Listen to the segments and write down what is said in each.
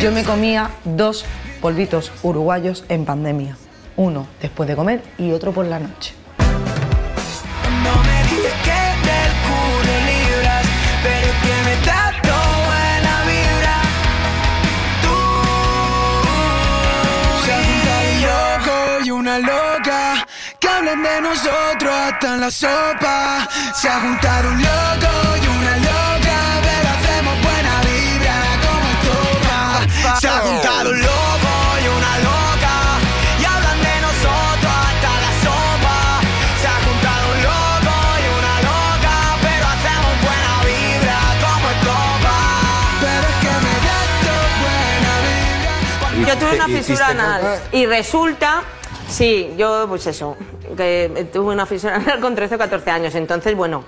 Yo me comía dos polvitos uruguayos en pandemia. Uno después de comer y otro por la noche. Loca que hablan de nosotros hasta en la sopa. Se ha juntado un loco y Se ha juntado un loco y una loca y hablan de nosotros hasta la sopa. Se ha juntado un loco y una loca, pero hacemos buena vibra como estopa. Pero es que me da buena vibra. Yo tuve una ¿Hiciste fisura anal y resulta, sí, yo pues eso, que tuve una fisura anal con 13 o 14 años, entonces bueno,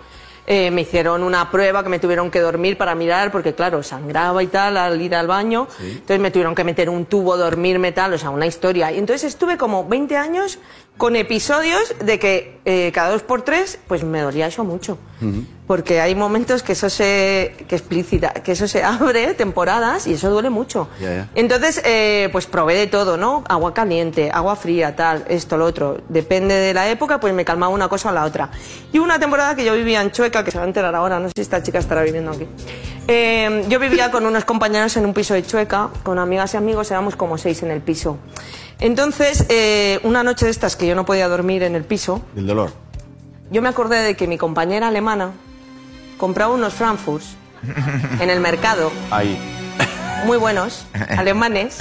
eh, me hicieron una prueba que me tuvieron que dormir para mirar porque claro, sangraba y tal al ir al baño, entonces me tuvieron que meter un tubo, dormirme tal, o sea, una historia. Y entonces estuve como 20 años con episodios de que eh, cada dos por tres pues me dolía eso mucho. Porque hay momentos que eso se que explícita, que eso se abre, temporadas, y eso duele mucho. Ya, ya. Entonces, eh, pues probé de todo, ¿no? Agua caliente, agua fría, tal, esto, lo otro. Depende de la época, pues me calmaba una cosa o la otra. Y una temporada que yo vivía en Chueca, que se va a enterar ahora, no sé si esta chica estará viviendo aquí. Eh, yo vivía con unos compañeros en un piso de Chueca, con amigas y amigos, éramos como seis en el piso. Entonces, eh, una noche de estas que yo no podía dormir en el piso, El dolor. yo me acordé de que mi compañera alemana compraba unos Frankfurts en el mercado, Ahí. muy buenos, alemanes.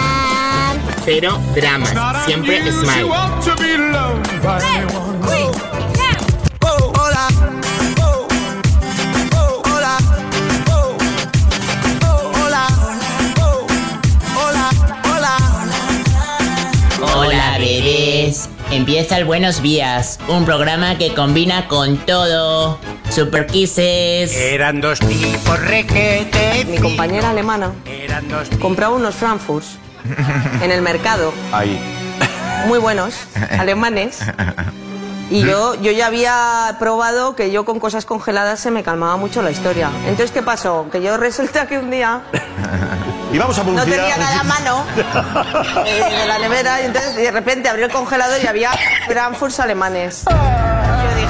Cero dramas, siempre smile. Hola. Hola. Hola. Hola, hola. Hola, bebés. Empieza el Buenos Días, un programa que combina con todo. Super Kisses. Eran dos tipos requete. Mi compañera alemana Eran dos compraba unos Frankfurts en el mercado, Ahí. muy buenos, alemanes. Y yo, yo ya había probado que yo con cosas congeladas se me calmaba mucho la historia. Entonces, ¿qué pasó? Que yo resulta que un día Y vamos a no publicidad. tenía nada a mano eh, de la nevera y entonces de repente abrí el congelador y había Frankfurts alemanes.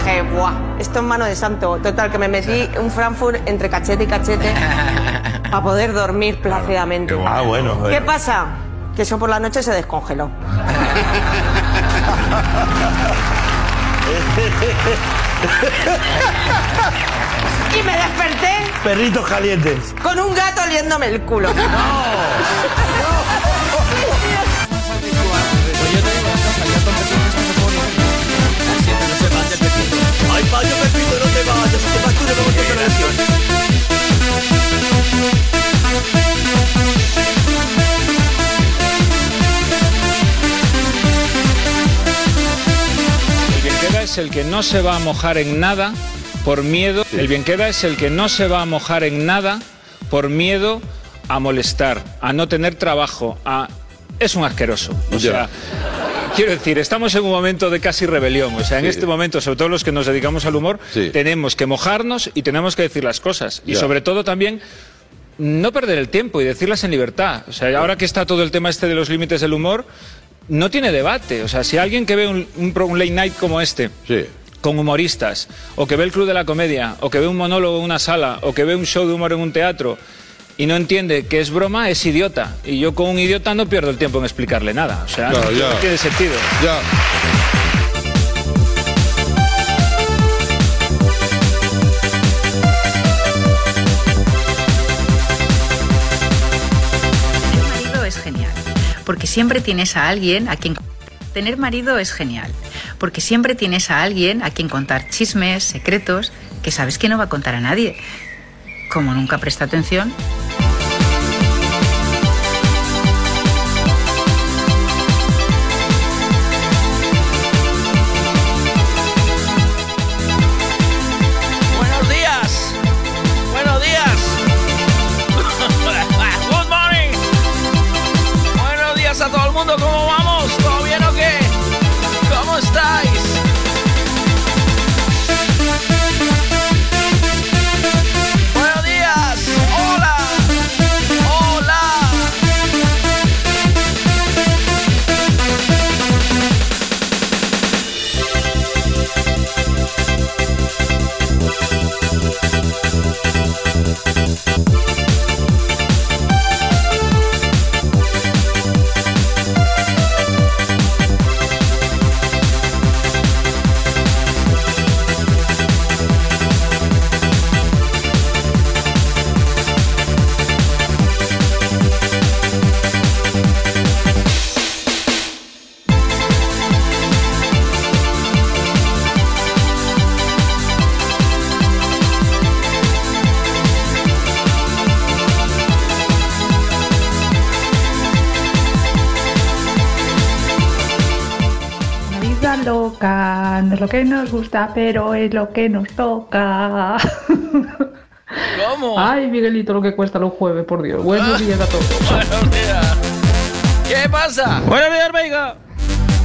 Dije, ¡buah! Esto es mano de santo. Total, que me metí un Frankfurt entre cachete y cachete para poder dormir plácidamente. Ah, bueno. bueno. ¿Qué pasa? Que eso por la noche se descongeló. y me desperté Perritos calientes. con un gato oliéndome el culo. Ay, no te la es el que no se va a mojar en nada por miedo. El bien queda es el que no se va a mojar en nada por miedo a molestar, a no tener trabajo, a es un asqueroso. O sea, quiero decir, estamos en un momento de casi rebelión. O sea, en Sí. este momento, sobre todo los que nos dedicamos al humor, Sí. tenemos que mojarnos y tenemos que decir las cosas. Y Ya. sobre todo también no perder el tiempo y decirlas en libertad. O sea, ahora que está todo el tema este de los límites del humor, no tiene debate. O sea, si alguien que ve un, un pro- un late night como este, Sí. con humoristas, o que ve el Club de la Comedia, o que ve un monólogo en una sala, o que ve un show de humor en un teatro, y no entiende que es broma, es idiota. Y yo con un idiota no pierdo el tiempo en explicarle nada. O sea, no, ya. tiene sentido. Ya. Tener marido es genial, porque siempre tienes a alguien a quien... Tener marido es genial, porque siempre tienes a alguien a quien contar chismes, secretos, que sabes que no va a contar a nadie. Como nunca presta atención, que nos gusta, pero es lo que nos toca. ¿Cómo? Ay, Miguelito, lo que cuesta los jueves, por Dios. Buenos días a todos. Buenos días. ¿Qué pasa? Buenos días, Veiga.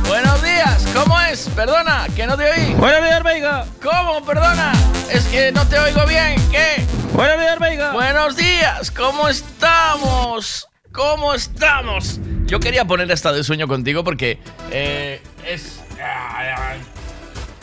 Buenos días. ¿Cómo es? Perdona, que no te oí. Buenos días, Veiga. ¿Cómo? Perdona. Es que no te oigo bien. ¿Qué? Buenos días, Veiga. Buenos días. ¿Cómo estamos? ¿Cómo estamos? Yo quería poner esta de sueño contigo porque eh, es.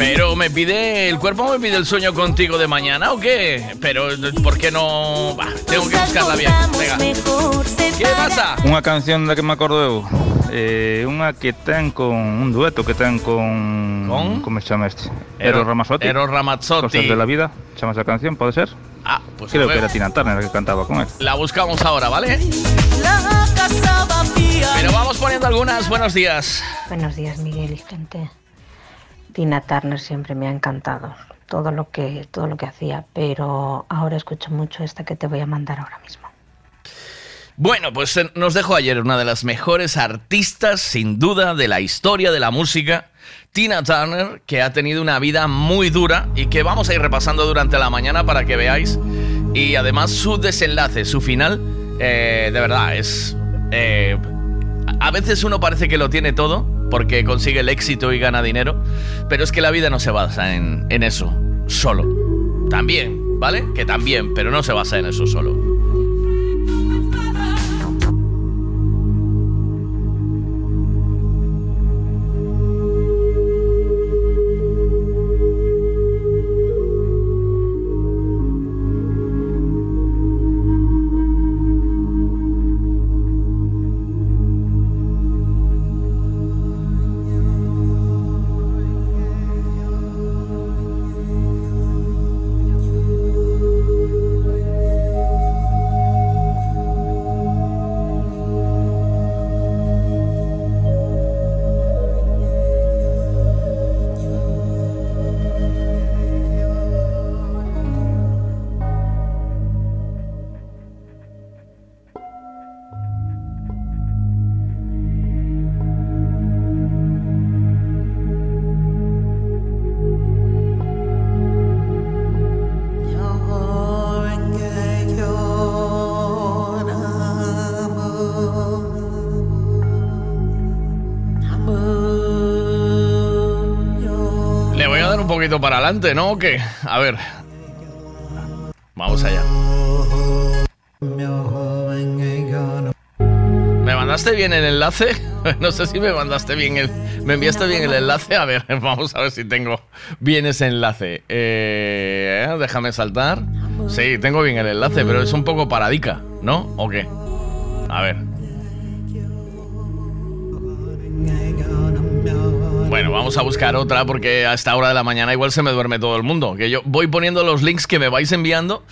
Pero me pide, el cuerpo me pide el sueño contigo de mañana o qué? Pero ¿por qué no? Bah, tengo que buscarla bien. Venga. ¿Qué pasa? Unha canción da que me acordo eu eh, Unha que ten con un dueto que ten con... Con? Como se chama este? Ero- Eros Ramazzotti Eros Ramazzotti. Cosas de la vida Chamas a canción, pode ser? Ah, pues Creo que era Tina Turner la que cantaba con él La buscamos ahora, ¿vale? La casa vacía. Pero vamos poniendo algunas. Buenos días. Buenos días, Miguel y gente. Tina Turner siempre me ha encantado. Todo lo que, todo lo que hacía, pero ahora escucho mucho esta que te voy a mandar ahora mismo. Bueno, pues eh, nos dejó ayer una de las mejores artistas, sin duda, de la historia de la música, Tina Turner, que ha tenido una vida muy dura y que vamos a ir repasando durante la mañana para que veáis. Y además su desenlace, su final, eh, de verdad, es... eh, a veces uno parece que lo tiene todo porque consigue el éxito y gana dinero, pero es que la vida no se basa en, en eso, solo. También, ¿vale? Que también, pero no se basa en eso solo. Para adelante, ¿no? ¿O qué? A ver. Vamos allá. ¿Me mandaste bien el enlace? No sé si me mandaste bien el... ¿Me enviaste bien el enlace? A ver, vamos a ver si tengo bien ese enlace. Eh, déjame saltar. Sí, tengo bien el enlace, pero es un poco paradica, ¿no? ¿O qué? A ver. Vamos a buscar otra porque a esta hora de la mañana igual se me duerme todo el mundo. Que yo voy poniendo los links que me vais enviando.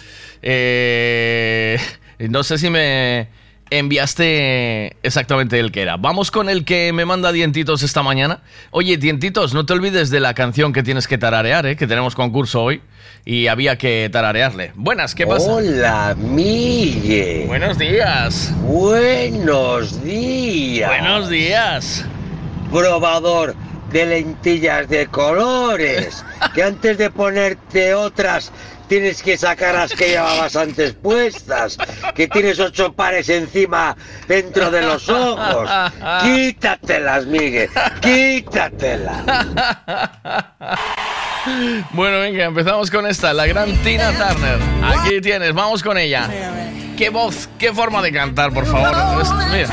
Eh, no sé si me enviaste exactamente el que era. Vamos con el que me manda Dientitos esta mañana. Oye, Dientitos, no te olvides de la canción que tienes que tararear, ¿eh? que tenemos concurso hoy y había que tararearle. Buenas, ¿qué pasa? Hola, Migue. Buenos días. Buenos días. Buenos días. Probador de lentillas de colores. Que antes de ponerte otras tienes que sacar las que llevabas antes puestas. Que tienes ocho pares encima dentro de los ojos. Quítatelas, Migue. Quítatelas. Bueno, venga, empezamos con esta, la gran Tina Turner. Aquí tienes, vamos con ella. Qué voz, qué forma de cantar, por favor. Mira.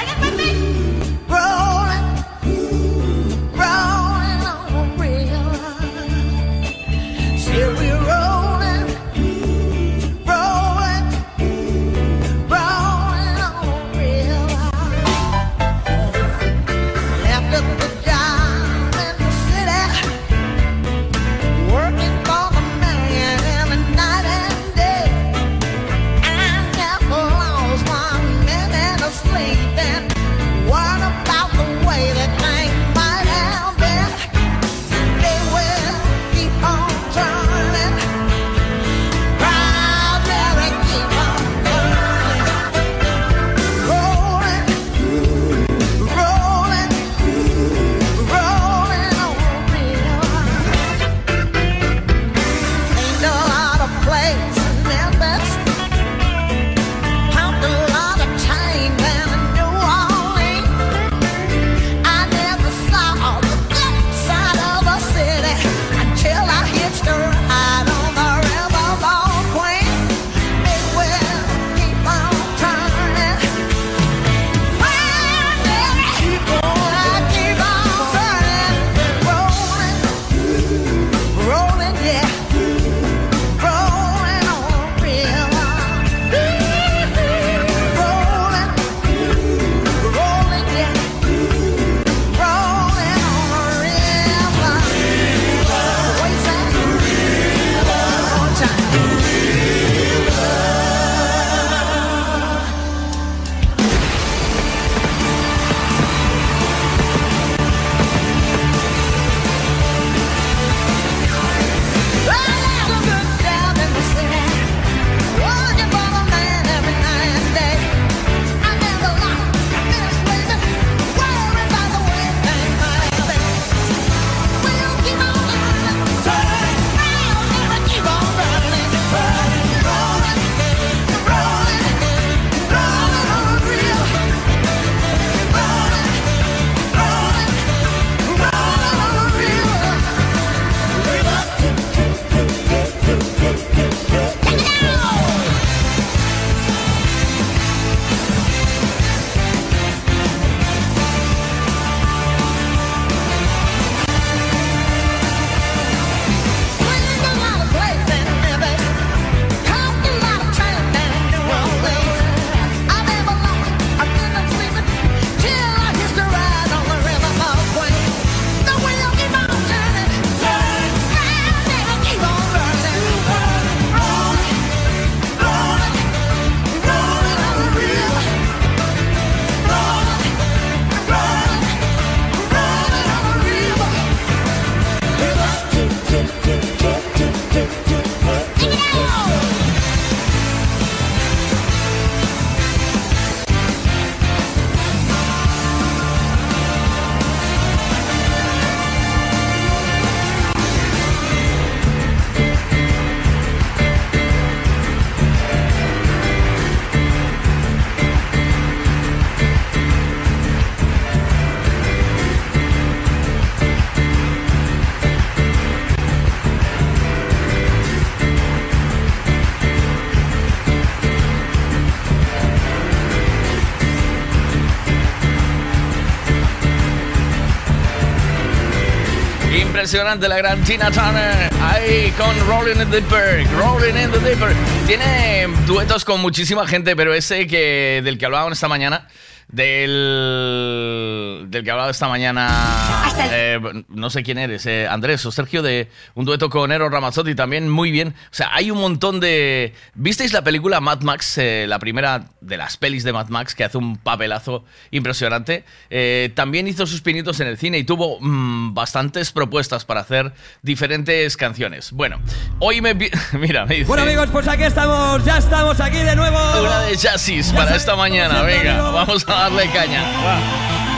Impresionante la gran Tina Turner. Ahí con Rolling in the Deep, Rolling in the Deep. Tiene duetos con muchísima gente, pero ese que del que hablaban esta mañana, del del que hablaba esta mañana, eh, no sé quién eres, eh, Andrés o Sergio, de un dueto con Eros Ramazzotti también muy bien. O sea, hay un montón de. ¿Visteis la película Mad Max, eh, la primera de las pelis de Mad Max que hace un papelazo impresionante? Eh, también hizo sus pinitos en el cine y tuvo mm, bastantes propuestas para hacer diferentes canciones. Bueno, hoy me vi- mira, me dice Bueno amigos, pues aquí estamos, ya estamos aquí de nuevo. una de chasis para esta mañana. Venga, vamos a darle caña. Va.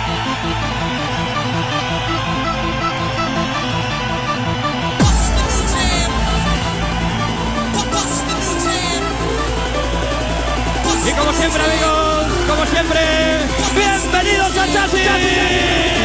Siempre amigos, como siempre, bienvenidos a Chasis.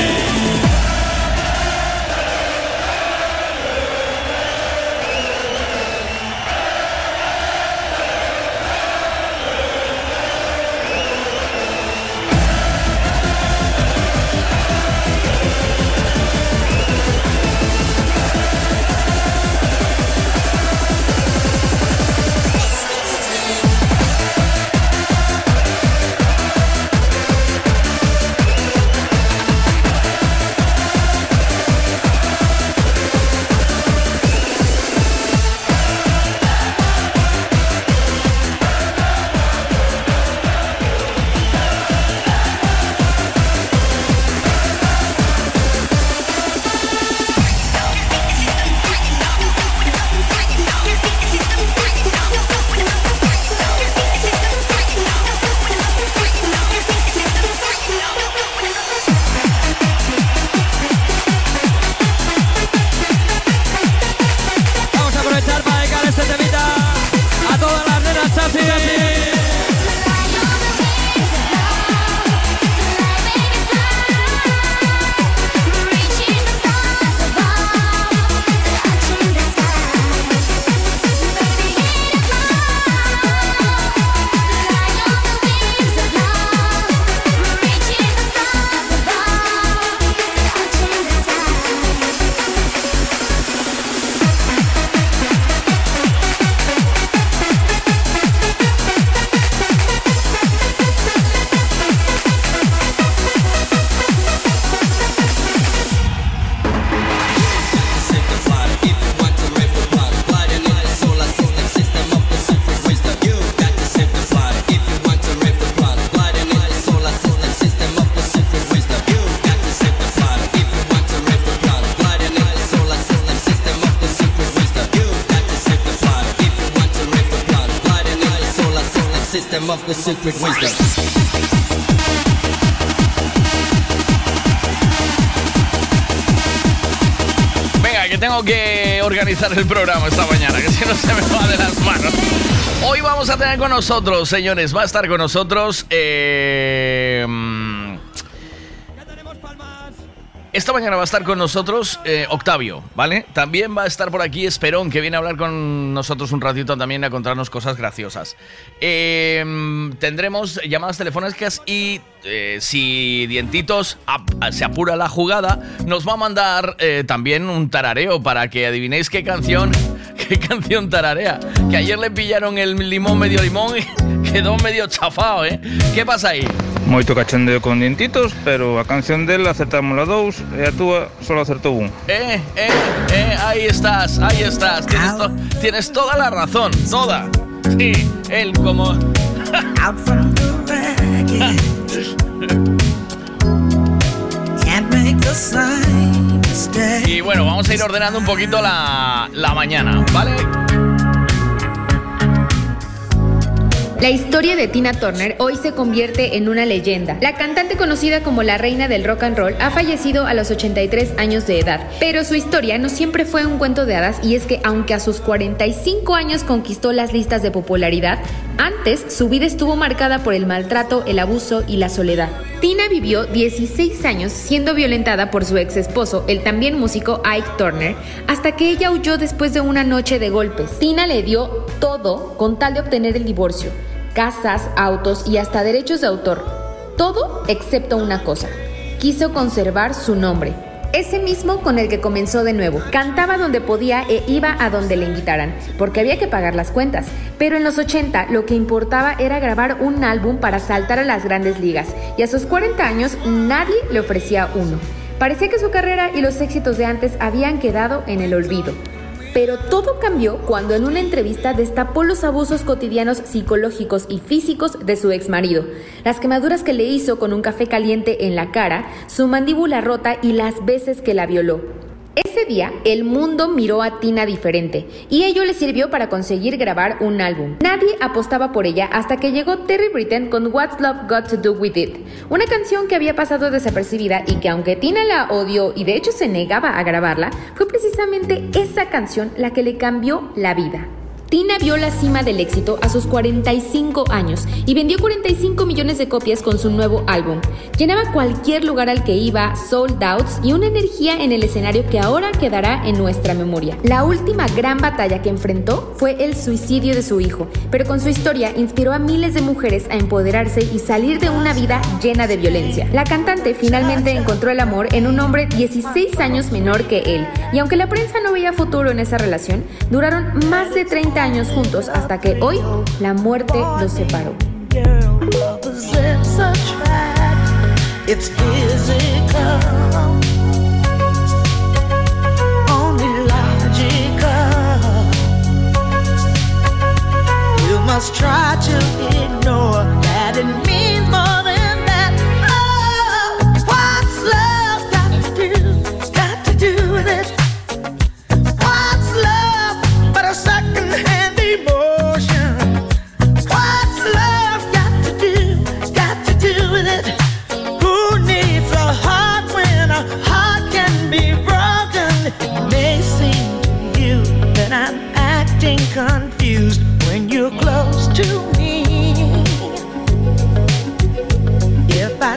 Secret wisdom. Venga, que tengo que organizar el programa esta mañana, que si no se me va de las manos. Hoy vamos a tener con nosotros, señores, va a estar con nosotros. eh, mañana va a estar con nosotros eh, Octavio, ¿vale? También va a estar por aquí Esperón, que viene a hablar con nosotros un ratito también a contarnos cosas graciosas. Eh, tendremos llamadas telefónicas y eh, si Dientitos se apura la jugada, nos va a mandar eh, también un tarareo para que adivinéis qué canción, qué canción tararea. Que ayer le pillaron el limón medio limón y quedó medio chafado, ¿eh? ¿Qué pasa ahí? Moito cachondeo con dientitos, pero a canción del acertamos la dous e a túa solo acertou un. Eh, eh, eh, ahí estás, ahí estás. Tienes, to- tienes toda la razón, toda. Sí, él como... y bueno, vamos a ir ordenando un poquito la, la mañana, ¿vale? La historia de Tina Turner hoy se convierte en una leyenda. La cantante conocida como la reina del rock and roll ha fallecido a los 83 años de edad, pero su historia no siempre fue un cuento de hadas y es que aunque a sus 45 años conquistó las listas de popularidad, antes su vida estuvo marcada por el maltrato, el abuso y la soledad. Tina vivió 16 años siendo violentada por su ex esposo, el también músico Ike Turner, hasta que ella huyó después de una noche de golpes. Tina le dio todo con tal de obtener el divorcio, casas, autos y hasta derechos de autor. Todo excepto una cosa. Quiso conservar su nombre. Ese mismo con el que comenzó de nuevo. Cantaba donde podía e iba a donde le invitaran, porque había que pagar las cuentas. Pero en los 80 lo que importaba era grabar un álbum para saltar a las grandes ligas, y a sus 40 años nadie le ofrecía uno. Parecía que su carrera y los éxitos de antes habían quedado en el olvido. Pero todo cambió cuando en una entrevista destapó los abusos cotidianos psicológicos y físicos de su exmarido, las quemaduras que le hizo con un café caliente en la cara, su mandíbula rota y las veces que la violó. Ese día, el mundo miró a Tina diferente y ello le sirvió para conseguir grabar un álbum. Nadie apostaba por ella hasta que llegó Terry Britten con What's Love Got to Do With It, una canción que había pasado desapercibida y que aunque Tina la odió y de hecho se negaba a grabarla, fue precisamente esa canción la que le cambió la vida. Tina vio la cima del éxito a sus 45 años y vendió 45 millones de copias con su nuevo álbum. Llenaba cualquier lugar al que iba, sold outs y una energía en el escenario que ahora quedará en nuestra memoria. La última gran batalla que enfrentó fue el suicidio de su hijo, pero con su historia inspiró a miles de mujeres a empoderarse y salir de una vida llena de violencia. La cantante finalmente encontró el amor en un hombre 16 años menor que él, y aunque la prensa no veía futuro en esa relación, duraron más de 30 años juntos hasta que hoy la muerte los separó.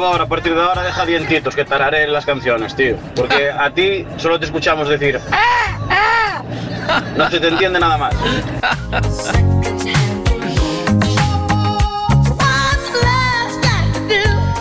favor, a partir de ahora deja dientitos que tararé las canciones, tío. Porque a ti solo te escuchamos decir. "Ah, ah". No se te entiende nada más.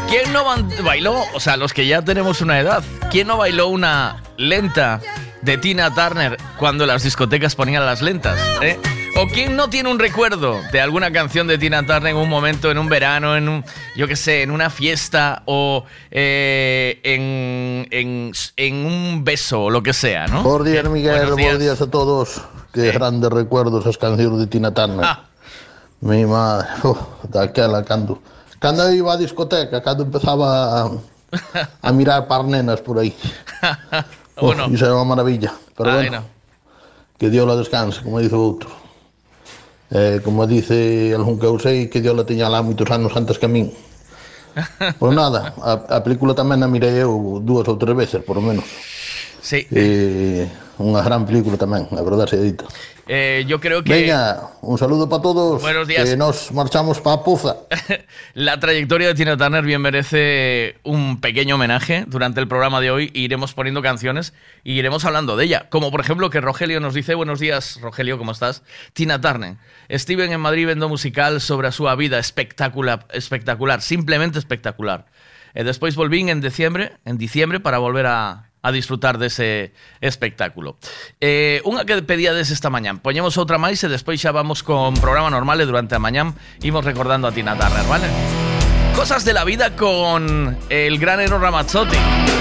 ¿Quién no bailó, o sea, los que ya tenemos una edad, quién no bailó una lenta de Tina Turner cuando las discotecas ponían las lentas? eh? ¿O quién no tiene un recuerdo de alguna canción de Tina Turner en un momento, en un verano, en un, yo qué sé, en una fiesta o eh, en, en, en un beso o lo que sea, ¿no? Buenos días, Miguel. Buenos Buenos días. días, a todos. Qué grandes recuerdos esas canciones de Tina Turner. Ah. Mi madre, uf, daquela cando... Cando iba á discoteca, cando empezaba a, a mirar par nenas por aí. Uf, Bueno. Iso era unha maravilla. Pero Ay, bueno, no. que Dios la descanse, como dice o outro. eh, como dice algún que eu sei, que Dios la tiña lá moitos anos antes que a min. Pois nada, a, a película tamén a mirei eu dúas ou tres veces, por lo menos. Sí. Eh, unha gran película tamén, a verdade se dita. Eh, yo creo que Veña, un saludo para todos. Buenos días. Que nos marchamos para Puza. la trayectoria de Tina Turner bien merece un pequeño homenaje durante el programa de hoy. Iremos poniendo canciones y iremos hablando de ella. Como por ejemplo que Rogelio nos dice, buenos días Rogelio, ¿cómo estás? Tina Turner. Steven en Madrid vendo musical sobre súa vida espectacular, espectacular, simplemente espectacular. E despois volvín en diciembre, en diciembre para volver a, a disfrutar dese espectáculo. Eh, unha que pedíades esta mañán. Poñemos outra máis e despois xa vamos con programa normal e durante a mañán imos recordando a Tina Turner, vale? Cosas de la vida con el gran Ero Ramazzotti.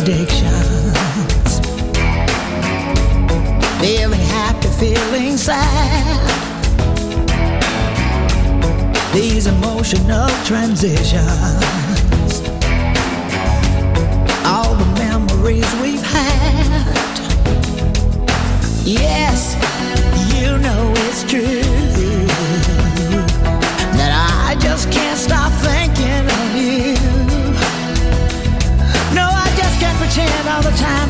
contradictions. Feeling happy, feeling sad. These emotional transitions. All the memories we've had. Yes, you know it's true.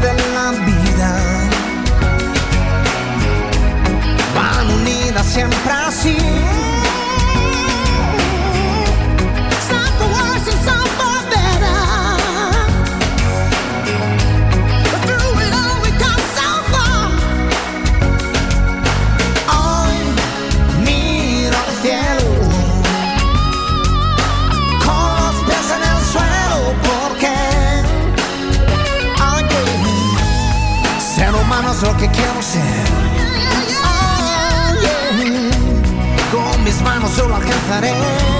De la vida. Van unidas siempre así. Alcanzaré.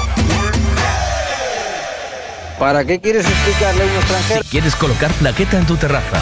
¿Para qué quieres explicarle a un extranjero? Si quieres colocar plaqueta en tu terraza,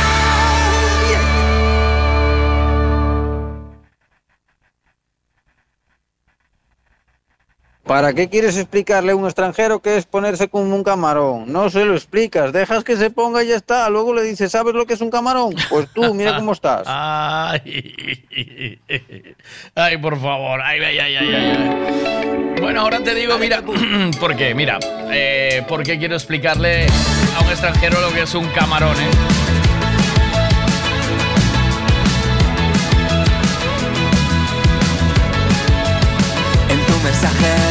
¿Para qué quieres explicarle a un extranjero qué es ponerse como un camarón? No se lo explicas, dejas que se ponga y ya está. Luego le dices, ¿sabes lo que es un camarón? Pues tú, mira cómo estás. Ay, ay, por favor. Ay, ay, ay, ay, ay. Bueno, ahora te digo, mira, ¿por qué? Mira, eh, porque quiero explicarle a un extranjero lo que es un camarón, ¿eh? En tu mensaje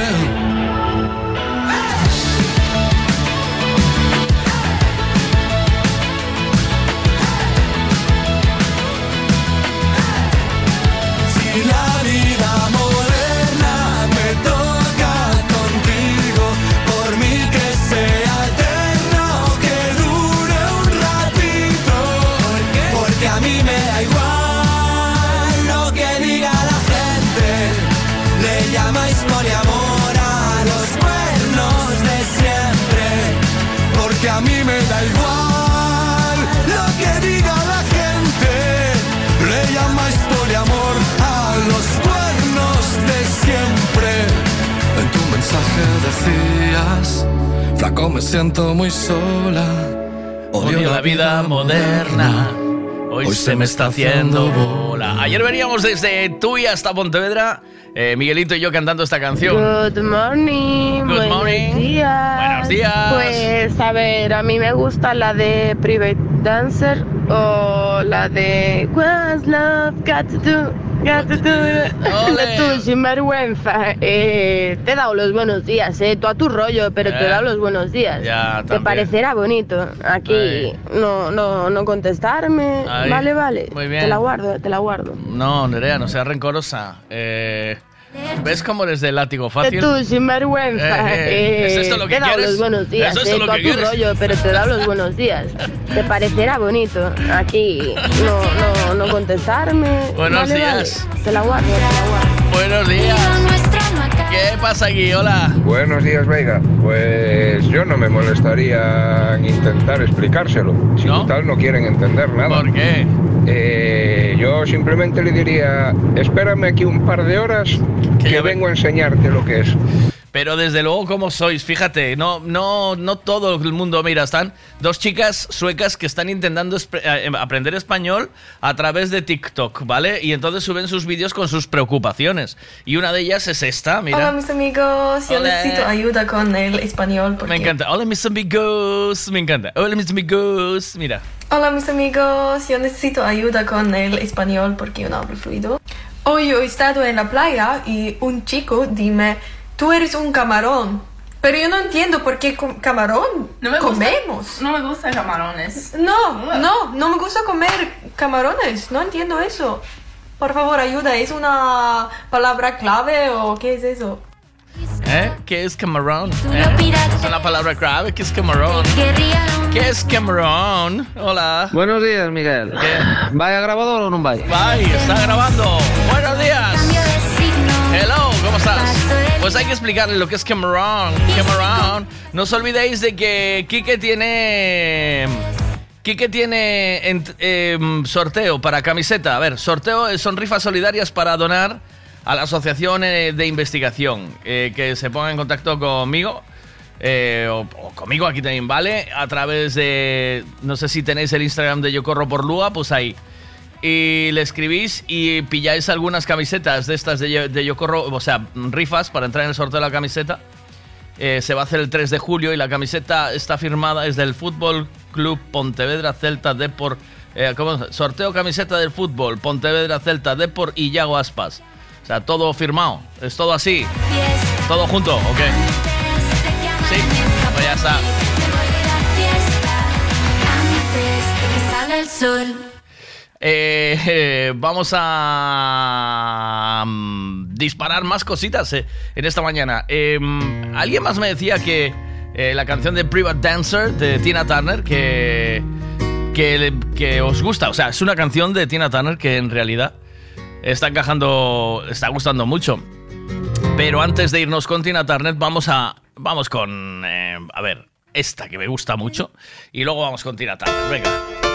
Mensaje decías, flaco me siento muy sola. Odio la vida moderna. Hoy, se me está haciendo bola. Ayer veníamos desde Tui hasta Pontevedra Eh, Miguelito y yo cantando esta canción. Good morning. Good buenos morning. días. Buenos días. Pues a ver, a mí me gusta la de Private Dancer o la de What's Love Got to Do. Got to do. De tú, sin vergüenza. Eh, te he dado los buenos días, eh. Tú a tu rollo, pero te he Eh. dado los buenos días. Ya, Te parecerá bonito. Aquí no, no, no contestarme. Ay, Vale, vale. muy bien. Te la guardo, te la guardo. No, Nerea, no seas rencorosa. Eh, ¿Ves cómo eres de látigo De fácil? tú, sin vergüenza. Eh, eh, ¿es esto lo que te quieres? los buenos días. ¿Es esto eh, lo que tu quieres? rollo, pero te dado los buenos días. Te parecerá bonito. Aquí no, no, no contestarme. Buenos Vale, vale. días. Te la guardo, te la guardo. Buenos días. ¿Qué pasa aquí? Hola. Buenos días, Veiga. Pues yo no me molestaría en intentar explicárselo. Si tal no quieren entender nada. ¿Por qué? Eh, yo simplemente le diría, espérame aquí un par de horas que vengo a enseñarte lo que es. Pero desde luego, ¿cómo sois? Fíjate, no, no, no todo el mundo, mira, están dos chicas suecas que están intentando eh, aprender español a través de TikTok, ¿vale? Y entonces suben sus vídeos con sus preocupaciones. Y una de ellas es esta, mira. Hola mis amigos, yo Hola. necesito ayuda con el español porque... Me encanta. Hola, mis amigos. Me encanta. Hola, mis amigos. Mira. Hola mis amigos, yo necesito ayuda con el español porque yo no hablo fluido. Hoy yo he estado en la playa y un chico dime, tú eres un camarón. Pero yo no entiendo por qué camarón No me gusta- comemos. No me gustan camarones. No, no, no me gusta comer camarones. No entiendo eso. Por favor, ayuda. ¿Es una palabra clave o qué es eso? ¿Eh? ¿Qué es camarón? ¿Eh? Es una palabra clave. ¿Qué es camarón? ¿Qué es camarón? Hola. Buenos días, Miguel. ¿Vaya grabador o no vaya? Bye, está grabando. Buenos días. Hello, ¿cómo estás? Pues hay que explicarle lo que es Cameron. Cameron. No os olvidéis de que Kike tiene. Kike tiene em, sorteo para camiseta. A ver, sorteo eh, son rifas solidarias para donar a la asociación eh, de investigación. Eh, que se ponga en contacto conmigo. eh, o, conmigo aquí también, ¿vale? A través de. No sé si tenéis el Instagram de Yo Corro por Lua, pues ahí y le escribís y pilláis algunas camisetas de estas de, de Yo Corro, o sea, rifas para entrar en el sorteo de la camiseta. Se va a hacer el 3 de julio y la camiseta está firmada, es del Fútbol Club Pontevedra Celta Depor. Eh. Sorteo camiseta del fútbol, Pontevedra Celta Depor y Yago Aspas. O sea, todo firmado, es todo así. Todo junto, ¿ok? Sí, pues ya está. Eh, vamos a mm, disparar más cositas eh, en esta mañana. Eh, mm, Alguien más me decía que eh, la canción de Private Dancer de Tina Turner, que, que, que os gusta. O sea, es una canción de Tina Turner que en realidad está encajando, está gustando mucho. Pero antes de irnos con Tina Turner, vamos a. Vamos con. eh, a ver, esta que me gusta mucho. Y luego vamos con Tina Turner. Venga.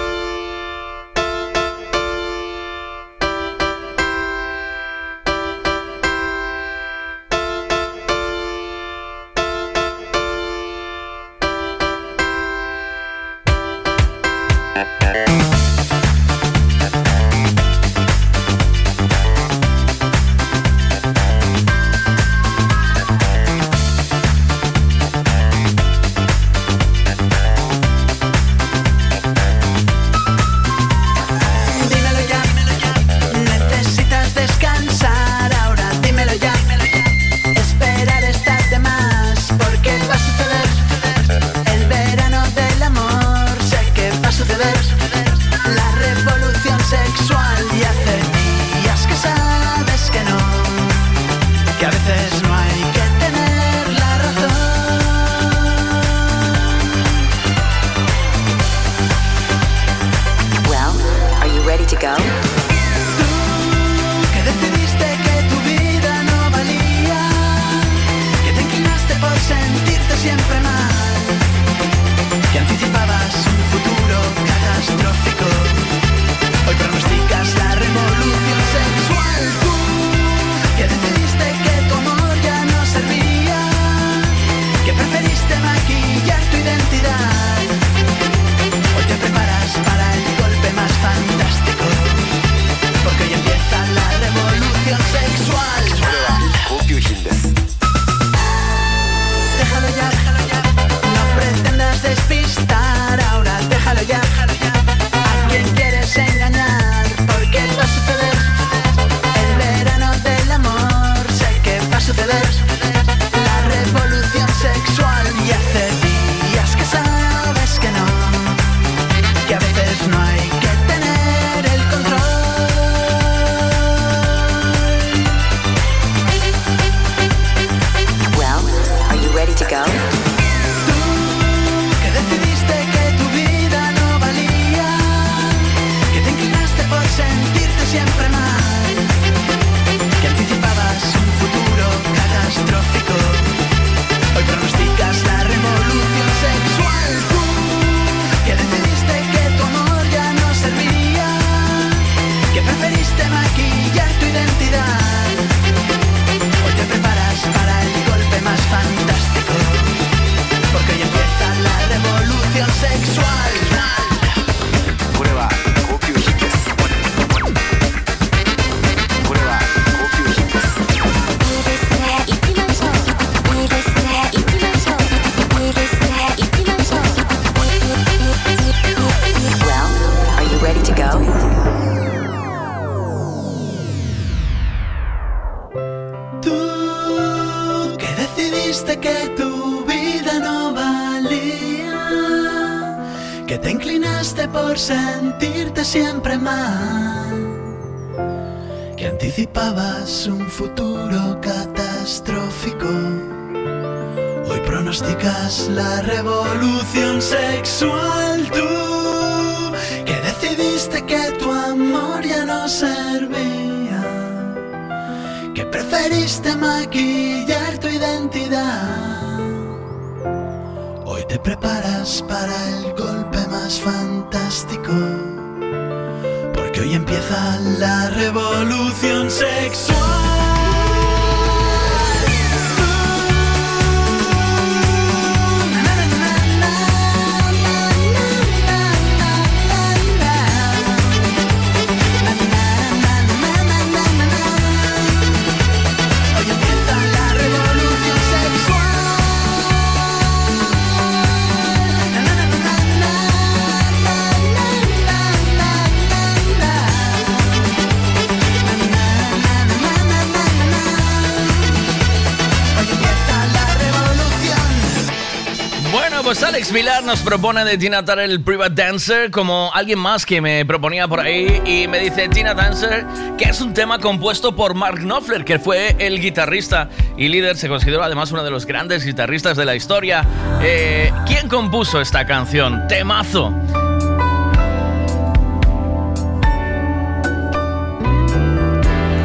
Vilar nos propone de Tina Turner el Private Dancer como alguien más que me proponía por ahí y me dice Tina Dancer que es un tema compuesto por Mark Knopfler, que fue el guitarrista y líder, se considera además uno de los grandes guitarristas de la historia. Eh, ¿Quién compuso esta canción? Temazo.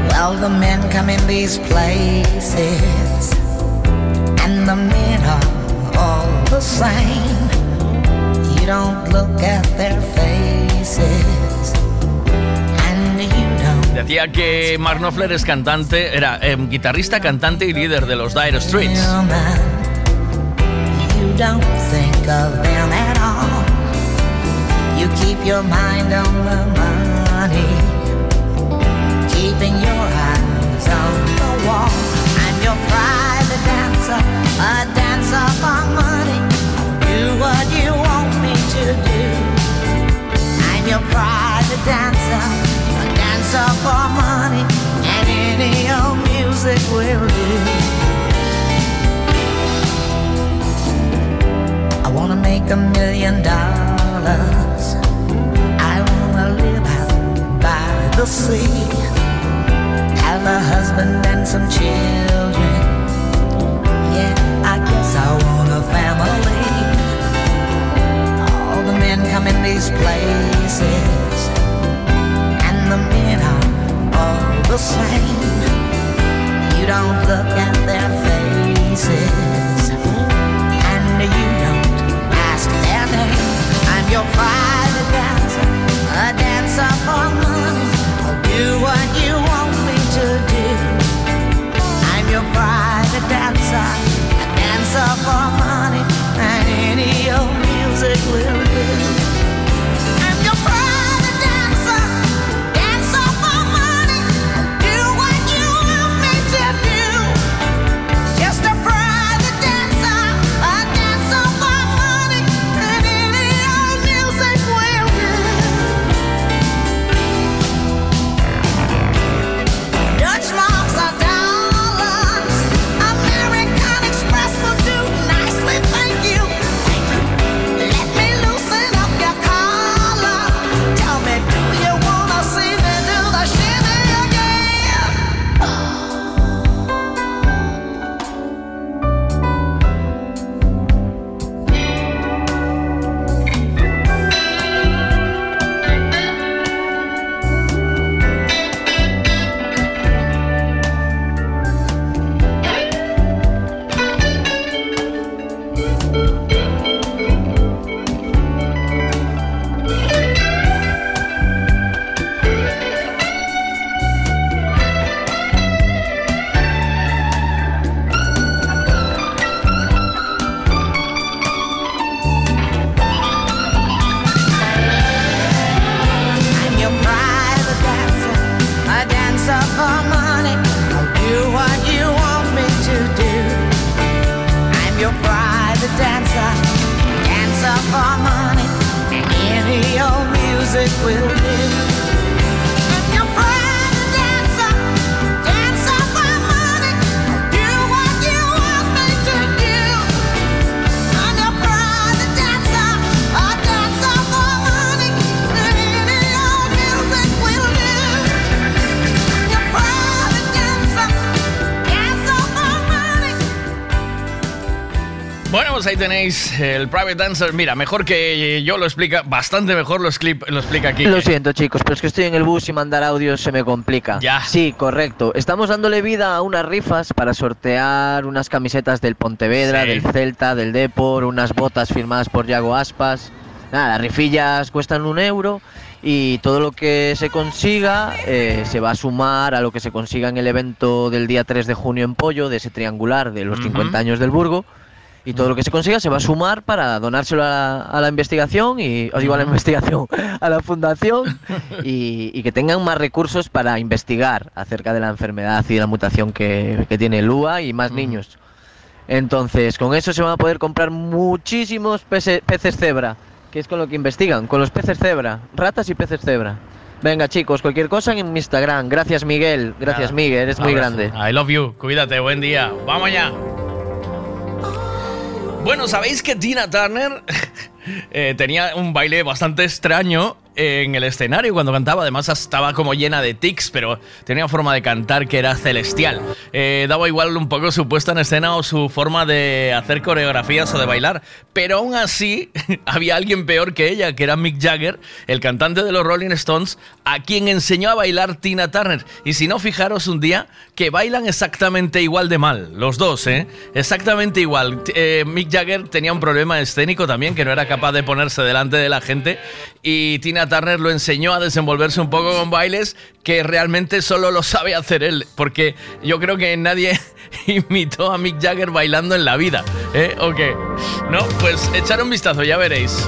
Well, the men come in these places, and the men the same. You don't look at their faces, and you don't. Decía que Mark Knopfler es cantante, era eh, guitarrista, cantante y líder de los Dire Straits. I'm your private dancer, a dancer for money. Your private dancer, a dancer for money, and any old music will do. I wanna make a million dollars. I wanna live out by the sea. Have a husband and some children. Yeah, I guess I want a family. Come in these places, and the men are all the same. You don't look at their faces, and you don't ask their name. I'm your private dancer, a dancer for money. I'll do what you want me to do. I'm your private dancer, a dancer for money, and any old music will tenéis el Private Dancer. Mira, mejor que yo lo explica, bastante mejor lo, exclip- lo explica aquí. Lo siento, chicos, pero es que estoy en el bus y mandar audios se me complica. Ya. Sí, correcto. Estamos dándole vida a unas rifas para sortear unas camisetas del Pontevedra, Sí. del Celta, del Depor, unas botas firmadas por Yago Aspas. Nada, las rifillas cuestan un euro y todo lo que se consiga eh, se va a sumar a lo que se consiga en el evento del día 3 de junio en Pollo, de ese triangular de los Ujú. 50 años del Burgo. Y todo lo que se consiga se va a sumar para donárselo a la, a la investigación y os digo a la investigación, a la fundación y, y que tengan más recursos para investigar acerca de la enfermedad y de la mutación que, que tiene el UA y más niños. Entonces, con eso se van a poder comprar muchísimos pece- peces cebra, que es con lo que investigan, con los peces cebra, ratas y peces cebra. Venga chicos, cualquier cosa en mi Instagram. Gracias Miguel, gracias Nada. Miguel, eres muy grande. I love you. Cuídate, buen día. Vamos allá. Bueno, ¿sabéis que Tina Turner eh, tenía un baile bastante extraño en el escenario cuando cantaba? Además estaba como llena de tics, pero tenía forma de cantar que era celestial. Eh, daba igual un poco su puesta en escena o su forma de hacer coreografías o de bailar, pero aún así había alguien peor que ella, que era Mick Jagger, el cantante de los Rolling Stones, a quien enseñó a bailar Tina Turner. Y si no, fijaros un día que bailan exactamente igual de mal, los dos, ¿eh? Exactamente igual. Eh, Mick Jagger tenía un problema escénico también, que no era capaz de ponerse delante de la gente, y Tina Turner lo enseñó a desenvolverse un poco con bailes que realmente solo lo sabe hacer él, porque yo creo que nadie imitó a Mick Jagger bailando en la vida, ¿eh? ¿O? No, pues echar un vistazo, ya veréis.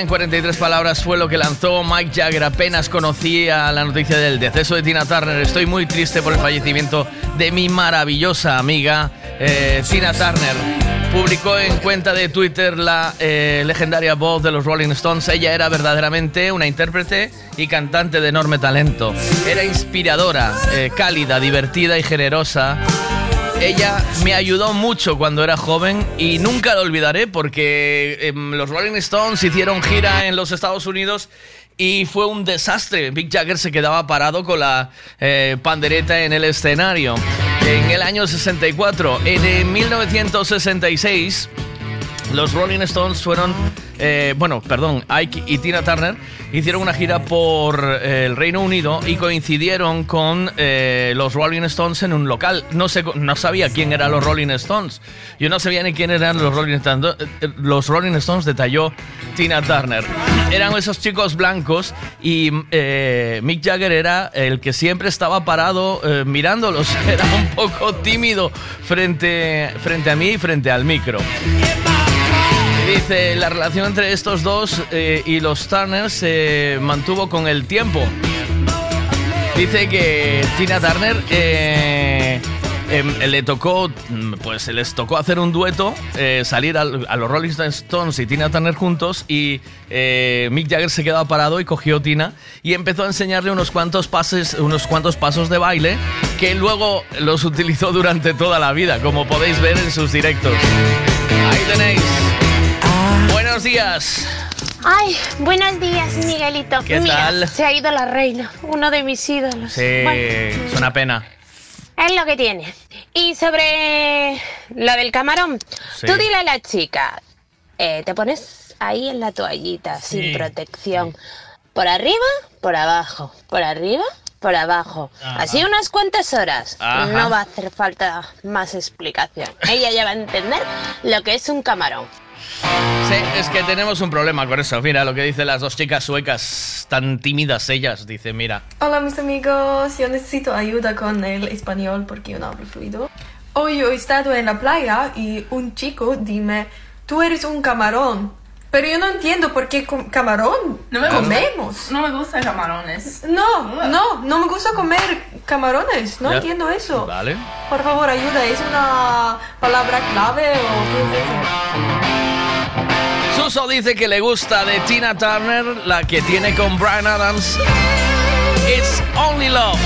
En 43 palabras fue lo que lanzó Mike Jagger. Apenas conocía la noticia del deceso de Tina Turner. Estoy muy triste por el fallecimiento de mi maravillosa amiga eh, Tina Turner. Publicó en cuenta de Twitter la eh, legendaria voz de los Rolling Stones. Ella era verdaderamente una intérprete y cantante de enorme talento. Era inspiradora, eh, cálida, divertida y generosa. Ella me ayudó mucho cuando era joven y nunca lo olvidaré porque em, los Rolling Stones hicieron gira en los Estados Unidos y fue un desastre. Mick Jagger se quedaba parado con la eh, pandereta en el escenario. En el año 64, en el 1966, los Rolling Stones fueron, eh, bueno, perdón, Ike y Tina Turner hicieron una gira por eh, el Reino Unido y coincidieron con eh, los Rolling Stones en un local. No, sé, no sabía quién eran los Rolling Stones. Yo no sabía ni quién eran los Rolling Stones. Los Rolling Stones detalló Tina Turner. Eran esos chicos blancos y Mick Jagger era el que siempre estaba parado mirándolos. Era un poco tímido frente, frente a mí y frente al micro. Dice, la relación entre estos dos eh, y los Turner se mantuvo con el tiempo. Dice que Tina Turner eh, em, le tocó, mm, pues les tocó hacer un dueto, eh, salir al- a, los Rolling Stones y Tina Turner juntos y eh, Mick Jagger se quedaba parado y cogió Tina y empezó a enseñarle unos cuantos pases, unos cuantos pasos de baile que luego los utilizó durante toda la vida, como podéis ver en sus directos. Ahí tenéis. Buenos días. Ay, buenos días, Miguelito. ¿Qué Mira, tal? Se ha ido la reina, uno de mis ídolos. Sí, Bueno, es una pena. es lo que tiene. Y sobre lo del camarón, Sí. tú dile a la chica, eh, te pones ahí en la toallita, Sí. sin protección. Por arriba, por abajo, por arriba, por abajo. Ajá. Así unas cuantas horas. Ajá. No va a hacer falta más explicación. Ella ya va a entender lo que es un camarón. Sí, es que tenemos un problema con eso. Mira lo que dicen las dos chicas suecas, tan tímidas ellas. Dice, mira, Hola mis amigos, yo necesito ayuda con el español porque yo no hablo fluido. Hoy yo he estado en la playa y un chico dime, tú eres un camarón. Pero yo no entiendo por qué com- camarón No me gusta. comemos. No me gustan camarones. No, no, no me gusta comer camarones, no Ya. entiendo eso. Vale. Por favor, ayuda, ¿es una palabra clave o qué es eso? Suso dice que le gusta de Tina Turner, la que tiene con Brian Adams. It's Only Love.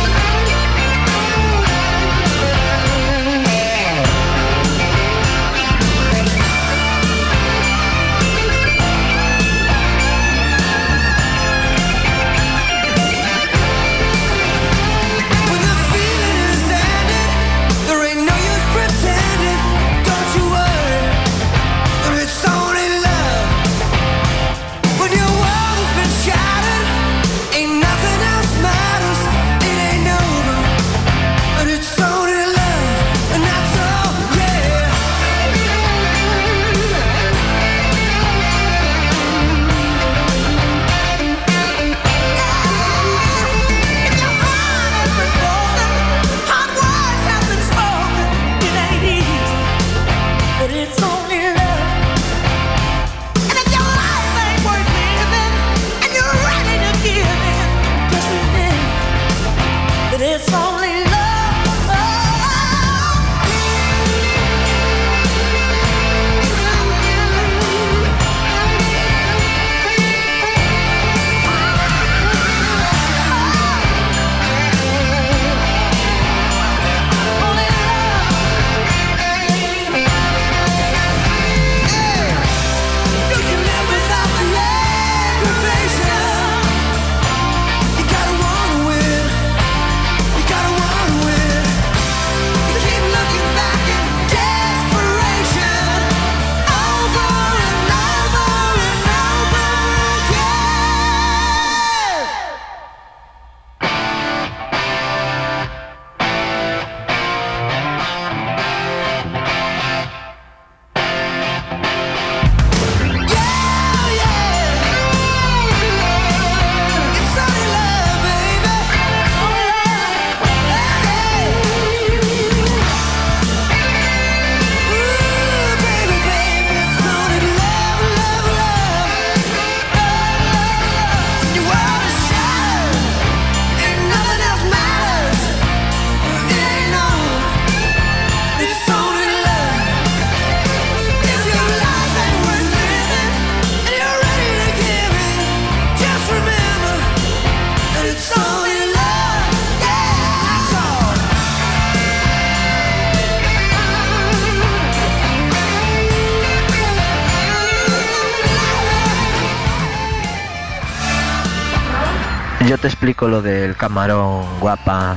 Explico lo del camarón, guapa.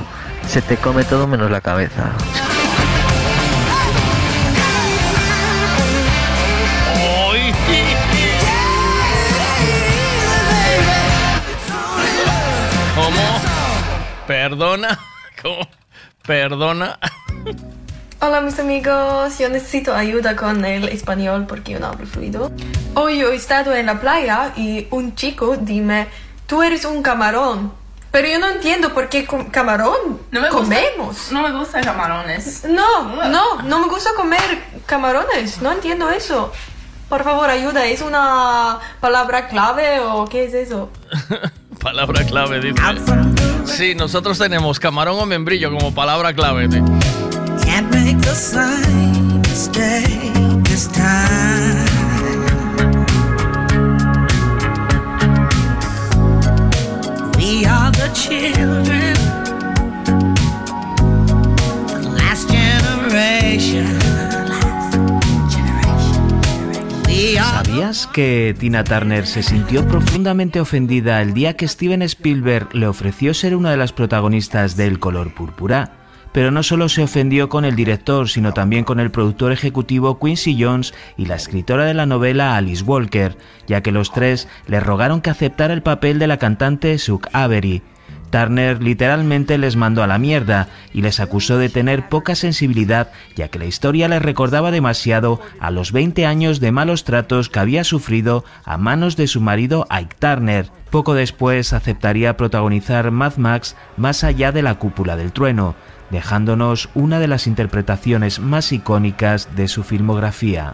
Se te come todo menos la cabeza. ¿Cómo? ¿Perdona? ¿Cómo? ¿Perdona? Hola mis amigos, yo necesito ayuda con el español porque yo no hablo fluido. Hoy yo he estado en la playa y un chico dime, tú eres un camarón. Pero yo no entiendo por qué com- camarón No me gusta- comemos. No me gustan camarones. No, no, no me gusta comer camarones, no entiendo eso. Por favor, ayuda, ¿es una palabra clave o qué es eso? Palabra clave, dice. Sí, nosotros tenemos camarón o membrillo como palabra clave. Can't make the ¿Sabías que Tina Turner se sintió profundamente ofendida el día que Steven Spielberg le ofreció ser una de las protagonistas de El color púrpura? Pero no solo se ofendió con el director, sino también con el productor ejecutivo Quincy Jones y la escritora de la novela Alice Walker, ya que los tres le rogaron que aceptara el papel de la cantante Suk Avery. Turner literalmente les mandó a la mierda y les acusó de tener poca sensibilidad, ya que la historia les recordaba demasiado a los 20 años de malos tratos que había sufrido a manos de su marido Ike Turner. Poco después aceptaría protagonizar Mad Max más allá de la cúpula del trueno, dejándonos una de las interpretaciones más icónicas de su filmografía.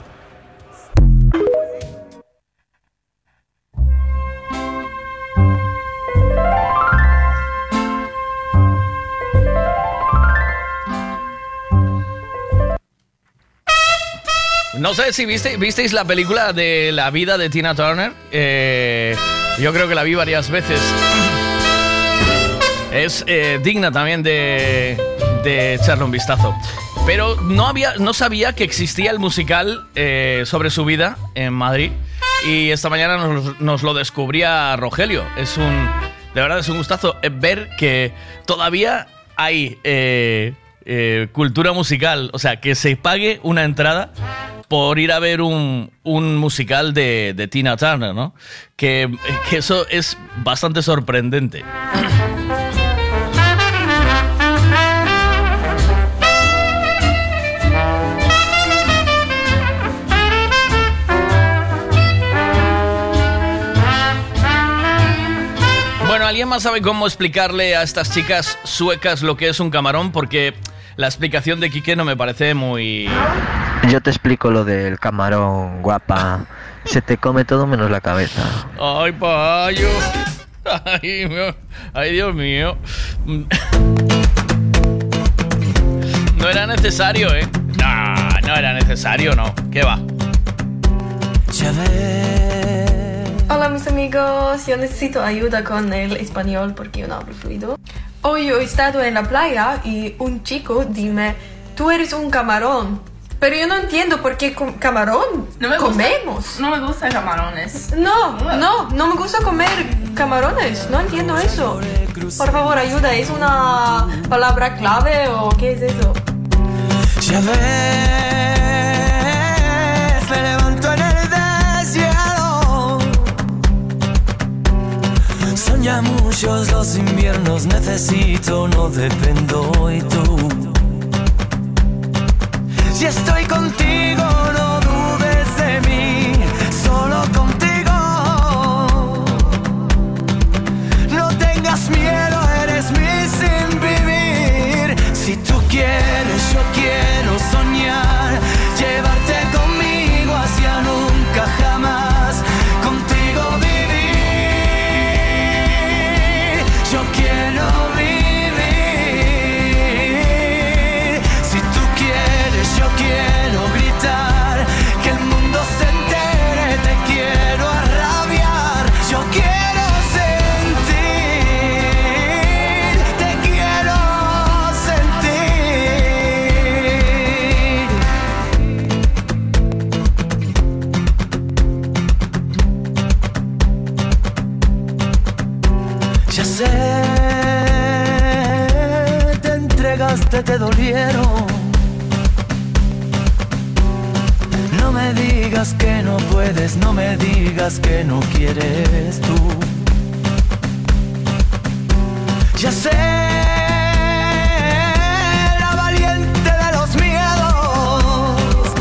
No sé si viste, visteis la película de la vida de Tina Turner. Eh, yo creo que la vi varias veces. Es eh, digna también de, de echarle un vistazo. Pero no, había, no sabía que existía el musical eh, sobre su vida en Madrid. Y esta mañana nos, lo descubría Rogelio. Es un. De verdad, es un gustazo ver que todavía hay eh, eh, cultura musical. O sea, que se pague una entrada por ir a ver un, un musical de, de Tina Turner, ¿no? Que, que eso es bastante sorprendente. Bueno, ¿alguien más sabe cómo explicarle a estas chicas suecas lo que es un camarón? Porque la explicación de Quique no me parece muy... Yo te explico lo del camarón, guapa. Se te come todo menos la cabeza. ¡Ay, payo! ¡Ay, mío. ay Dios mío! No era necesario, ¿eh? No, no era necesario, no. ¿Qué va? Hola mis amigos, yo necesito ayuda con el español porque yo no hablo fluido. Hoy yo he estado en la playa y un chico dime, tú eres un camarón. Pero yo no entiendo por qué camarón No me gusta- comemos. No me gustan camarones. No, no, no me gusta comer camarones, no entiendo eso. Por favor, ayuda, ¿es una palabra clave o qué es eso? Ya ves, Ya muchos los inviernos, necesito, no dependo y tú. Si estoy contigo, no dudes de mí, solo contigo. No tengas miedo, eres mi sin vivir. Si tú quieres, yo quiero entregaste te dolieron. No me digas que no puedes, no me digas que no quieres tú. Ya sé, la valiente de los miedos.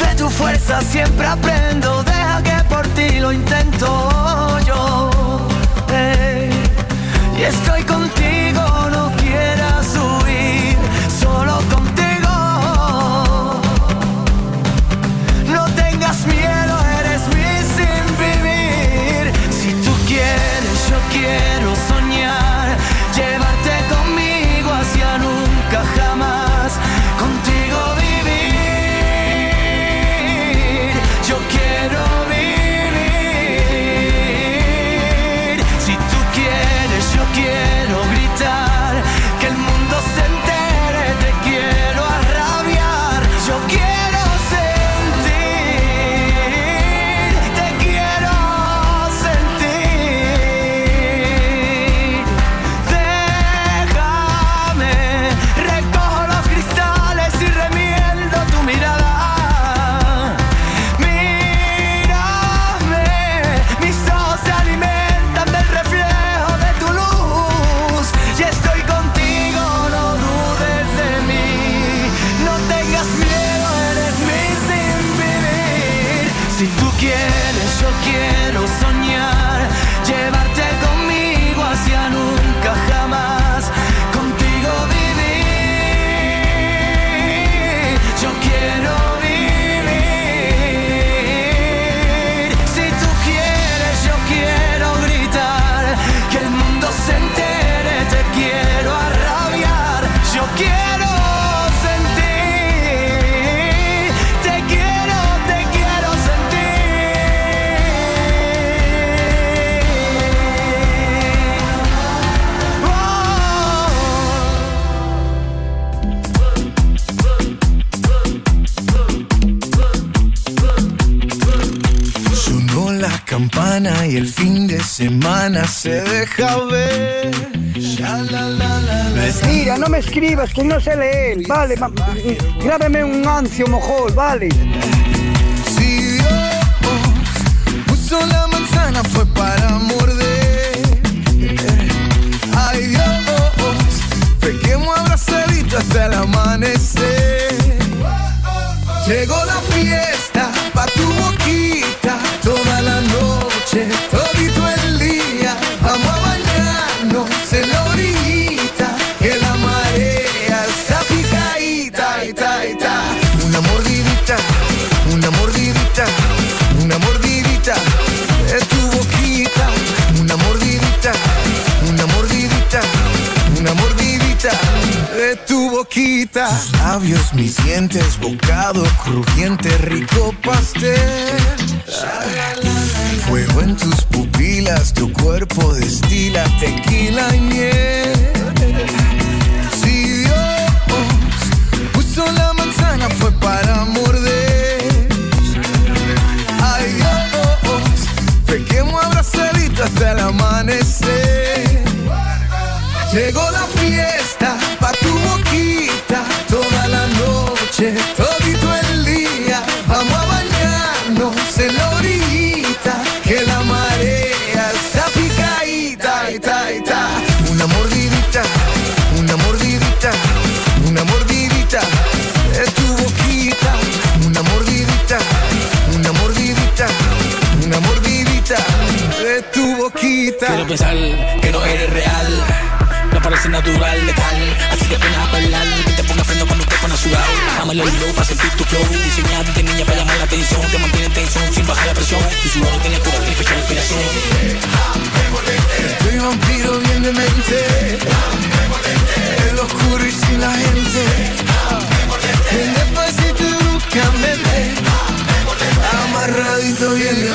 De tu fuerza siempre aprendo, deja que por ti lo intento yo. Ey, y estoy contigo, y el fin de semana se deja ver. Mira, no me escribas que no sé leer, vale, ma- grábeme un ancio mojol, vale. Labios, mis dientes, bocado crujiente, rico pastel. Fuego en tus pupilas, tu cuerpo destila tequila y miel. Si Dios puso la manzana fue para morder. Ay Dios, pequemos abrazaditos hasta el amanecer. Llegó la fiesta Quiero pensar que no eres real. No parece natural, letal. Así que pones a bailar. Que te ponga freno cuando te pones sudado. Dámelo el low para sentir tu flow. Diseñado de niña para llamar la atención. Te mantiene en tensión sin bajar la presión. Tu sudor tiene cura, fecha de inspiración. Estoy vampiro bien de mente En lo oscuro y sin la gente En despacito y bruscamente Amarradito bien de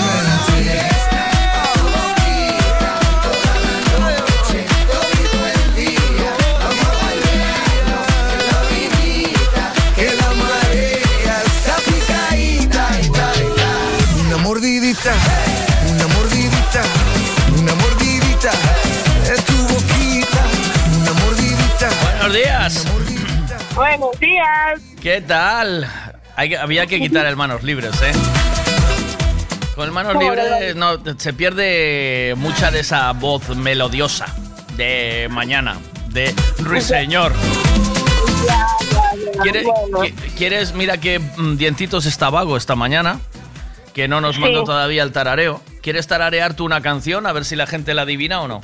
Buenos días. ¿Qué tal? Hay había que quitar el manos libres, ¿eh? Con el manos libres no, se pierde mucha de esa voz melodiosa de mañana, de Ruiseñor. ¿Quiere- qui- ¿Quieres? Mira que mm, Dientitos está vago esta mañana, que no nos Sí. mandó todavía el tarareo. ¿Quieres tararear tú una canción? A ver si la gente la adivina o no.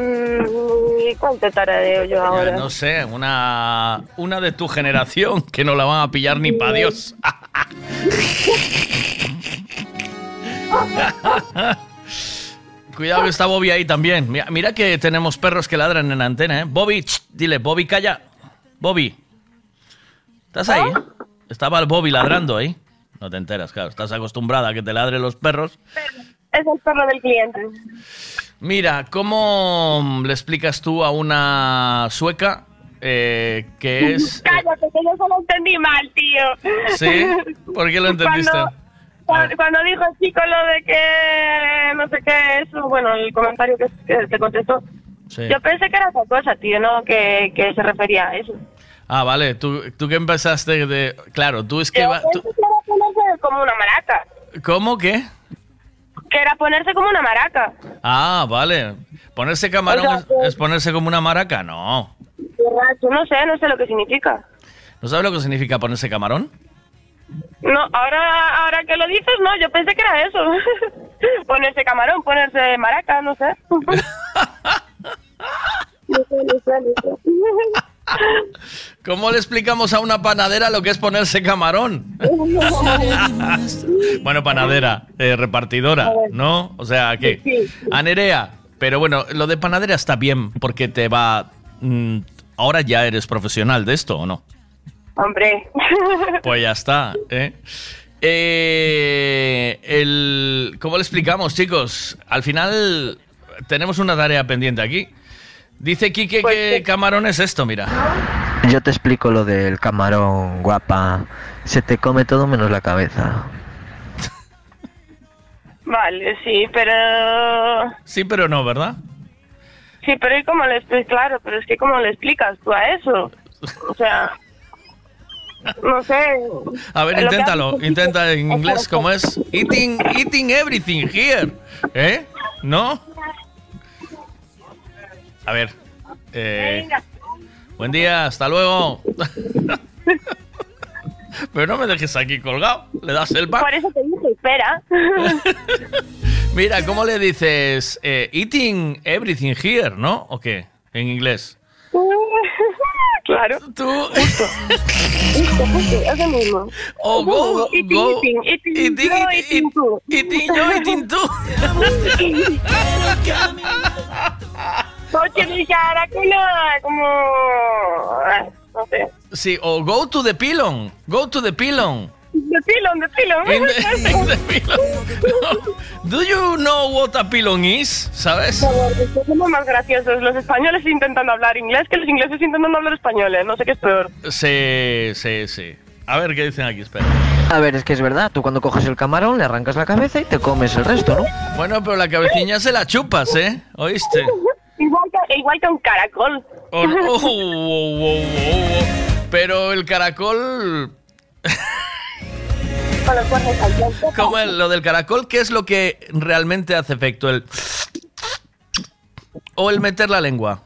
Mm, ¿y ¿Cuánto tarareo yo Eh, ahora? no sé, una, una de tu generación que no la van a pillar ni para Dios. Cuidado que está Bobby ahí también. Mira, mira que tenemos perros que ladran en la antena, ¿eh? Bobby, ch, dile, Bobby, calla. Bobby. ¿Estás ahí? Estaba el Bobby ladrando ahí. No te enteras, claro. Estás acostumbrada a que te ladren los perros. Es el perro del cliente. Mira, ¿cómo le explicas tú a una sueca eh, que es... Cállate, que yo solo entendí mal, tío. ¿Sí? ¿Por qué lo entendiste? Cuando, cuando- cuando dijo el chico lo de que no sé qué, eso, bueno, el comentario que, que te contestó, Sí. yo pensé que era otra cosa, tío, ¿no? Que, que se refería a eso. Ah, vale. ¿Tú, tú que empezaste de... Claro, tú es que... Yo va- tú- como una maraca. ¿Cómo? ¿Qué? Que era ponerse como una maraca. Ah, vale. ¿Ponerse camarón O sea, es, ponerse como una maraca? No. Borracho, no sé, no sé lo que significa. ¿No sabes lo que significa ponerse camarón? No, ahora, ahora que lo dices, no, yo pensé que era eso. ponerse camarón, ponerse maraca, no sé. no sé, no sé, no sé. ¿Cómo le explicamos a una panadera lo que es ponerse camarón? bueno, panadera, eh, repartidora, ¿no? O sea, ¿qué? A Nerea. Pero bueno, lo de panadera está bien porque te va... mm, ahora ya eres profesional de esto, ¿o no? Hombre. Pues ya está, ¿eh? Eh, el, ¿Cómo le explicamos, chicos? Al final tenemos una tarea pendiente aquí. Dice Quique que camarón es esto, mira. Yo te explico lo del camarón, guapa. Se te come todo menos la cabeza. Vale, sí, pero... Sí, pero no, ¿verdad? Sí, pero ¿y cómo le explicas? Claro, pero es que ¿cómo le explicas tú a eso? O sea... No sé. A ver, inténtalo. Intenta en inglés cómo es. Eating, eating everything here. ¿Eh? ¿No? A ver. eh, buen día, hasta luego. Pero no me dejes aquí colgado. Le das el pan. Por eso te dije, espera. Mira, ¿cómo le dices? eh, eating everything here, ¿no? ¿O qué? En inglés. claro. Tú. Justo, justo, es lo mismo. O Es lo go. Eating, go, eating, eating, eating, no, como... ah, No sé. Sí, o go to the pilon. Go to the pilon. De pilón, de pilón. In the- in the pilon. Do you know what a pilon is? ¿Sabes? Somos más graciosos los españoles intentando hablar inglés que los ingleses intentando hablar español, ¿eh? No sé qué es peor. Sí, sí, sí. A ver qué dicen aquí, espera. A ver, es que es verdad, tú cuando coges el camarón le arrancas la cabeza y te comes el resto, ¿no? Bueno, pero la cabecilla se la chupas, ¿eh? ¿Oíste? Igual que, igual que un caracol. Oh. Oh. Pero el caracol... Con los cuernos al viento. Como el- lo del caracol, ¿qué es lo que realmente hace efecto? ¿El... ¿O el meter la lengua?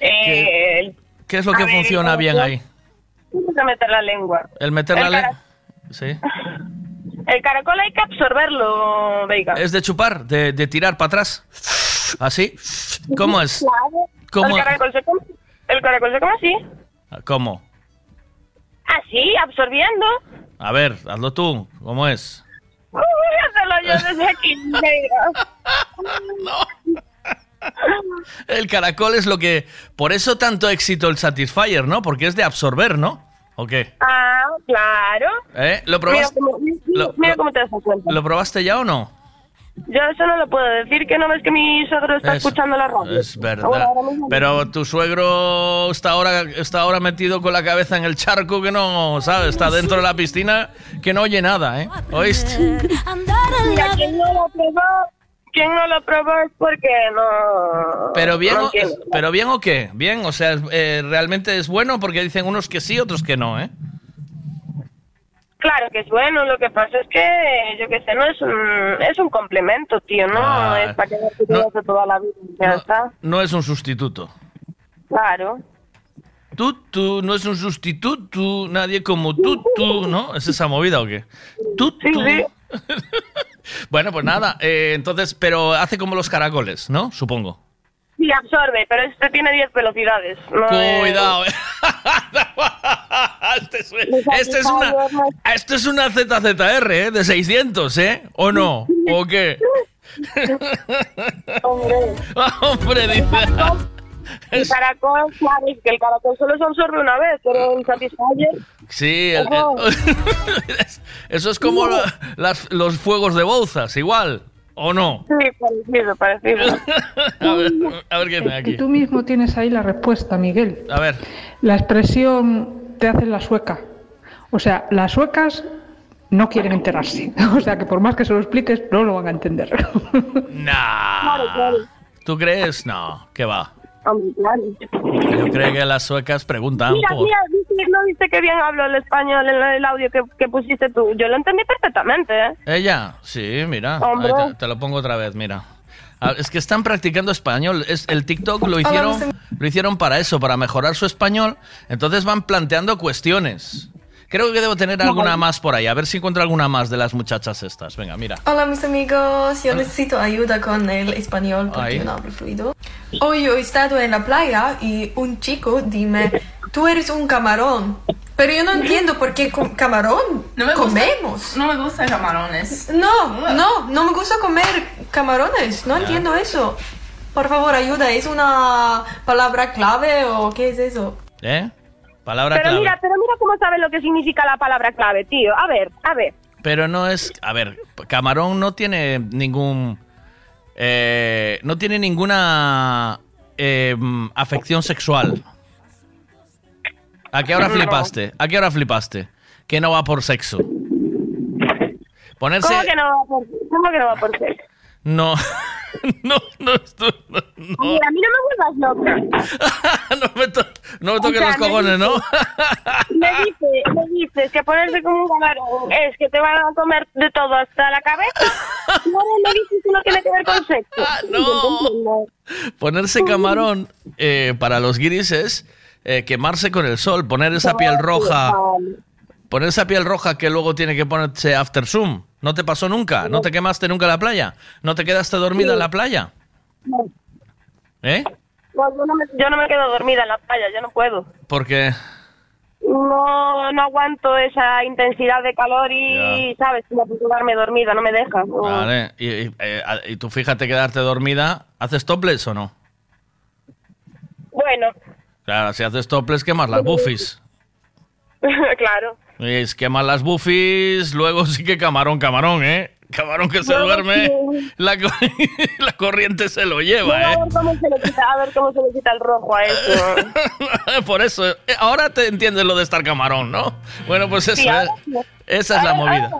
El- ¿Qué es lo A que ver, funciona el bien ahí? Tienes que meter la lengua. ¿El meter El la lengua? cara- Sí. El caracol hay que absorberlo, Veiga. ¿Es de chupar? ¿De, de tirar para atrás? ¿Así? ¿Cómo es? ¿Cómo? El caracol se come, el caracol se come así. ¿Cómo? Así, absorbiendo. A ver, hazlo tú. ¿Cómo es? Uy, hacerlo yo desde aquí, Veiga. El caracol es lo que... Por eso tanto éxito el Satisfyer, ¿no? Porque es de absorber, ¿no? ¿O qué? Ah, claro. ¿Eh? ¿Lo Mira probaste, cómo, mira lo- mira lo- cómo te das cuenta. ¿Lo probaste ya o no? Yo eso no lo puedo decir, que no ves que mi suegro está Eso, escuchando la radio. Es verdad. Pero tu suegro está ahora, está ahora metido con la cabeza en el charco que no, ¿sabes? Está dentro de la piscina que no oye nada, ¿eh? ¿Oíste? Mira, quien no lo probó, quien no lo probó es porque no. Pero bien, no o, pero bien o qué? Bien, o sea, eh, realmente es bueno porque dicen unos que sí, otros que no, ¿eh? Claro que es bueno, lo que pasa es que, yo qué sé, no es un, es un complemento, tío, no Ah, es para con eso toda la vida, ya está. No es un sustituto. Claro. Tú, tú, no es un sustituto, nadie como tú, tú, ¿no? ¿Es esa movida o qué? Tú, tú. bueno, pues nada, eh, entonces, pero hace como los caracoles, ¿no? Supongo. Sí, absorbe, pero este tiene 10 velocidades. No es- Cuidado, eh. este, es, este es una, esto es una ZZR, ¿eh? De 600, ¿eh? ¿O no? ¿O qué? Hombre. Hombre, dice. El caracol, claro, es que el caracol solo se absorbe una vez, pero el Satisfyer... Sí, el- el- eso es como la- las- los fuegos de Bouzas, igual, ¿o no? Sí, parecido, parecido. A ver, a ver qué tiene Y aquí. tú mismo tienes ahí la respuesta, Miguel. A ver. La expresión te hacen la sueca. O sea, las suecas no quieren enterarse. O sea, que por más que se lo expliques, no lo van a entender. Nah. ¿Tú crees? No, que va. Hombre, claro. Yo creo que las suecas preguntan Mira, por... mira, ¿viste- ¿no viste que bien hablo el español en el audio que, que pusiste tú? Yo lo entendí perfectamente, ¿eh? ¿Ella? Sí, mira. Hombre. Ahí te, te lo pongo otra vez, mira. Ah, Es que están practicando español. Es, el TikTok lo hicieron, lo hicieron para eso, para mejorar su español. Entonces van planteando cuestiones. Creo que debo tener alguna más por ahí. A ver si encuentro alguna más de las muchachas estas. Venga, mira. Hola mis amigos, yo necesito ayuda con el español porque Ay. no hablo fluido. Hoy he estado en la playa y un chico dime, tú eres un camarón. Pero yo no entiendo por qué com- camarón No me gusta- comemos. No me gustan camarones. No, no, no me gusta comer camarones, no entiendo eso. Por favor, ayuda, ¿es una palabra clave o qué es eso? ¿Eh? Palabra Pero clave. mira, pero mira cómo sabe lo que significa la palabra clave, tío. A ver, a ver. Pero no es. A ver, Camarón no tiene ningún. eh, no tiene ninguna eh, afección sexual. ¿A qué hora flipaste? ¿A qué hora flipaste? Que no va por sexo. Ponerse. ¿Cómo que no va por, cómo que no va por ser? No. no, no, no, no. Mira, a mí no me vuelvas loca. no me, to- no me O toques sea, los me cojones, ¿no? Me dice, me dices que ponerse como un camarón es que te van a comer de todo hasta la cabeza. Ahora me dices que no tiene que ver con sexo. Ah, no. Ponerse camarón eh, para los guiris es eh, quemarse con el sol, poner esa piel roja. Poner esa piel roja que luego tiene que ponerse after zoom. ¿No te pasó nunca? ¿No te quemaste nunca en la playa? ¿No te quedaste dormida en la playa? No, ¿Eh? yo, no me, yo no me quedo dormida en la playa, yo no puedo. Porque... No, no aguanto esa intensidad de calor y, ¿sabes? No puedo quedarme dormida, no me deja. No. Vale, y, y, eh, y tú fíjate quedarte dormida, ¿haces topless o no? Bueno, Claro, si haces topless quemas las buffies. claro. Es quemas las buffies, luego sí que camarón, camarón, ¿eh? Camarón que se duerme, sí. la, la corriente se lo lleva, a ¿eh? ver cómo se le quita, a ver cómo se le quita el rojo a eso. Por eso, eh, ahora te entiendes lo de estar camarón, ¿no? Bueno, pues eso, Sí, ahora sí. esa es la movida.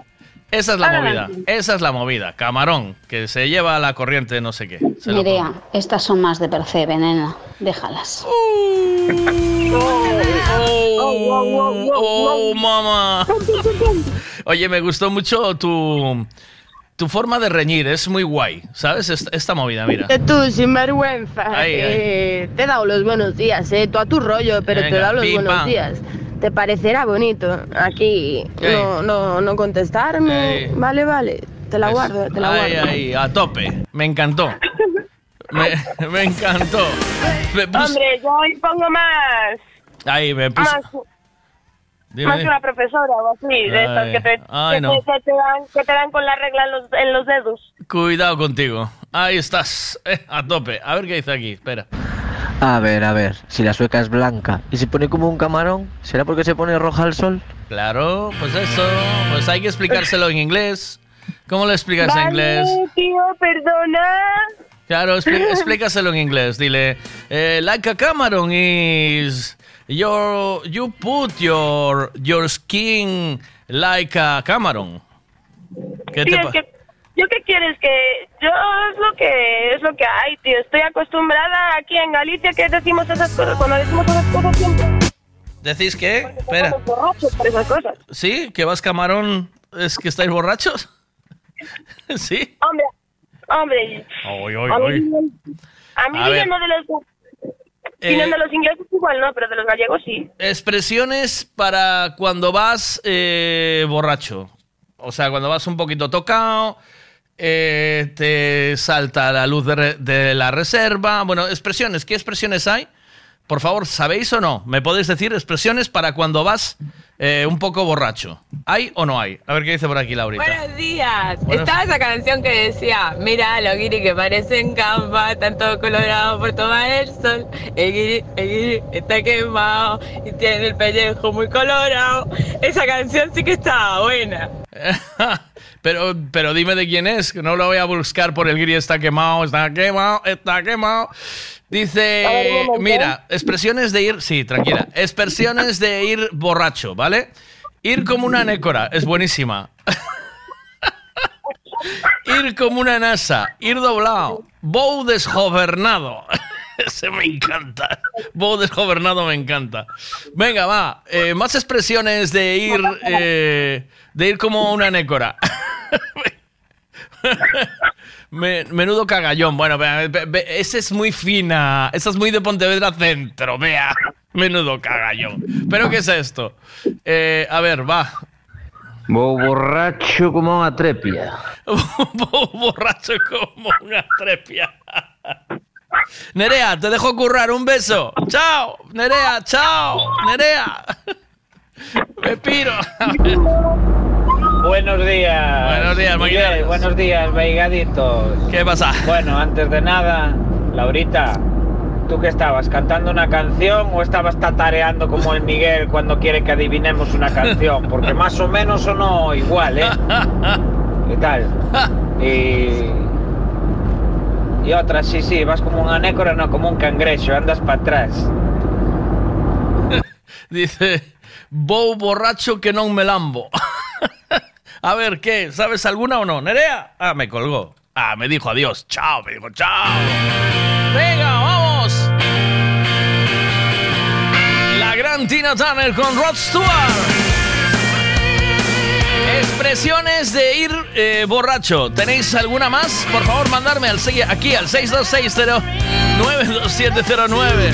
Esa es la ahora movida, esa es la movida. Camarón, que se lleva la corriente no sé qué. Se Nerea, estas son más de percebe, nena. Déjalas. ¡Oh, mamá! Oye, me gustó mucho tu, tu forma de reñir, es muy guay, ¿sabes? Esta, esta movida, mira. Que tú, sinvergüenza, Ay, eh, te he dado los buenos días, eh, tú a tu rollo, pero te Venga, he dado los pim, buenos pam. días. Te parecerá bonito aquí no, no, no contestarme. Ey. Vale, vale, te la Es- guardo, te la ay, guardo. ay, a tope, me encantó. Me, me encantó. Me pus- Hombre, yo hoy pongo más, Ahí me puse. más, Dime, más que una profesora o así, de estas Ay, que te, ay, que, no. te, que te dan, que te dan con la regla en los, en los dedos. Cuidado contigo. Ahí estás, eh, a tope. A ver qué dice aquí, espera. A ver, a ver, si la sueca es blanca y se pone como un camarón, ¿será porque se pone roja al sol? Claro, pues eso, pues hay que explicárselo en inglés. ¿Cómo le explicas en inglés? tío, perdona. Claro, expli- explícaselo en inglés. Dile, eh, like a Cameron is your you put your your skin like a Cameron. ¿Qué Sí, te es pa- que ¿Yo qué quieres que yo es lo que es lo que hay, tío. Estoy acostumbrada aquí en Galicia que decimos esas cosas cuando decimos esas cosas siempre ¿Decís qué? Espera. borrachos por esas cosas. ¿Sí? ¿Que vas camarón? ¿Es que estáis borrachos? ¿Sí? Hombre, hombre. Oy, a mí, oy. a mí A ver. viniendo de los Eh, de los ingleses igual no, pero de los gallegos sí. Expresiones para cuando vas eh, borracho. O sea, cuando vas un poquito tocado, eh, te salta la luz de, de la reserva. Bueno, expresiones. ¿Qué expresiones hay? Por favor, ¿sabéis o no? ¿Me podéis decir expresiones para cuando vas eh, un poco borracho? ¿Hay o no hay? A ver qué dice por aquí Laurita. Buenos días. Buenos- Estaba esa canción que decía, mira los guiri que parecen campa, están todos colorados por tomar el sol. El guiri, el guiri está quemado y tiene el pellejo muy colorado. Esa canción sí que estaba buena. pero, pero dime de quién es, que no lo voy a buscar por el gris está quemado, está quemado, está quemado. Dice, mira, expresiones de ir, sí, tranquila, expresiones de ir borracho, ¿vale? Ir como una nécora, es buenísima. ir como una nasa, ir doblado, bow desgobernado. Ese me encanta. Bow desgobernado me encanta. Venga, va. eh, más expresiones de ir, eh, de ir como una nécora. Me- menudo cagallón. Bueno, vea, ese es muy fina. Esa es muy de Pontevedra Centro, vea. Menudo cagallón. ¿Pero qué es esto? Eh, a ver, va. Vou borracho como unha trepia. Borracho como una trepia. Nerea, te dejo currar. Un beso. Chao. Nerea, chao. Nerea. Me piro. Buenos días. Buenos días, Miguel. Buenos días, veigaditos. ¿Qué pasa? Bueno, antes de nada, Laurita, ¿tú qué estabas? ¿Cantando una canción o estabas tatareando como el Miguel cuando quiere que adivinemos una canción? Porque más o menos sonó igual, ¿eh? ¿Qué tal? Y... Y otra, sí, sí, vas como una nécora, no, como un cangrejo, andas para atrás. Dice, Bow borracho que no me lambo. A ver, ¿qué? ¿Sabes alguna o no? ¿Nerea? Ah, me colgó. Ah, me dijo adiós. Chao, me dijo chao. Venga, vamos. La gran Tina Turner con Rod Stewart. Expresiones de ir eh, borracho. ¿Tenéis alguna más? Por favor, mandarme al, aquí al 6260 92709.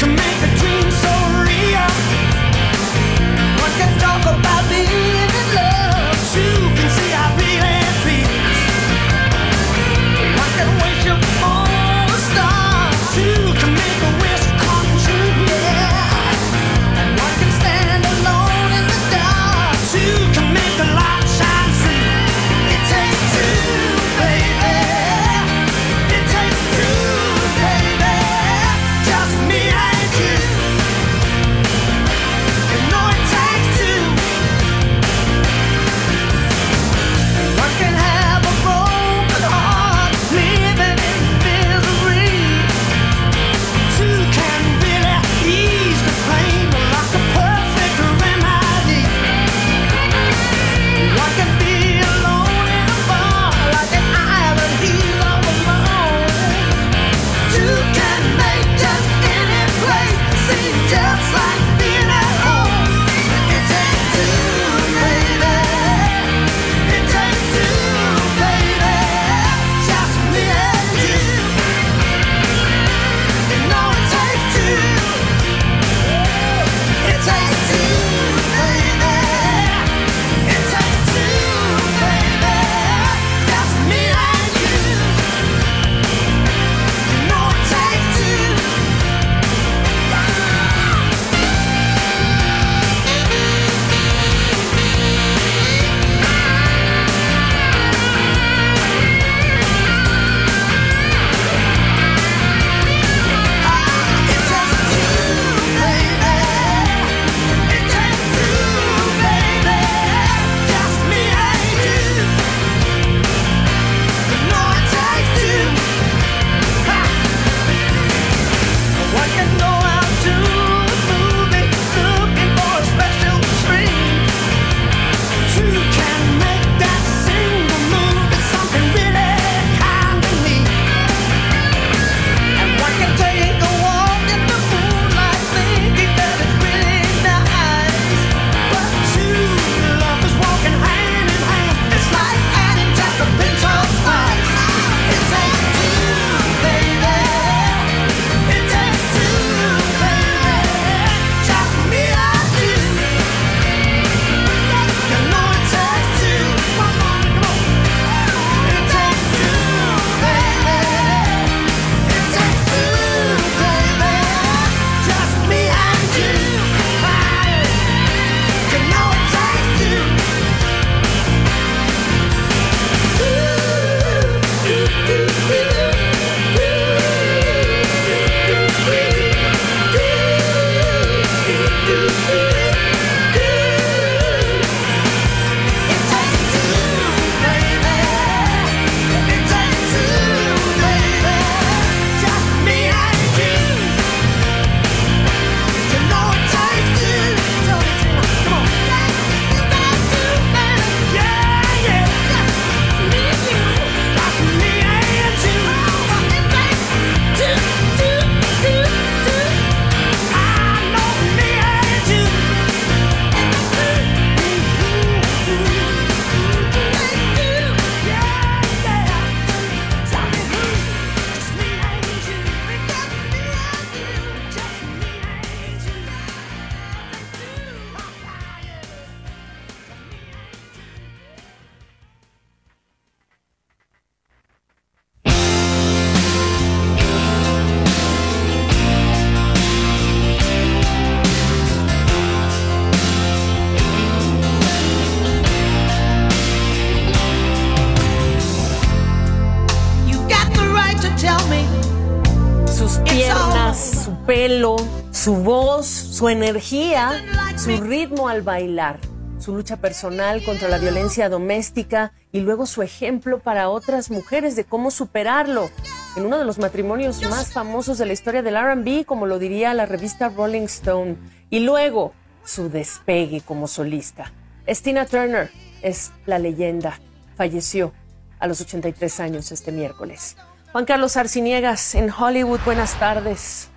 Su energía, su ritmo al bailar, su lucha personal contra la violencia doméstica y luego su ejemplo para otras mujeres de cómo superarlo en uno de los matrimonios más famosos de la historia del RB, como lo diría la revista Rolling Stone, y luego su despegue como solista. Es Tina Turner es la leyenda. Falleció a los 83 años este miércoles. Juan Carlos Arciniegas en Hollywood, buenas tardes.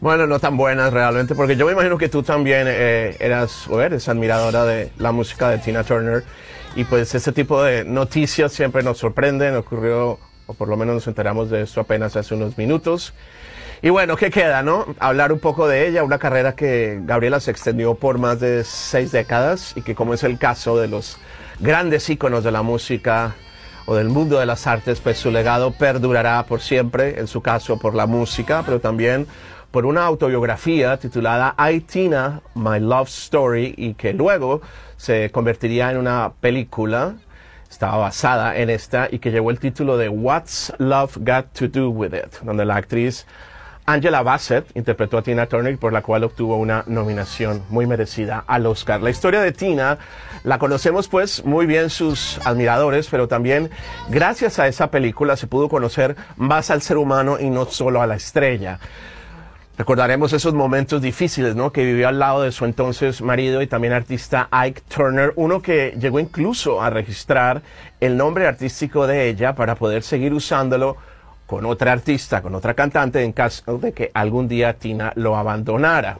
Bueno, no tan buenas realmente, porque yo me imagino que tú también eh, eras o eres admiradora de la música de Tina Turner y pues ese tipo de noticias siempre nos sorprenden, ocurrió, o por lo menos nos enteramos de esto apenas hace unos minutos. Y bueno, ¿qué queda, no? Hablar un poco de ella, una carrera que Gabriela se extendió por más de seis décadas y que como es el caso de los grandes íconos de la música o del mundo de las artes, pues su legado perdurará por siempre, en su caso por la música, pero también por una autobiografía titulada I, Tina, My Love Story, y que luego se convertiría en una película, estaba basada en esta, y que llevó el título de What's Love Got to Do With It, donde la actriz Angela Bassett interpretó a Tina Turner, por la cual obtuvo una nominación muy merecida al Oscar. La historia de Tina la conocemos pues muy bien sus admiradores, pero también gracias a esa película se pudo conocer más al ser humano y no solo a la estrella. Recordaremos esos momentos difíciles, ¿no? Que vivió al lado de su entonces marido y también artista Ike Turner, uno que llegó incluso a registrar el nombre artístico de ella para poder seguir usándolo con otra artista, con otra cantante, en caso de que algún día Tina lo abandonara.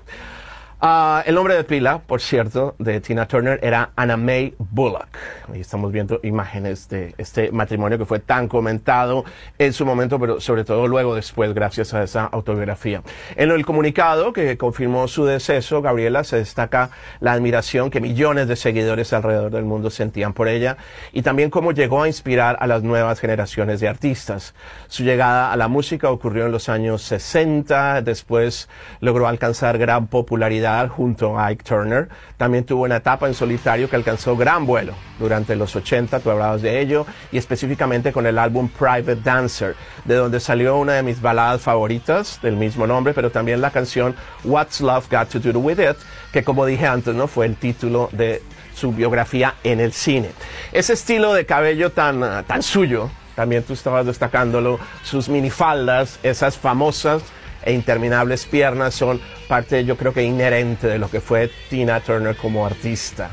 Ah, el nombre de pila, por cierto, de Tina Turner era Anna May Bullock. Ahí estamos viendo imágenes de este matrimonio que fue tan comentado en su momento, pero sobre todo luego después, gracias a esa autobiografía. En el comunicado que confirmó su deceso, Gabriela, se destaca la admiración que millones de seguidores alrededor del mundo sentían por ella y también cómo llegó a inspirar a las nuevas generaciones de artistas. Su llegada a la música ocurrió en los años 60, después logró alcanzar gran popularidad junto a Ike Turner. También tuvo una etapa en solitario que alcanzó gran vuelo durante los 80, tú hablabas de ello, y específicamente con el álbum Private Dancer, de donde salió una de mis baladas favoritas del mismo nombre, pero también la canción What's Love Got to Do With It, que como dije antes, ¿no? fue el título de su biografía en el cine. Ese estilo de cabello tan, tan suyo, también tú estabas destacándolo, sus minifaldas, esas famosas e interminables piernas son parte, yo creo que inherente de lo que fue Tina Turner como artista.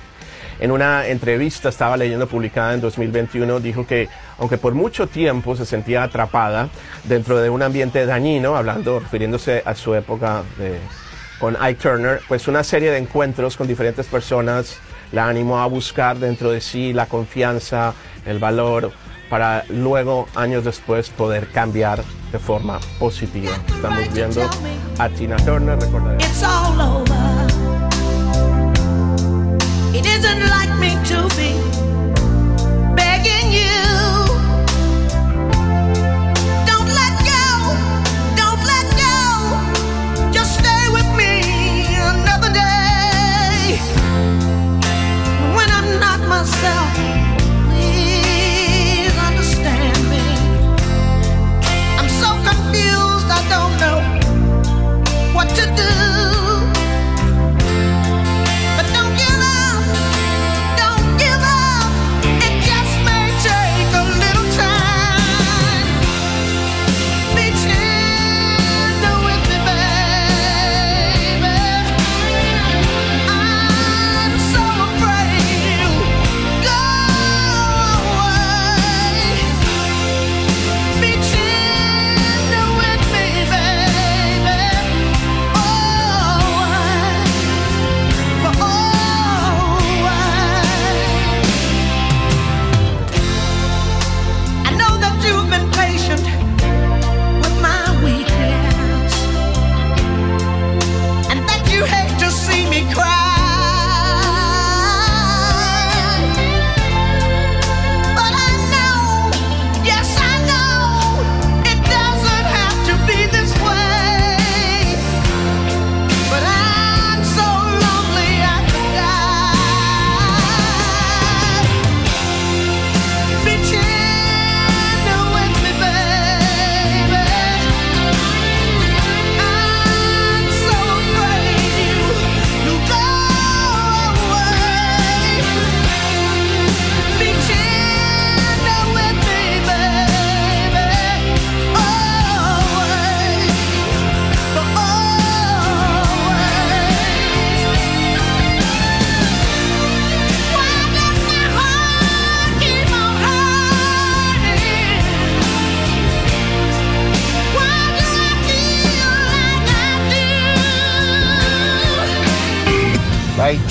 En una entrevista, estaba leyendo publicada en 2021, dijo que aunque por mucho tiempo se sentía atrapada dentro de un ambiente dañino, hablando, refiriéndose a su época con Ike Turner, pues una serie de encuentros con diferentes personas la animó a buscar dentro de sí la confianza, el valor, para luego, años después, poder cambiar de forma positiva. Estamos viendo a Tina Turner, recordaré. It's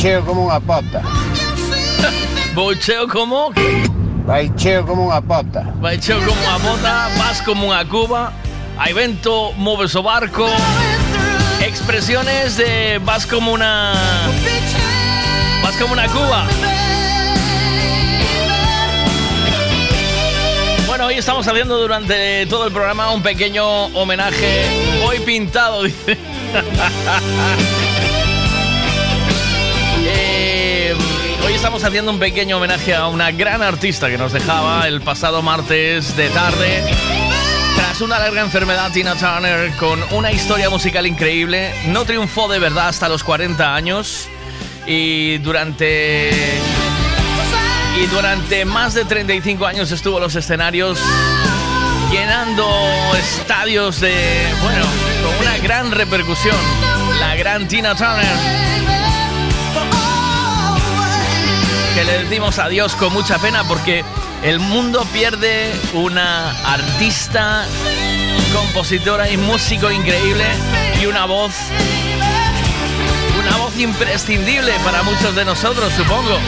Baicheo como unha pota. Bolcheo como? Baicheo como unha pota. Baicheo como unha bota, vas como unha cuba, hai vento, moves o barco. Expresiones de vas como una. Vas como una cuba. Bueno, hoy estamos haciendo durante todo el programa un pequeño homenaje. Hoy pintado, dice. hoy estamos haciendo un pequeño homenaje a una gran artista que nos dejaba el pasado martes de tarde. Tras una larga enfermedad, Tina Turner, con una historia musical increíble, no triunfó de verdad hasta los 40 años y durante y durante más de 35 años estuvo en los escenarios llenando estadios de, bueno, con una gran repercusión. La gran Tina Turner. Que le decimos adiós con mucha pena porque el mundo pierde una artista, compositora y músico increíble y una voz una voz imprescindible para muchos de nosotros, supongo.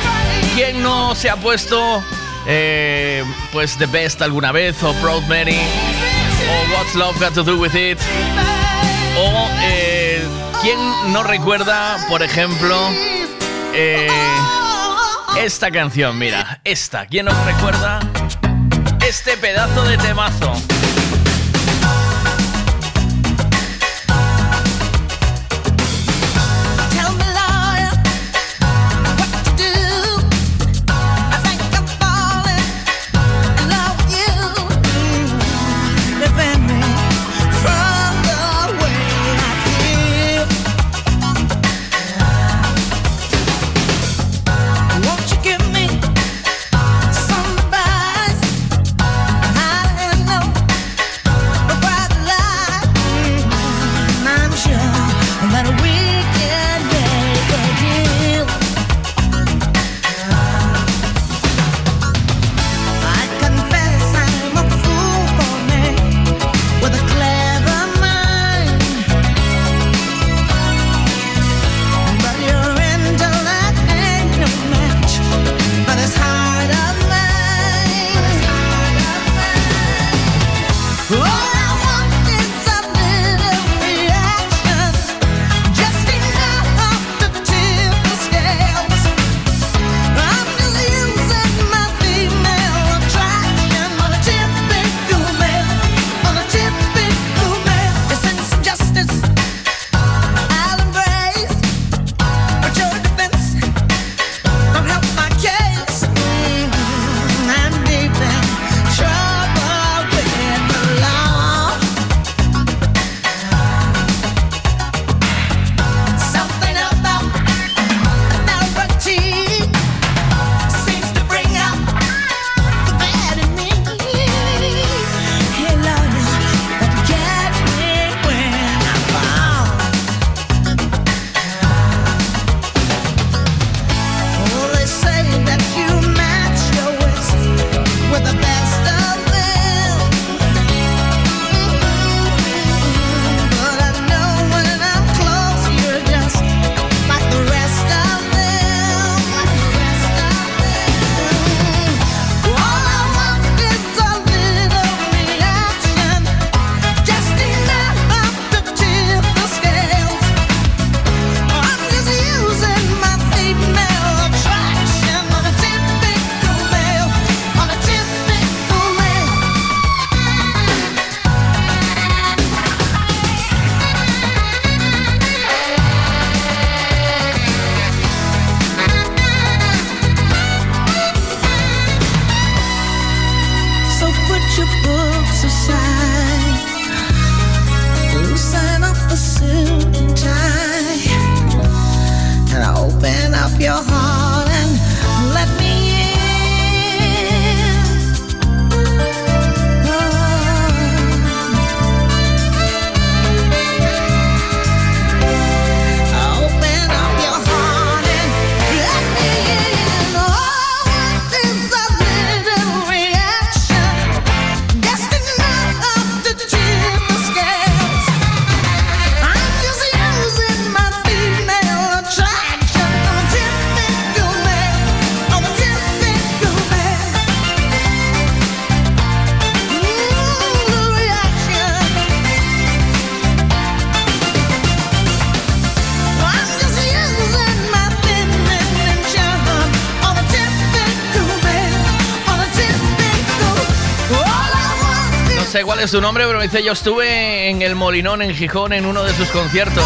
¿Quién no se ha puesto eh, pues The Best alguna vez o Proud Mary o What's Love Got to Do With It? O eh, ¿quién no recuerda, por ejemplo, eh, esta canción? Mira, esta. ¿Quién no recuerda este pedazo de temazo? Su nombre, pero me dice, yo estuve en el Molinón en Gijón en uno de sus conciertos.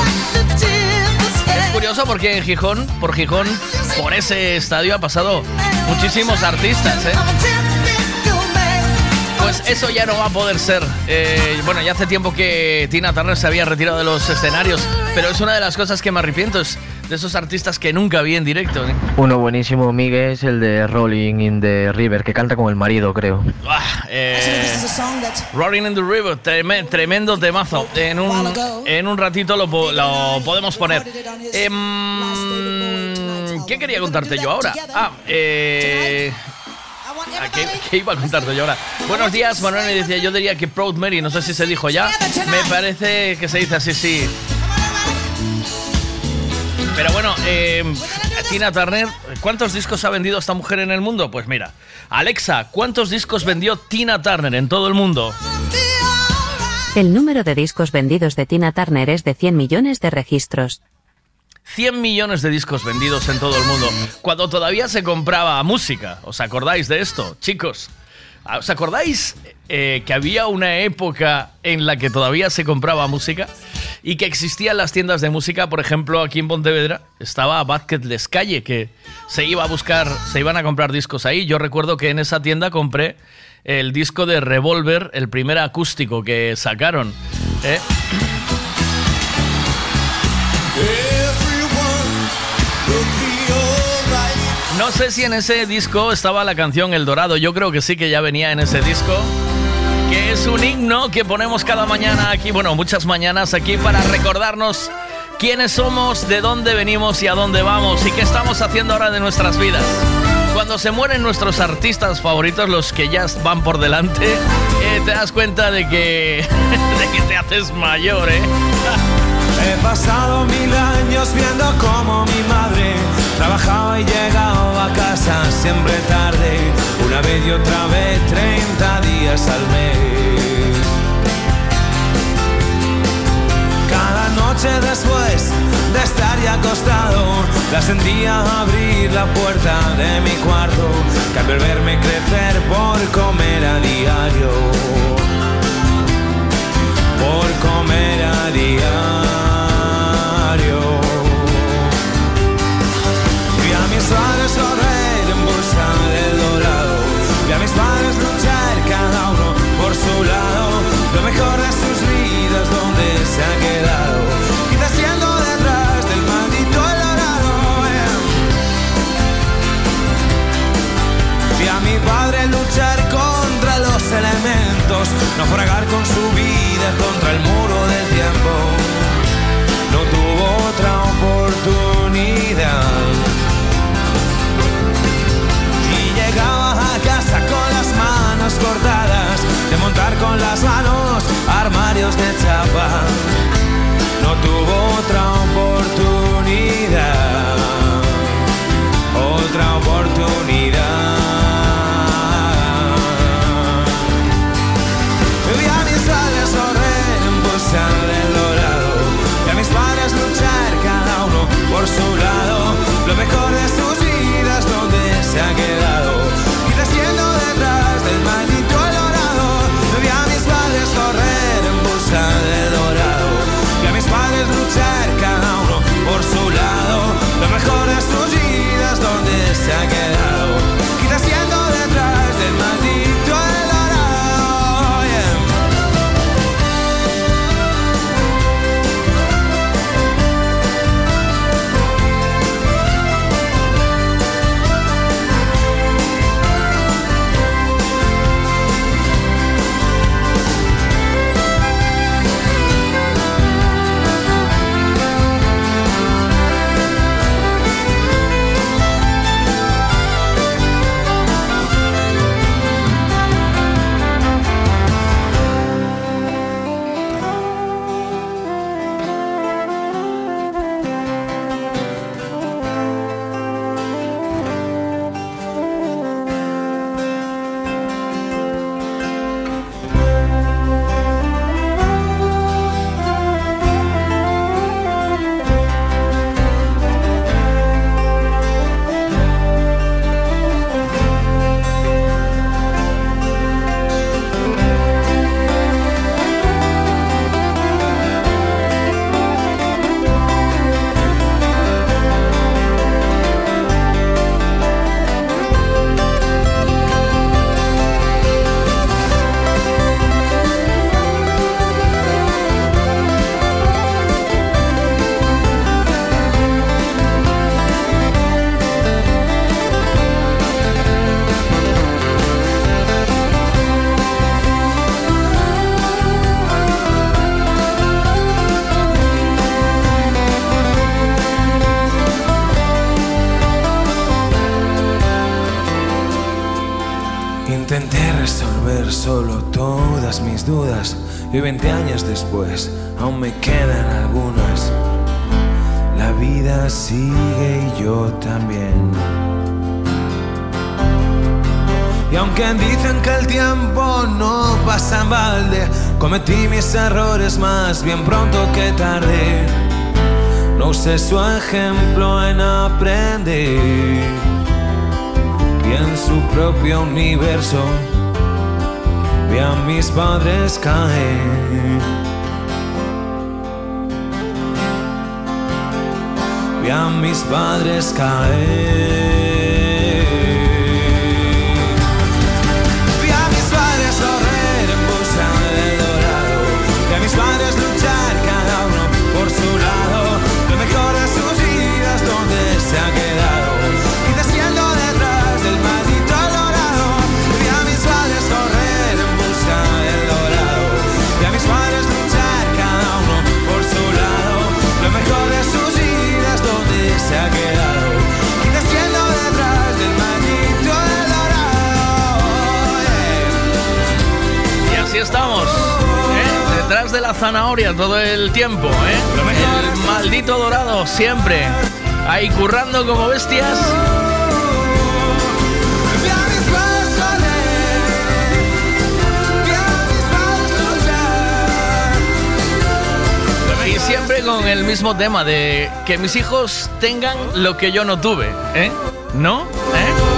Es curioso porque en Gijón, por Gijón, por ese estadio ha pasado muchísimos artistas, ¿eh? Pues eso ya no va a poder ser. Eh, bueno, ya hace tiempo que Tina Turner se había retirado de los escenarios, pero es una de las cosas que me arrepiento, es de esos artistas que nunca vi en directo. ¿eh? Uno buenísimo, Miguel, es el de Rolling in the River, que canta con el marido, creo. Ah, eh, Rolling in the River, treme- tremendo temazo. En un, en un ratito lo, lo podemos poner. Em, ¿Qué quería contarte yo ahora? Ah, eh... ah, ¿Qué, qué iba a contarte yo ahora? Buenos días, Manuel. Y decía, yo diría que Proud Mary, no sé si se dijo ya. Me parece que se dice así, sí. Pero bueno, eh, Tina Turner, ¿cuántos discos ha vendido esta mujer en el mundo? Pues mira, Alexa, ¿cuántos discos vendió Tina Turner en todo el mundo? El número de discos vendidos de Tina Turner es de 100 millones de registros. 100 millones de discos vendidos en todo el mundo. Cuando todavía se compraba música. ¿Os acordáis de esto, chicos? ¿Os acordáis eh, que había una época en la que todavía se compraba música? Y que existían las tiendas de música, por ejemplo, aquí en Pontevedra, estaba Bucketless Calle, que se iba a buscar, se iban a comprar discos ahí. Yo recuerdo que en esa tienda compré el disco de Revolver, el primer acústico que sacaron. ¿eh? No sé si en ese disco estaba la canción El Dorado, yo creo que sí que ya venía en ese disco, que es un himno que ponemos cada mañana aquí, bueno, muchas mañanas aquí para recordarnos quiénes somos, de dónde venimos y a dónde vamos y qué estamos haciendo ahora de nuestras vidas. Cuando se mueren nuestros artistas favoritos, los que ya van por delante, eh, te das cuenta de que, de que te haces mayor, ¿eh? He pasado mil años viendo como mi madre trabajaba y llegaba a casa siempre tarde, una vez y otra vez, 30 días al mes. Cada noche después de estar ya acostado, la sentía abrir la puerta de mi cuarto, cambio el verme crecer por comer a diario, por comer a diario. Luchar cada uno por su lado, lo mejor de sus vidas donde se ha quedado, quizás siendo detrás del maldito el dorado. Vi a mi padre luchar contra los elementos, naufragar con su vida contra el muro del de montar con las manos armarios de chapa. No tuvo otra oportunidad. Otra oportunidad. Vi a mis padres correr en dorado Y a mis padres luchar cada uno por su lado Lo mejor de sus vidas donde se ha quedado mis dudas y 20 años después aún me quedan algunas. La vida sigue y yo también. Y aunque dicen que el tiempo no pasa en balde, cometí mis errores más bien pronto que tarde. No usé su ejemplo en aprender. Y en su propio universo vi a mis padres caer. Vi a mis padres caer. La zanahoria todo el tiempo, ¿eh? El maldito dorado siempre, ahí currando como bestias. Y siempre con el mismo tema de que mis hijos tengan lo que yo no tuve, ¿eh? ¿No? ¿Eh?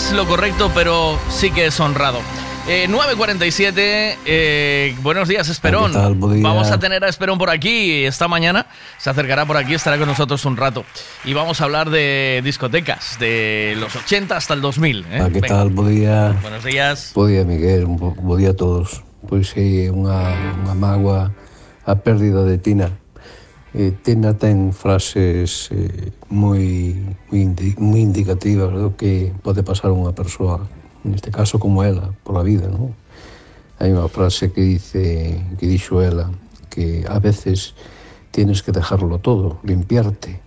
Es lo correcto, pero sí que es honrado. Eh, 9.47, eh, buenos días Esperón. ¿Qué tal? Buen día. Vamos a tener a Esperón por aquí esta mañana. Se acercará por aquí, estará con nosotros un rato. Y vamos a hablar de discotecas, de los 80 hasta el 2000. ¿eh? Ah, que Venga. tal? Bo día. Buenos días. Bo día, Miguel. Bo día a todos. Pois é unha, unha mágoa a pérdida de Tina. eh, Tena ten frases eh, moi, moi, indi, moi indicativas do que pode pasar unha persoa, neste caso como ela, pola vida, non? Hai unha frase que dice, que dixo ela, que a veces tienes que dejarlo todo, limpiarte,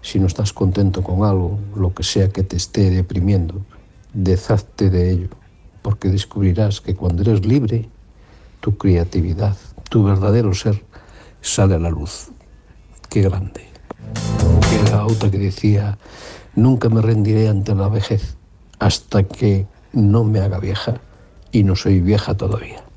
si no estás contento con algo, lo que sea que te esté deprimiendo, deshazte de ello, porque descubrirás que cuando eres libre, tu creatividad, tu verdadero ser, sale a la luz. Qué grande. Que la otra que decía, nunca me rendiré ante la vejez hasta que no me haga vieja y no soy vieja todavía.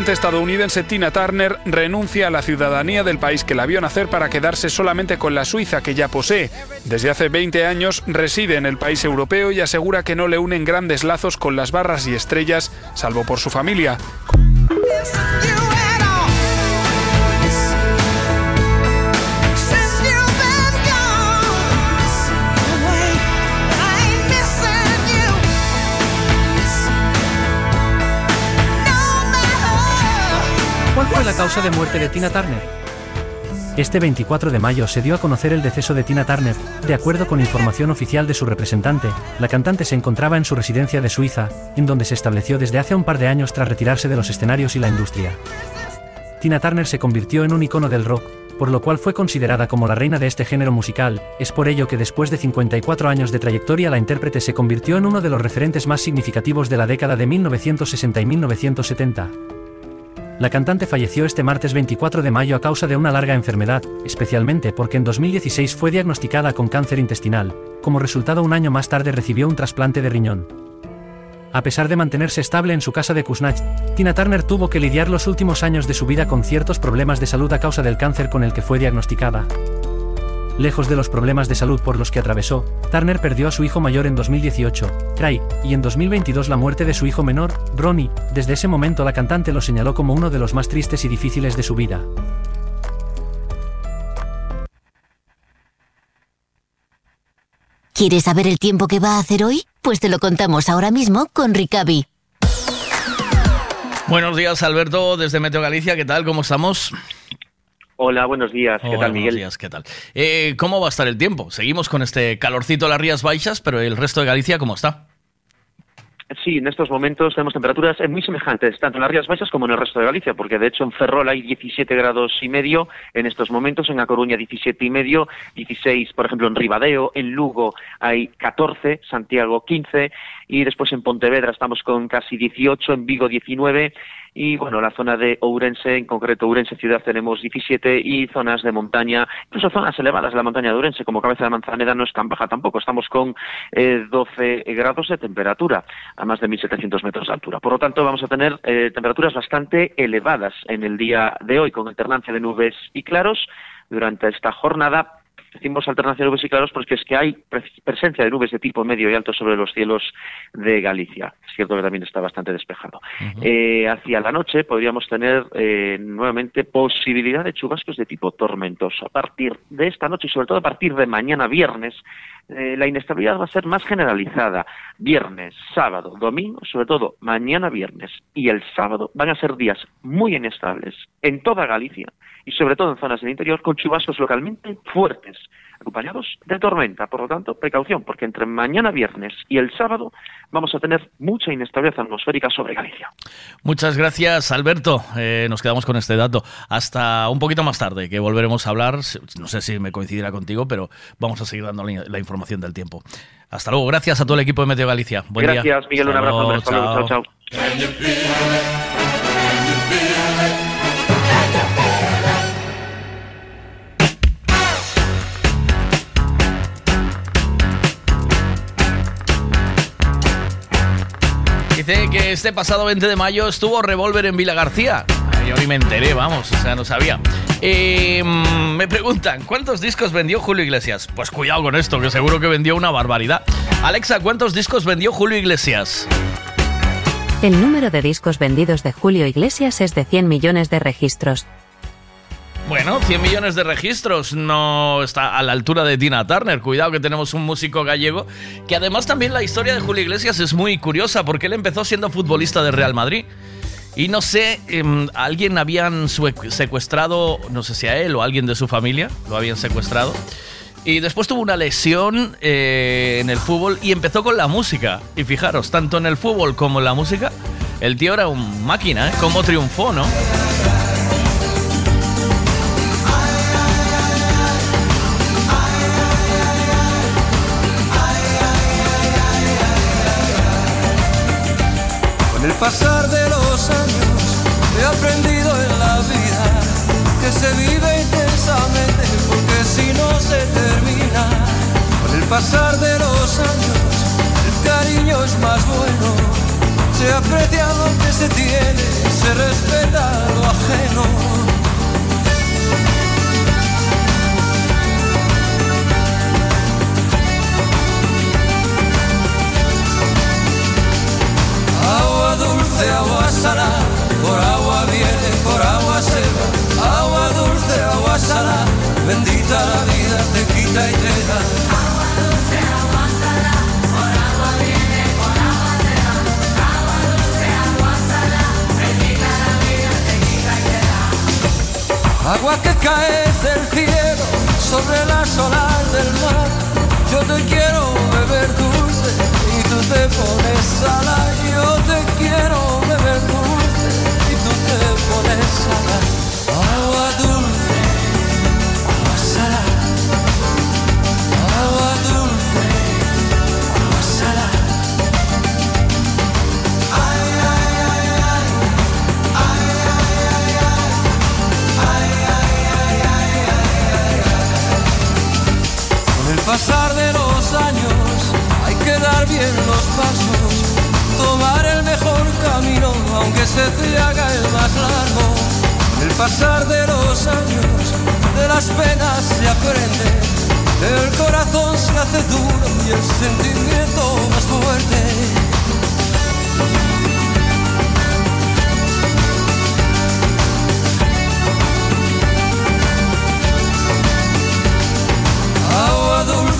Cantante estadounidense Tina Turner renuncia a la ciudadanía del país que la vio nacer para quedarse solamente con la Suiza que ya posee. Desde hace 20 años reside en el país europeo y asegura que no le unen grandes lazos con las barras y estrellas, salvo por su familia. Fue la causa de muerte de Tina Turner? Este 24 de mayo se dio a conocer el deceso de Tina Turner. De acuerdo con información oficial de su representante, la cantante se encontraba en su residencia de Suiza, en donde se estableció desde hace un par de años tras retirarse de los escenarios y la industria. Tina Turner se convirtió en un icono del rock, por lo cual fue considerada como la reina de este género musical, es por ello que después de 54 años de trayectoria la intérprete se convirtió en uno de los referentes más significativos de la década de 1960 y 1970. La cantante falleció este martes 24 de mayo a causa de una larga enfermedad, especialmente porque en 2016 fue diagnosticada con cáncer intestinal, como resultado un año más tarde recibió un trasplante de riñón. A pesar de mantenerse estable en su casa de Kuznach, Tina Turner tuvo que lidiar los últimos años de su vida con ciertos problemas de salud a causa del cáncer con el que fue diagnosticada. Lejos de los problemas de salud por los que atravesó, Turner perdió a su hijo mayor en 2018, Craig, y en 2022 la muerte de su hijo menor, Ronnie. Desde ese momento la cantante lo señaló como uno de los más tristes y difíciles de su vida. ¿Quieres saber el tiempo que va a hacer hoy? Pues te lo contamos ahora mismo con Ricavi. Buenos días, Alberto, desde Meteo Galicia. ¿Qué tal? ¿Cómo estamos? Hola, buenos días. ¿Qué Hola, tal, buenos Miguel? días, ¿qué tal? Eh, ¿Cómo va a estar el tiempo? Seguimos con este calorcito en las Rías Baixas, pero el resto de Galicia, ¿cómo está? Sí, en estos momentos tenemos temperaturas muy semejantes, tanto en las Rías Baixas como en el resto de Galicia, porque de hecho en Ferrol hay 17 grados y medio en estos momentos, en A Coruña 17 y medio, 16, por ejemplo, en Ribadeo, en Lugo hay 14, Santiago 15, y después en Pontevedra estamos con casi 18, en Vigo 19, y bueno, la zona de Ourense, en concreto Ourense ciudad tenemos 17 y zonas de montaña, incluso zonas elevadas de la montaña de Ourense, como Cabeza de Manzaneda no es tan baja tampoco, estamos con eh, 12 grados de temperatura a más de 1.700 metros de altura. Por lo tanto, vamos a tener eh, temperaturas bastante elevadas en el día de hoy, con alternancia de nubes y claros durante esta jornada. Decimos alternancia de nubes y claros porque es que hay pre- presencia de nubes de tipo medio y alto sobre los cielos de Galicia. Es cierto que también está bastante despejado. Eh, hacia la noche podríamos tener eh, nuevamente posibilidad de chubascos de tipo tormentoso. A partir de esta noche y sobre todo a partir de mañana viernes, eh, la inestabilidad va a ser más generalizada. Viernes, sábado, domingo, sobre todo mañana viernes y el sábado van a ser días muy inestables en toda Galicia y sobre todo en zonas del interior con chubascos localmente fuertes, acompañados de tormenta. Por lo tanto, precaución, porque entre mañana viernes y el sábado vamos a tener mucha inestabilidad atmosférica sobre Galicia. Muchas gracias, Alberto. Eh, nos quedamos con este dato. Hasta un poquito más tarde, que volveremos a hablar. No sé si me coincidirá contigo, pero vamos a seguir dando la información del tiempo. Hasta luego. Gracias a todo el equipo de Meteo Galicia. Buen día. Gracias, Miguel. Un abrazo. luego, luego. Chao, chao. Que este pasado 20 de mayo estuvo Revolver en Vila García. Yo me enteré, vamos, o sea, no sabía. Mm, me preguntan, ¿cuántos discos vendió Julio Iglesias? Pues cuidado con esto, que seguro que vendió una barbaridad. Alexa, ¿cuántos discos vendió Julio Iglesias? El número de discos vendidos de Julio Iglesias es de 100 millones de registros. Bueno, 100 millones de registros no está a la altura de Tina Turner. Cuidado que tenemos un músico gallego que además también la historia de Julio Iglesias es muy curiosa porque él empezó siendo futbolista de Real Madrid. Y no sé, em, alguien habían secuestrado, no sé si a él o a alguien de su familia, lo habían secuestrado. Y después tuvo una lesión eh, en el fútbol y empezó con la música. Y fijaros, tanto en el fútbol como en la música, el tío era un máquina, ¿eh? Cómo triunfó, ¿no? Pasar de los años he aprendido en la vida que se vive intensamente porque si no se termina. Con el pasar de los años el cariño es más bueno Se aprecia lo que se tiene, se respeta lo ajeno. Dulce, agua salada, por agua viene, por agua se va. Agua dulce, agua salada, bendita la vida, te quita y te da. Agua dulce, agua salada, por agua viene, por agua se va. Agua dulce, agua salada, bendita la vida, te quita y te da. Agua que cae del cielo sobre las olas del mar. Yo te quiero beber dulce y tú te pones salada. Yo te quiero beber dulce y tú te pones salada. Agua dulce, pasar de los años hay que dar bien los pasos, tomar el mejor camino aunque se te haga el más largo. El pasar de los años de las penas se aprende, el corazón se hace duro y el sentimiento más fuerte.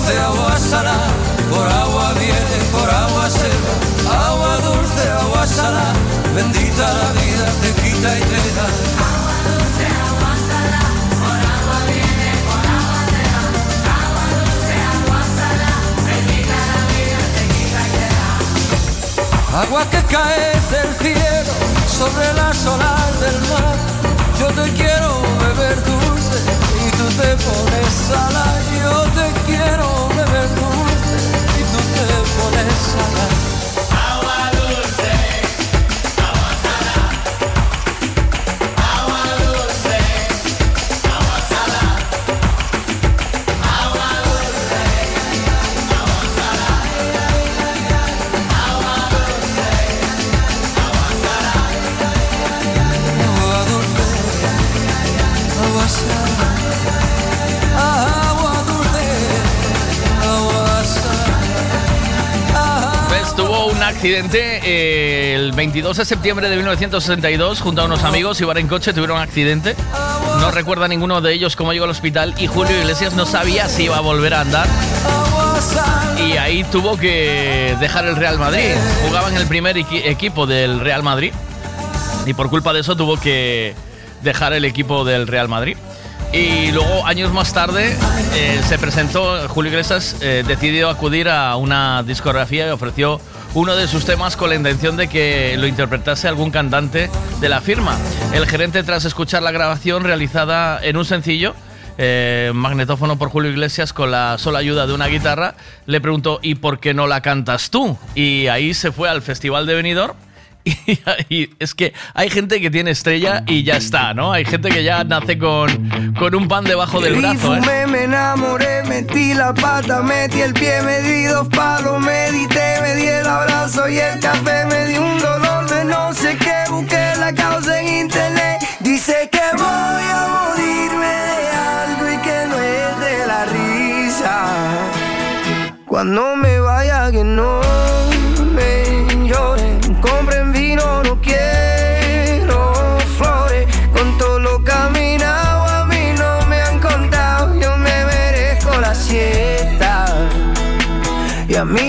Dulce, agua salada, por agua viene, por agua se va. Agua dulce, agua salada, bendita la vida, te quita y te da. Agua dulce, agua salada, por agua viene, por agua se va. Agua dulce, agua salada, bendita la vida, te quita y te da. Agua que cae del cielo sobre las olas del mar. Yo te quiero beber dulce te pones salada. Yo te quiero beber dulce y tú te pones salada. Accidente eh, el 22 de septiembre de 1962 junto a unos amigos, iban en coche, tuvieron un accidente. No recuerda ninguno de ellos cómo llegó al hospital y Julio Iglesias no sabía si iba a volver a andar. Y ahí tuvo que dejar el Real Madrid. Jugaba en el primer equi- equipo del Real Madrid y por culpa de eso tuvo que dejar el equipo del Real Madrid. Y luego, años más tarde, eh, se presentó, Julio Iglesias eh, decidió acudir a una discografía y ofreció uno de sus temas con la intención de que lo interpretase algún cantante de la firma. El gerente, tras escuchar la grabación realizada en un sencillo, eh, magnetófono por Julio Iglesias con la sola ayuda de una guitarra, le preguntó, ¿y por qué no la cantas tú? Y ahí se fue al Festival de Benidorm y, es que hay gente que tiene estrella y ya está, ¿no? Hay gente que ya nace con, con un pan debajo del brazo, ¿eh? fumé, me enamoré, metí la pata, metí el pie, me di dos palos, medité, me di el abrazo y el café, me di un dolor de no sé qué, busqué la causa en internet, dice que voy a morirme de algo y que no es de la risa. Cuando me vaya que no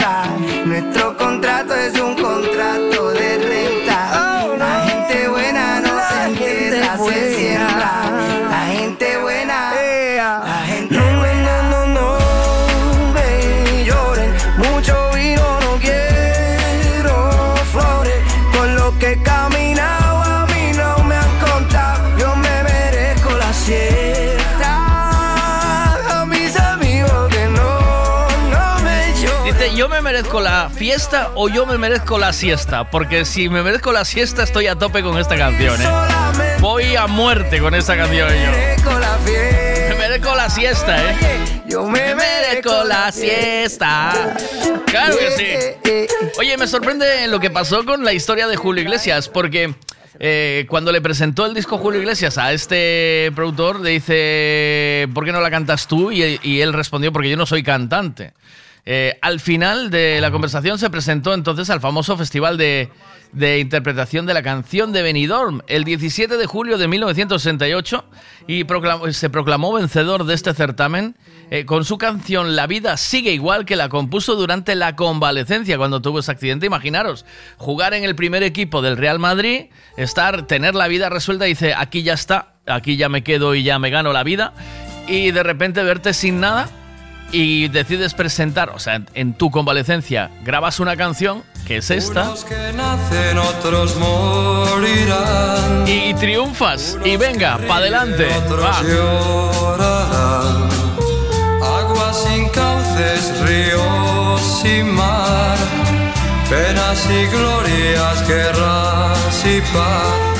siembra. Merezco la fiesta o yo me merezco la siesta. Porque si me merezco la siesta, estoy a tope con esta canción, ¿eh? Voy a muerte con esta canción yo. Me merezco la siesta, ¿eh? Yo me merezco la siesta. Claro que sí. Oye, me sorprende lo que pasó con la historia de Julio Iglesias, porque eh, cuando le presentó el disco Julio Iglesias a este productor, le dice, ¿por qué no la cantas tú? Y, y él respondió, porque yo no soy cantante. Eh, al final de la conversación se presentó entonces al famoso festival de, de interpretación de la canción de Benidorm el 17 de julio de 1968 y proclamó- se proclamó vencedor de este certamen eh, con su canción La vida sigue igual que la compuso durante la convalecencia cuando tuvo ese accidente. Imaginaros, jugar en el primer equipo del Real Madrid, estar, tener la vida resuelta y dice, aquí ya está, aquí ya me quedo y ya me gano la vida y de repente verte sin nada y decides presentar, o sea, en tu convalecencia grabas una canción que es esta Unos que nacen, otros morirán. y triunfas y venga, para adelante. Va. llorarán. Aguas sin cauces, ríos sin mar. Penas y glorias, guerras y paz.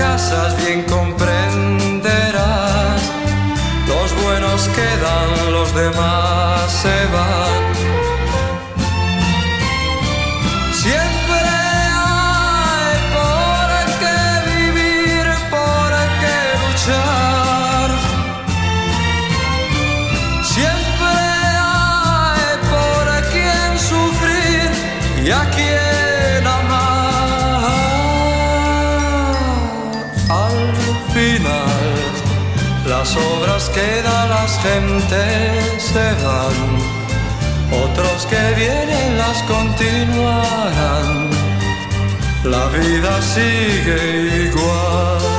Fracasas bien comprenderás. Los buenos quedan, los demás se van. Gentes se van. Otros que vienen las continuarán. La vida sigue igual.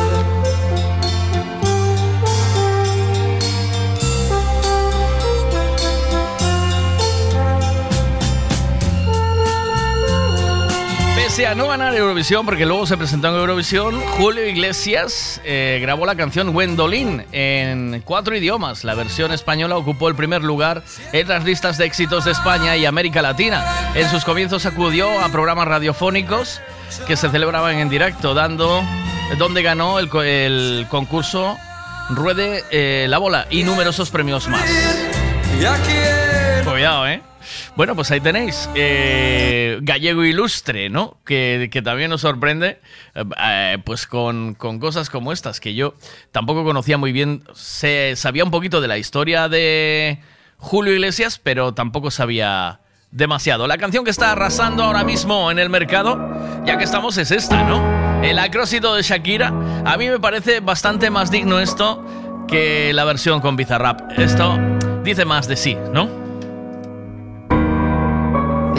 No ganar Eurovisión, porque luego se presentó en Eurovisión, Julio Iglesias eh, grabó la canción Gwendolyn en cuatro idiomas. La versión española ocupó el primer lugar en las listas de éxitos de España y América Latina. En sus comienzos acudió a programas radiofónicos que se celebraban en directo, dando donde ganó el, co- el concurso Ruede eh, la Bola y numerosos premios más. Cuidado, ¿eh? Bueno, pues ahí tenéis. eh, gallego ilustre, ¿no? Que, que también nos sorprende, eh, eh, pues con, con cosas como estas, que yo tampoco conocía muy bien. Se, sabía un poquito de la historia de Julio Iglesias, pero tampoco sabía demasiado. La canción que está arrasando ahora mismo en el mercado, ya que estamos, es esta, ¿no? El acrósito de Shakira. A mí me parece bastante más digno esto que la versión con Bizarrap. Esto dice más de sí, ¿no?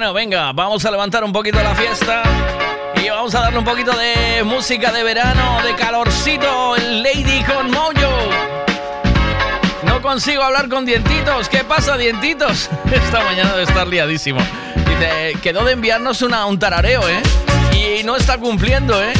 Bueno, venga, vamos a levantar un poquito la fiesta y vamos a darle un poquito de música de verano, de calorcito, el Lady con Mojo. No consigo hablar con Dientitos. ¿Qué pasa, Dientitos? Esta mañana debe estar liadísimo. Dice, quedó de enviarnos una, un tarareo, ¿eh? Y no está cumpliendo, ¿eh?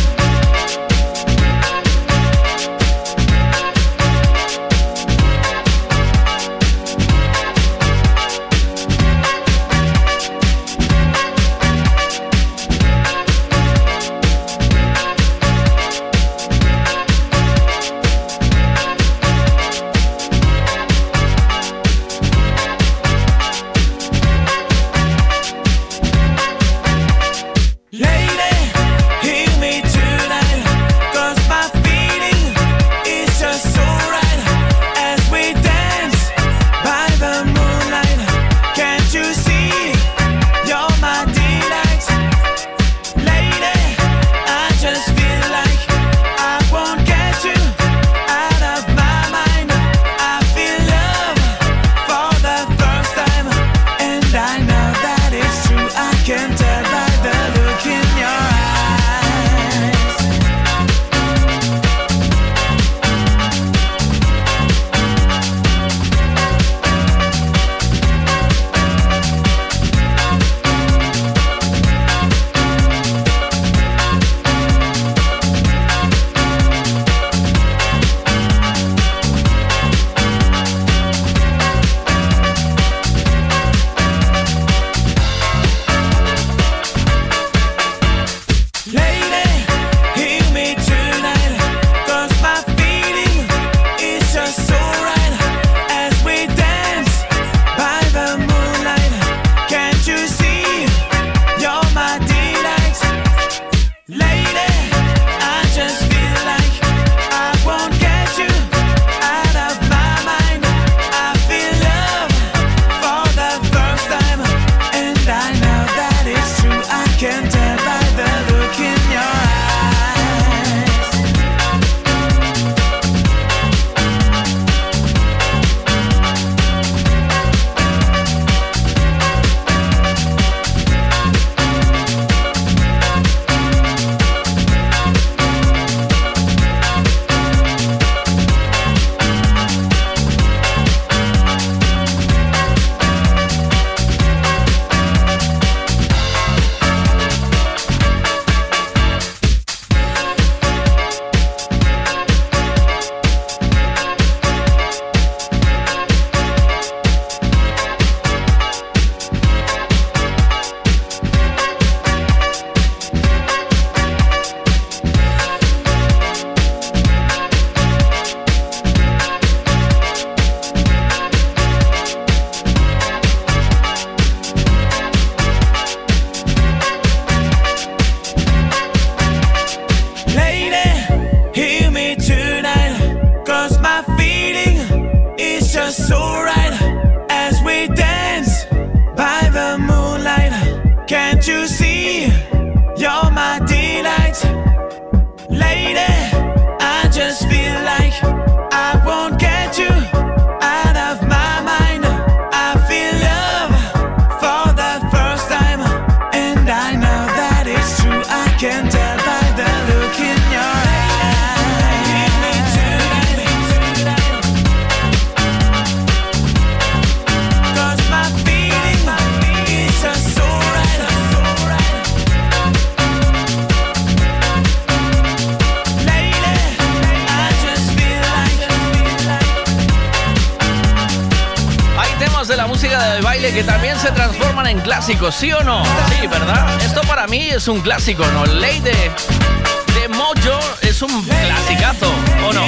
Es un clásico, ¿no? Ley de, de Mojo es un clasicazo, ¿o no?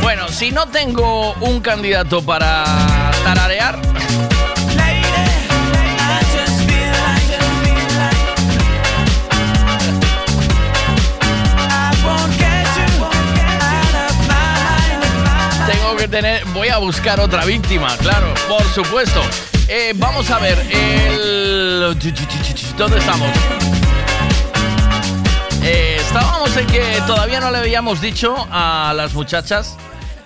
Bueno, si no tengo un candidato para supuesto. Eh, vamos a ver, el. ¿Dónde estamos? Eh, estábamos en que todavía no le habíamos dicho a las muchachas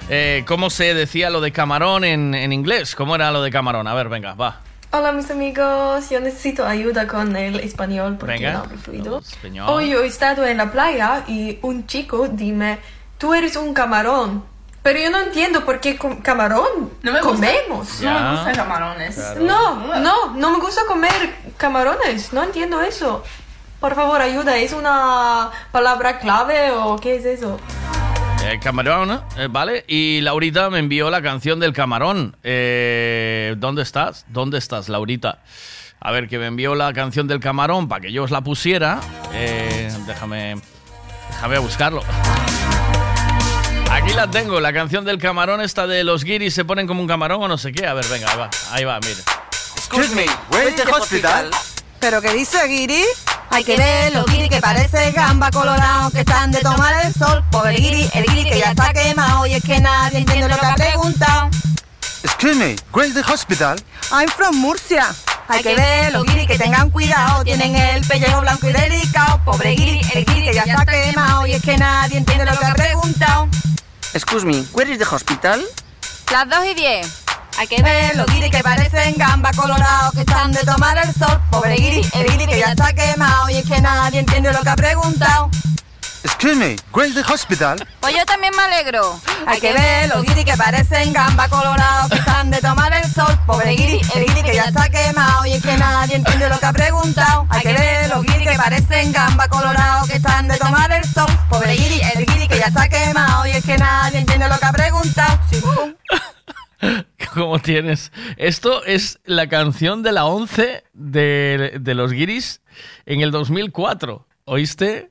eh, cómo se decía lo de camarón en, en inglés. ¿Cómo era lo de camarón? A ver, venga, va. Hola mis amigos, yo necesito ayuda con el español porque Venga. no hablo fluido. Hoy yo he estado en la playa y un chico dime, tú eres un camarón. Pero yo no entiendo por qué camarón No me gusta. No me gustan camarones. Claro. No, no, no me gusta comer camarones. No entiendo eso. Por favor, ayuda. ¿Es una palabra clave o qué es eso? Eh, camarón, eh, ¿vale? Y Laurita me envió la canción del camarón. Eh, ¿Dónde estás? ¿Dónde estás, Laurita? A ver, que me envió la canción del camarón para que yo os la pusiera. Eh, déjame, déjame buscarlo. Aquí la tengo, la canción del camarón, esta de los guiris se ponen como un camarón o no sé qué. A ver, venga, ahí va, ahí va, mire. Excuse me, where is the hospital? ¿Pero qué dice Guiri? Hay que ver los guiri que parece gamba colorado que están de tomar el sol. Pobre guiri, el guiri que ya está quemado y es que nadie entiende lo que ha preguntado. Excuse me, where is the hospital? I'm from Murcia. Hay que ver los guiri que tengan cuidado, tienen el pellejo blanco y delicado. Pobre guiri, el guiri que ya está quemado y es que nadie entiende lo que ha preguntado. Excuse me, where is the hospital? Las 2 y 10. Hay que ver los guiri que parecen gamba colorado que están de tomar el sol. Pobre guiri, el guiri que ya está quemado y es que nadie entiende lo que ha preguntado. Excuse me, where is the hospital? Pues yo también me alegro. Hay que ver los guiri que parecen gamba colorado que están de tomar el sol. Pobre guiri, el guiri que ya está quemado y es que nadie entiende lo que ha preguntado. Hay que ver los guiri que parecen gamba colorado que están de tomar el sol. Pobre guiri, el guiri que ya está quemado y es que nadie entiende lo que ha preguntado. Sí, pum. ¿Cómo tienes? Esto es la canción de la 11 de, de los guiris en el 2004. ¿Oíste?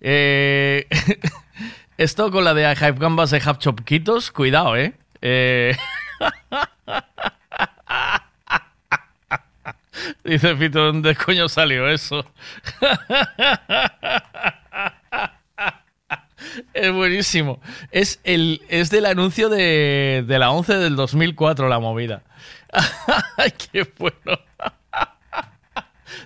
Eh, esto con la de I have gambas, I have chopquitos. Cuidado, ¿eh? eh Dice Fito, ¿dónde coño salió eso? Es buenísimo. Es, el, es del anuncio de, de la 11 del 2004, la movida. ¡Qué bueno!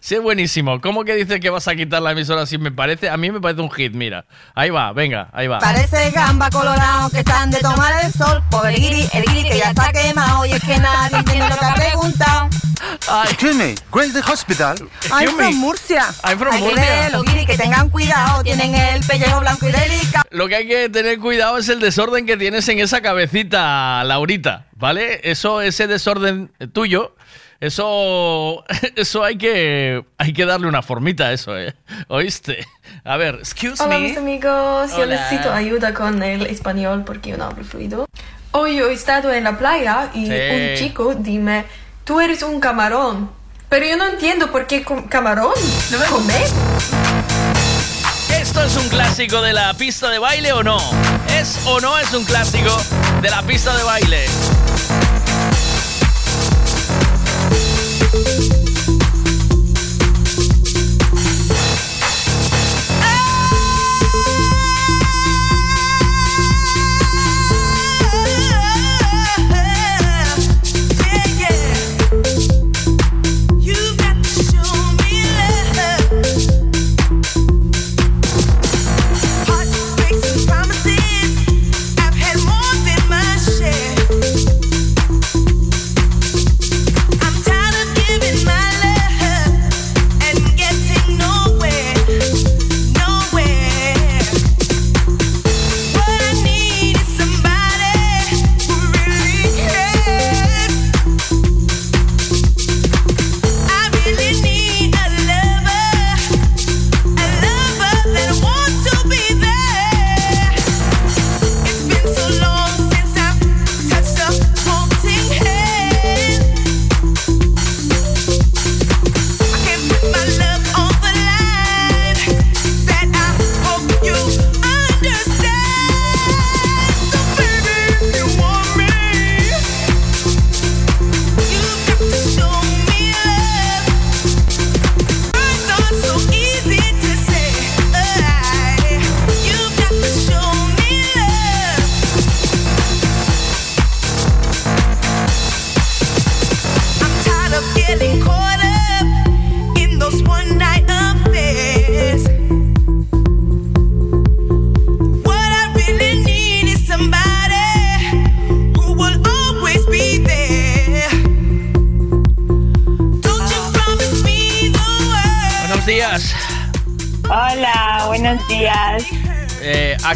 Sí, es buenísimo. ¿Cómo que dice que vas a quitar la emisora si me parece? A mí me parece un hit, mira. Ahí va, venga, ahí va. Parece gamba colorado que están de tomar el sol. Pobre guiri, el guiri que ya está quemado y es que nadie entiende lo que ha preguntado. Excuse me, where is the hospital? I'm from Murcia. I'm from Hay que Murcia. los guiri que tengan cuidado, tienen el pellejo blanco y delicado. Lo que hay que tener cuidado es el desorden que tienes en esa cabecita, Laurita, ¿vale? Eso, ese desorden tuyo, eso, eso hay que, hay que darle una formita a eso, ¿eh? ¿Oíste? A ver, excuse Hola me. mis amigos, yo Hola. necesito ayuda con el español porque yo no hablo fluido. Hoy yo he estado en la playa y Sí. un chico dime, tú eres un camarón. Pero yo no entiendo por qué camarón. ¿Comer? ¿Esto es un clásico de la pista de baile o no? ¿Es o no es un clásico de la pista de baile?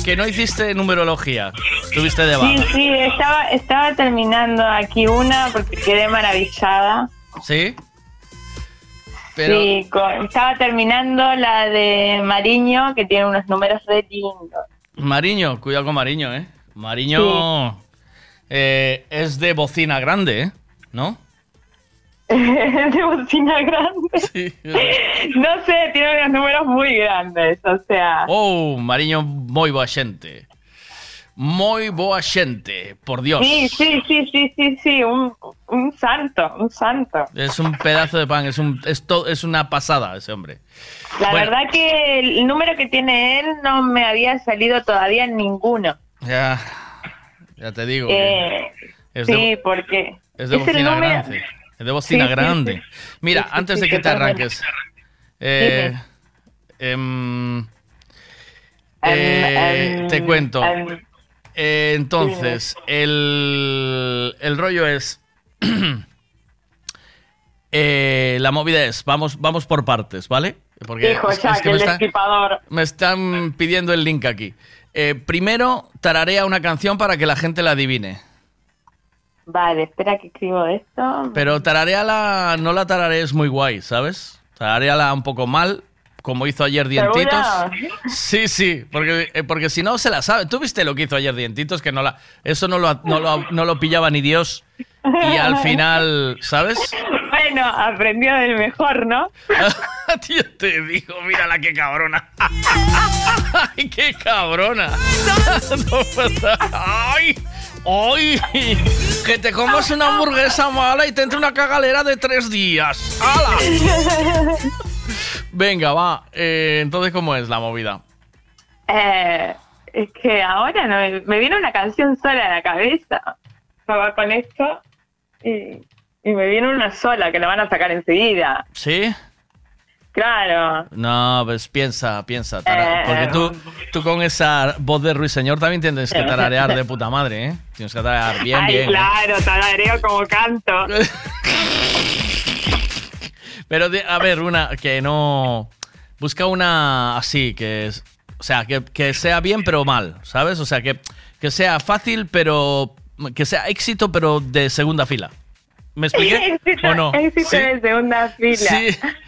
Que no hiciste numerología? Estuviste de Sí, baja. sí, estaba, estaba terminando aquí una porque quedé maravillada. ¿Sí? Pero, Sí, con- estaba terminando la de Mariño, que tiene unos números re lindos. Mariño, cuidado con Mariño, ¿eh? Mariño eh, es de bocina grande, ¿eh? ¿No? de bocina grande. Sí. No sé, tiene unos números muy grandes, o sea... Oh, Mariño muy boa. Muy boa por Dios. Sí, sí, sí, sí, sí, sí, un, un santo, un santo. Es un pedazo de pan, es, un, es, to- es una pasada ese hombre. La Bueno. verdad que el número que tiene él no me había salido todavía en ninguno. Ya, ya te digo. Eh, es de, sí, porque es de es el bocina número- grande. De bocina Sí, grande. sí. Mira, Sí, antes de que te arranques. eh, em, eh, em, te cuento. em, Eh, entonces, el, el rollo es. eh, la movida es, vamos, vamos por partes, ¿vale? Porque Hijo, es- que me, el está- destripador. me están pidiendo el link aquí. Primero, tararea una canción para que la gente la adivine. Vale, espera que escribo esto. Pero tarareala, no la tararees muy guay, ¿sabes? Tarareala un poco mal, como hizo ayer Dientitos. ¿Seguro? Sí, sí, porque, eh, porque si no se la sabe. ¿Tú viste lo que hizo ayer Dientitos? Que no la, eso no lo, no lo, no lo pillaba ni Dios. Y al final, ¿sabes? Bueno, aprendió del mejor, ¿no? Tío, te digo, mira la que cabrona. ¡Ay, qué cabrona! No ¡Ay! ¡Ay! Que te comas una hamburguesa mala y te entre una cagalera de tres días. ¡Hala! Venga, va. Eh, entonces, ¿cómo es la movida? Eh, es que ahora no me, viene una canción sola a la cabeza. Estaba con esto y, y me viene una sola que la van a sacar enseguida. ¿Sí? Claro. No, pues piensa, piensa. tara- Eh. Porque tú, tú con esa voz de Ruiseñor también tienes que tararear de puta madre, ¿eh? Tienes que tararear bien, Ay, bien. ¿eh? claro, tarareo como canto. Pero, a ver, una que no. Busca una así, que es. O sea, que, que sea bien, pero mal, ¿sabes? O sea, que, que sea fácil, pero. Que sea éxito, pero de segunda fila. ¿Me expliqué? éxito, ¿O no? éxito ¿Sí? de segunda fila. Sí,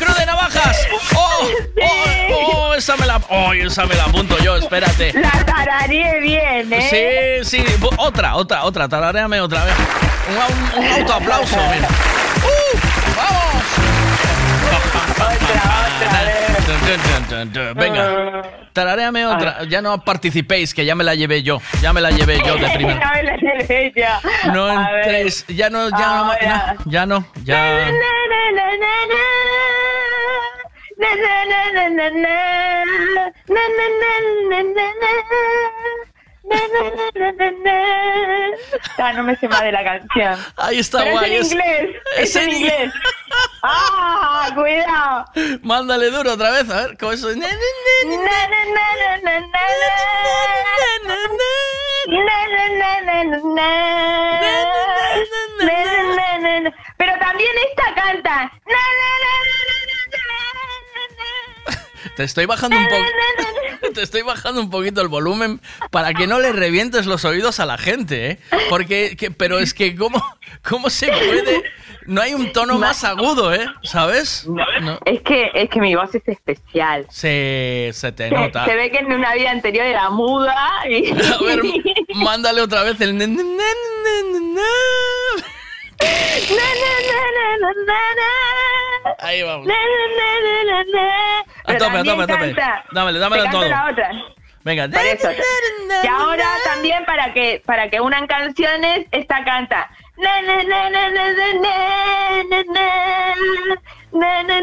Cruz de navajas. ¡Oh! ¡Oh! oh, esa me la. ¡Oh! Esa me la apunto yo, espérate. La tarareé bien, ¿eh? Sí, sí. Otra, otra, otra. Tarareame otra vez. Un, un, un autoaplauso, mira. ¡Uh! ¡Vamos! Venga, tarareame otra. Ya no participéis, que ya me la llevé yo. Ya me la llevé yo de primera. No me la llevé ya. No entréis. Ya no, ya no, ya no, ya. Ah, no me sé más de la canción. Ahí está, Pero guay. Es en inglés. Es, es en inglés. ¡Ah! ¡Cuidado! Mándale duro otra vez, a ver, ¿cómo es? Pero también esta canta. Te estoy bajando un poco. Te estoy bajando un poquito el volumen para que no le revientes los oídos a la gente, ¿eh? Porque, que- pero es que, ¿cómo, ¿cómo se puede? No hay un tono más agudo, ¿eh? ¿Sabes? No. Es que, es que mi voz es especial. Se, se te Se, nota. se ve que en una vida anterior era muda y... A ver, mándale otra vez el. Na, na, na. Ahí vamos. A tope, a tope, a tope. Dámelo, dámelo todo. la otra. Venga. Por eso. Y ahora también para que para que unan canciones, esta canta. Na, na,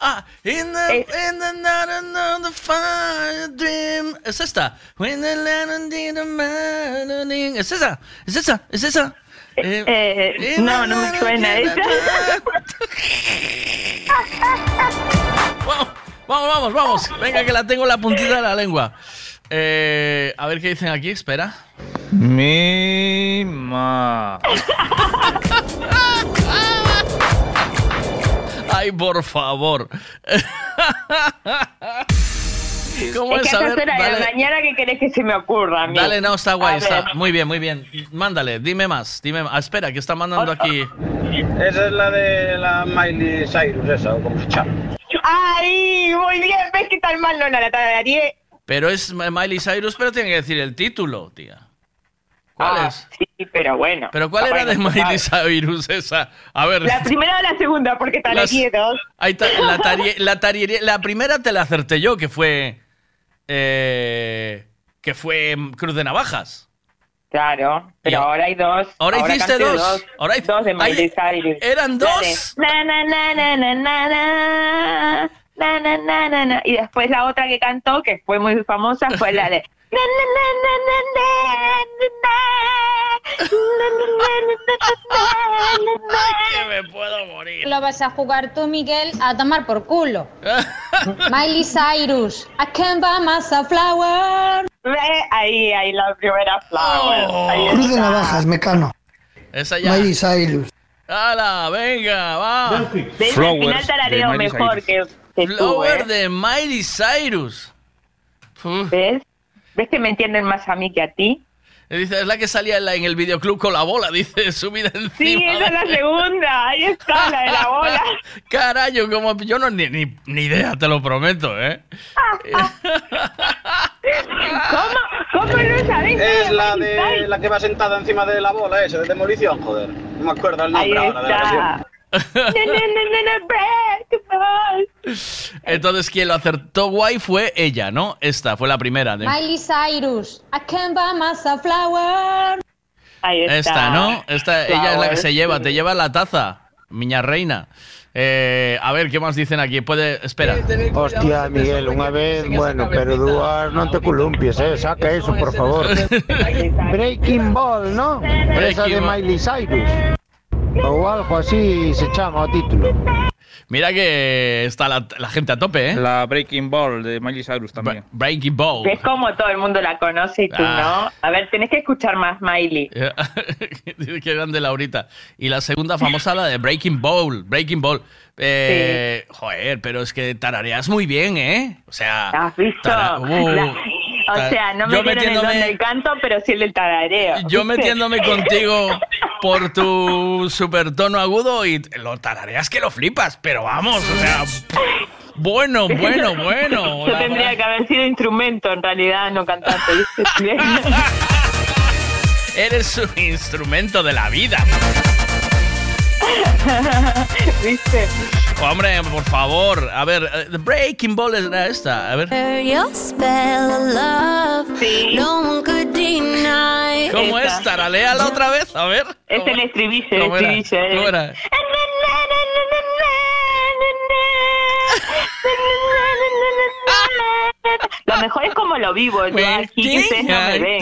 ah, in the, es... in the night another fire dream. Es esta. When the land did a Es esa, es esa, es esa. Eh, eh, eh no, no me suena esa. Vamos, vamos, vamos. Venga, que la tengo la puntita de la lengua. Eh, a ver qué dicen aquí, espera. Mi ma. Ay, por favor. ¿Cómo es es? que A ver, la mañana, ¿qué querés que se me ocurra a mí? Dale, no, está guay, A está ver. muy bien, muy bien. Mándale, dime más, dime más. Ah, espera, que está mandando aquí. Esa es la de la Miley Cyrus, esa, o como se llama. ¡Ay! Muy bien, ¿ves qué tal mal no la tarareé? Pero es Miley Cyrus, pero tiene que decir el título, tía. ¿Cuál Ah, es? Sí, pero bueno. ¿Pero cuál era de Miley Cyrus esa? A ver. La primera o la segunda, porque tararíe dos. Ahí ta, la, tarie, la, primera te la acerté yo, que fue. Eh, que fue Cruz de Navajas. Claro, pero ahora hay dos. Ahora, hiciste dos. dos. Ahora hay dos de Miley Cyrus. ¿Eran dos? Na, na, na, na, na, na, na. Na, na, na, na. Y después la otra que cantó, que fue muy famosa, fue la de que me puedo morir. Lo vas a jugar tú, Miguel, a tomar por culo. Miley Cyrus, I can buy myself flower. Ve, Ahí, ahí la primera flower. Ahí Cruz de. Navajas, Mecano. Esa ya. Miley Cyrus. ¡Hala! ¡Venga, va! ¿Ves? Al final tarareo mejor que, que tú, Flower ¿eh? de Miley Cyrus. ¿Ves? ¿Ves que me entienden más a mí que a ti? Dice, es la que salía en, la- en el videoclub con la bola, dice, subida encima. Sí, esa es la segunda. Ahí está, la de la bola. Carayo, como yo no ni, ni, ni idea, te lo prometo, ¿eh? ¿Cómo? ¿Cómo no sabéis? Es la de la que va sentada encima de la bola esa, de demolición, joder. No me acuerdo el nombre Ahí ahora de la na, break, Entonces, quien lo acertó guay fue ella, ¿no? Esta fue la primera. De... Miley Cyrus, I can buy myself flower. Ahí está. Esta, ¿no? Esta, ella es la que Flower, se lleva, sí. te lleva la taza, miña reina. Eh, a ver, ¿qué más dicen aquí? Puede, espera. Hostia, Miguel, unha vez, bueno, pero dúas non te columpies, eh, saca eso, por favor. Breaking Ball, ¿no? Esa de Breaking. Miley Cyrus. O algo así se chama o título. Mira que está la, la gente a tope, ¿eh? La Breaking Ball de Miley Cyrus también. Breaking Ball. ¿Ves cómo todo el mundo la conoce y tú Ah. no? A ver, tenés que escuchar más, Miley. Qué grande Laurita. Y la segunda famosa, la de Breaking Ball. Breaking Ball. Eh, Joder, pero es que tarareas muy bien, ¿eh? O sea. ¿Has visto? tara- uh, La- o ta- sea, no me dieron el don metiéndome- del canto, pero sí el del tarareo. Yo metiéndome contigo por tu super tono agudo y lo tarareas que lo flipas, pero vamos, o sea. Bueno, bueno, bueno. Yo la tendría verdad. que haber sido instrumento, en realidad, no cantante, ¿viste? Eres un instrumento de la vida. ¿Viste? Hombre, por favor. A ver, eh, The Breaking Ball era esta. A ver. Your spell of love, no one could deny. ¿Cómo es? Taraléala otra vez. A ver. Es ¿Cómo- el estribillo, el ¿Cómo era? estribillo. eh. ¿Cómo era? Lo mejor es como lo vivo, yo aquí que ustedes no me ven.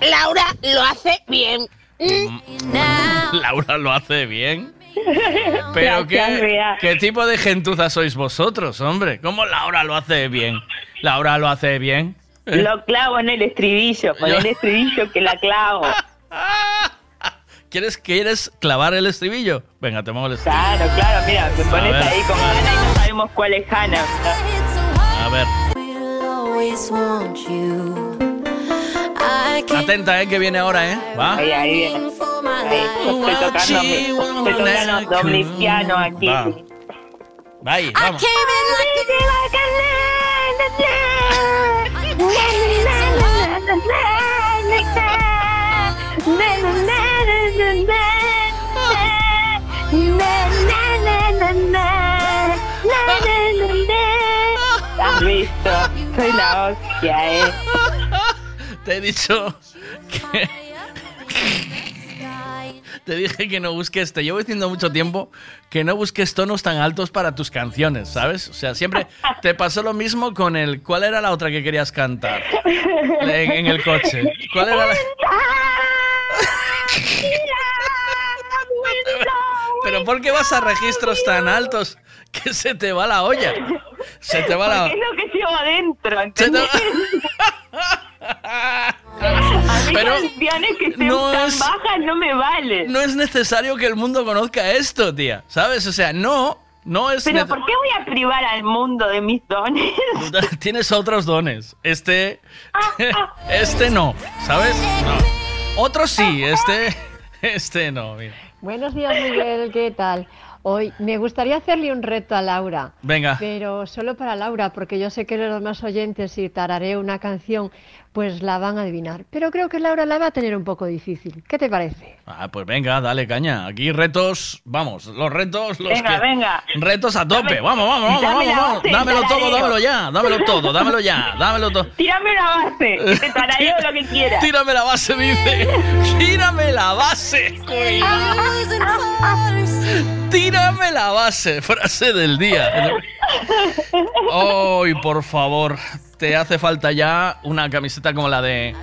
Laura lo hace bien. Laura lo hace bien. Pero Gracias, qué. ¿qué tipo de gentuza sois vosotros, hombre? ¿Cómo Laura lo hace bien? Laura lo hace bien. ¿Eh? Lo clavo en el estribillo, con Yo- el estribillo que la clavo. ¿Quieres, ¿Quieres clavar el estribillo? Venga, te muevo el estribillo. Claro, claro, mira, me pones ver. ahí con Hannah y no sabemos cuál es Hannah. A ver. Atenta, eh, que viene ahora, ¿eh? Va. Ahí, ahí viene. Ahí, estoy tocando, estoy tocando doble piano aquí. Va. Ahí, vamos. esto. Soy la hostia, eh. Te he dicho que... Te dije que no busques, te llevo diciendo mucho tiempo que no busques tonos tan altos para tus canciones, ¿sabes? O sea, siempre te pasó lo mismo con el... ¿Cuál era la otra que querías cantar? En, en el coche. ¿Cuál era la...? Pero ¿por qué vas a registros tan altos que se te va la olla? Se te va la... Porque es lo que llevo adentro, Se te ¿entendés? Pero que estén no tan es- bajas no me valen. No es necesario que el mundo conozca esto, tía. ¿Sabes? O sea, no, no es... Pero ¿por qué voy a privar al mundo de mis dones? Tienes otros dones. Este... Este no, ¿sabes? No. Otro sí, este... Este no, mira. Buenos días, Miguel, ¿qué tal? Hoy me gustaría hacerle un reto a Laura. Venga. Pero solo para Laura, porque yo sé que los demás oyentes, si tarareo una canción, pues la van a adivinar. Pero creo que Laura la va a tener un poco difícil. ¿Qué te parece? Ah, pues venga, dale caña. Aquí retos, vamos, los retos, los Venga, que- venga. Retos a tope. Dame- vamos, vamos, vamos, vamos, la vamos. base, Dámelo todo, dámelo ya, dámelo todo, dámelo ya, dámelo todo. Tírame una base, que te tarareo lo que quieras. Tírame la base, dice. Tírame la base, Tírame la base, frase del día. Ay, por favor, te hace falta ya una camiseta como la de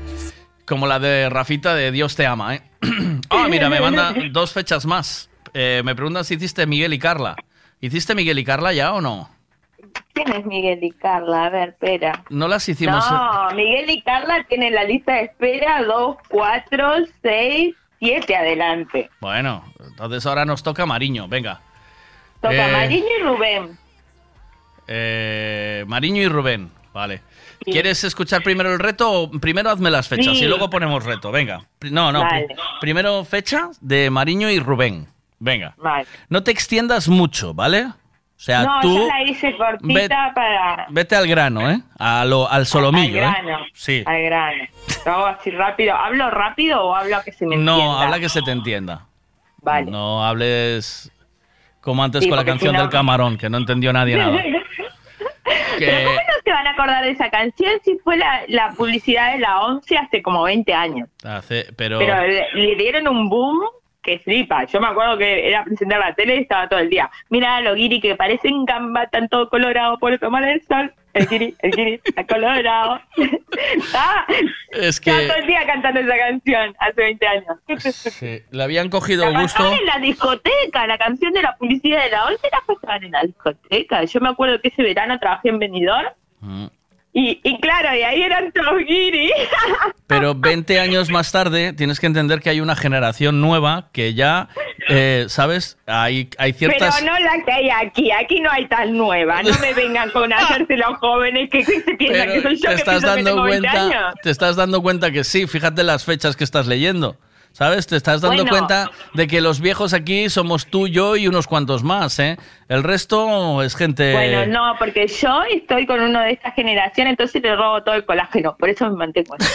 como la de Rafita de Dios te ama, ¿eh? Ah, mira, me manda dos fechas más. Eh, me preguntan si hiciste Miguel y Carla. ¿Hiciste Miguel y Carla ya o no? ¿Quién es Miguel y Carla? A ver, espera. No las hicimos. eh. No, Miguel y Carla tienen la lista de espera 2, 4, 6, 7 adelante. Bueno, entonces ahora nos toca Mariño, venga. Toca Eh, Mariño y Rubén. Eh, Mariño y Rubén, vale. ¿Quieres escuchar primero el reto primero hazme las fechas Sí. y luego ponemos reto? Venga. No, no. primero fecha de Mariño y Rubén. Venga. Vale. No te extiendas mucho, ¿vale? O sea, no, tú yo la hice cortita Ve- para... vete al grano, ¿eh? A lo, al solomillo, al ¿eh? grano, Sí. al grano. Lo hago así rápido. ¿Hablo rápido o hablo que se me No, entienda? habla que se te entienda. Vale. No hables como antes Sí, con la canción si no- del camarón, que no entendió nadie nada. Pero Que- ¿cómo no se van a acordar de esa canción si fue la, la publicidad de la 11 hace como 20 años? Hace- pero... Pero le, le dieron un boom que flipa. Yo me acuerdo que era presentar la tele y estaba todo el día. Mira los guiri que parecen gamba, están todos colorados por tomar el sol. El guiri, el guiri, está colorado. Estaba, Es que- estaba todo el día cantando esa canción hace 20 años. Sí, le habían cogido La gusto. en la discoteca, la canción de la publicidad de la 11 la pasaban en la discoteca. Yo me acuerdo que ese verano trabajé en Benidorm Mm. Y, y claro, y ahí eran todos guiri. Pero 20 años más tarde tienes que entender que hay una generación nueva que ya, eh, ¿sabes? Hay, hay ciertas... Pero no la que hay aquí, aquí no hay tan nueva. No me vengan con hacerse los jóvenes que, que se piensan que Pero soy yo te que estás pienso que dando tengo 20 cuenta, años. te estás dando cuenta que sí, fíjate las fechas que estás leyendo. ¿Sabes? Te estás dando Bueno. cuenta de que los viejos aquí somos tú, yo y unos cuantos más, ¿eh? El resto es gente... Bueno, no, porque yo estoy con uno de esta generación, entonces le robo todo el colágeno. Por eso me mantengo así.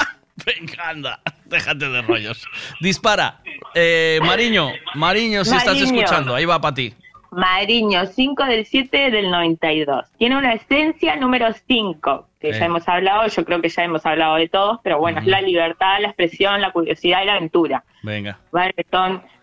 Venga, anda, déjate de rollos. Dispara. Eh, Mariño, Mariño, si estás escuchando, ahí va para ti. Mariño, 5 del 7 del 92. Tiene una esencia número 5, que Sí. ya hemos hablado, yo creo que ya hemos hablado de todos, pero bueno, es la libertad, la expresión, la curiosidad y la aventura. Venga. ¿Vale?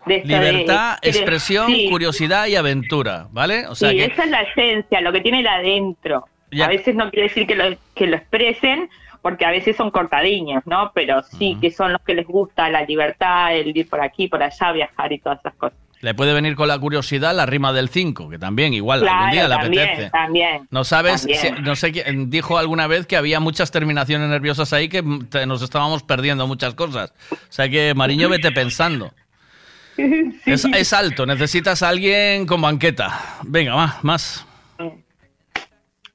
De Libertad, de- expresión, sí, curiosidad y aventura, ¿vale? O sea sí, que esa es la esencia, lo que tiene el adentro. Ya. A veces no quiere decir que lo, que lo expresen, porque a veces son cortadiños, ¿no? Pero sí que son los que les gusta la libertad, el ir por aquí, por allá, viajar y todas esas cosas. Le puede venir con la curiosidad la rima del 5, que también igual algún día le también, apetece. también. No sabes, también. si- no sé quién dijo alguna vez que había muchas terminaciones nerviosas ahí que te- nos estábamos perdiendo muchas cosas. O sea que Mariño vete pensando. Es, es alto, necesitas a alguien con banqueta. Venga, va, más.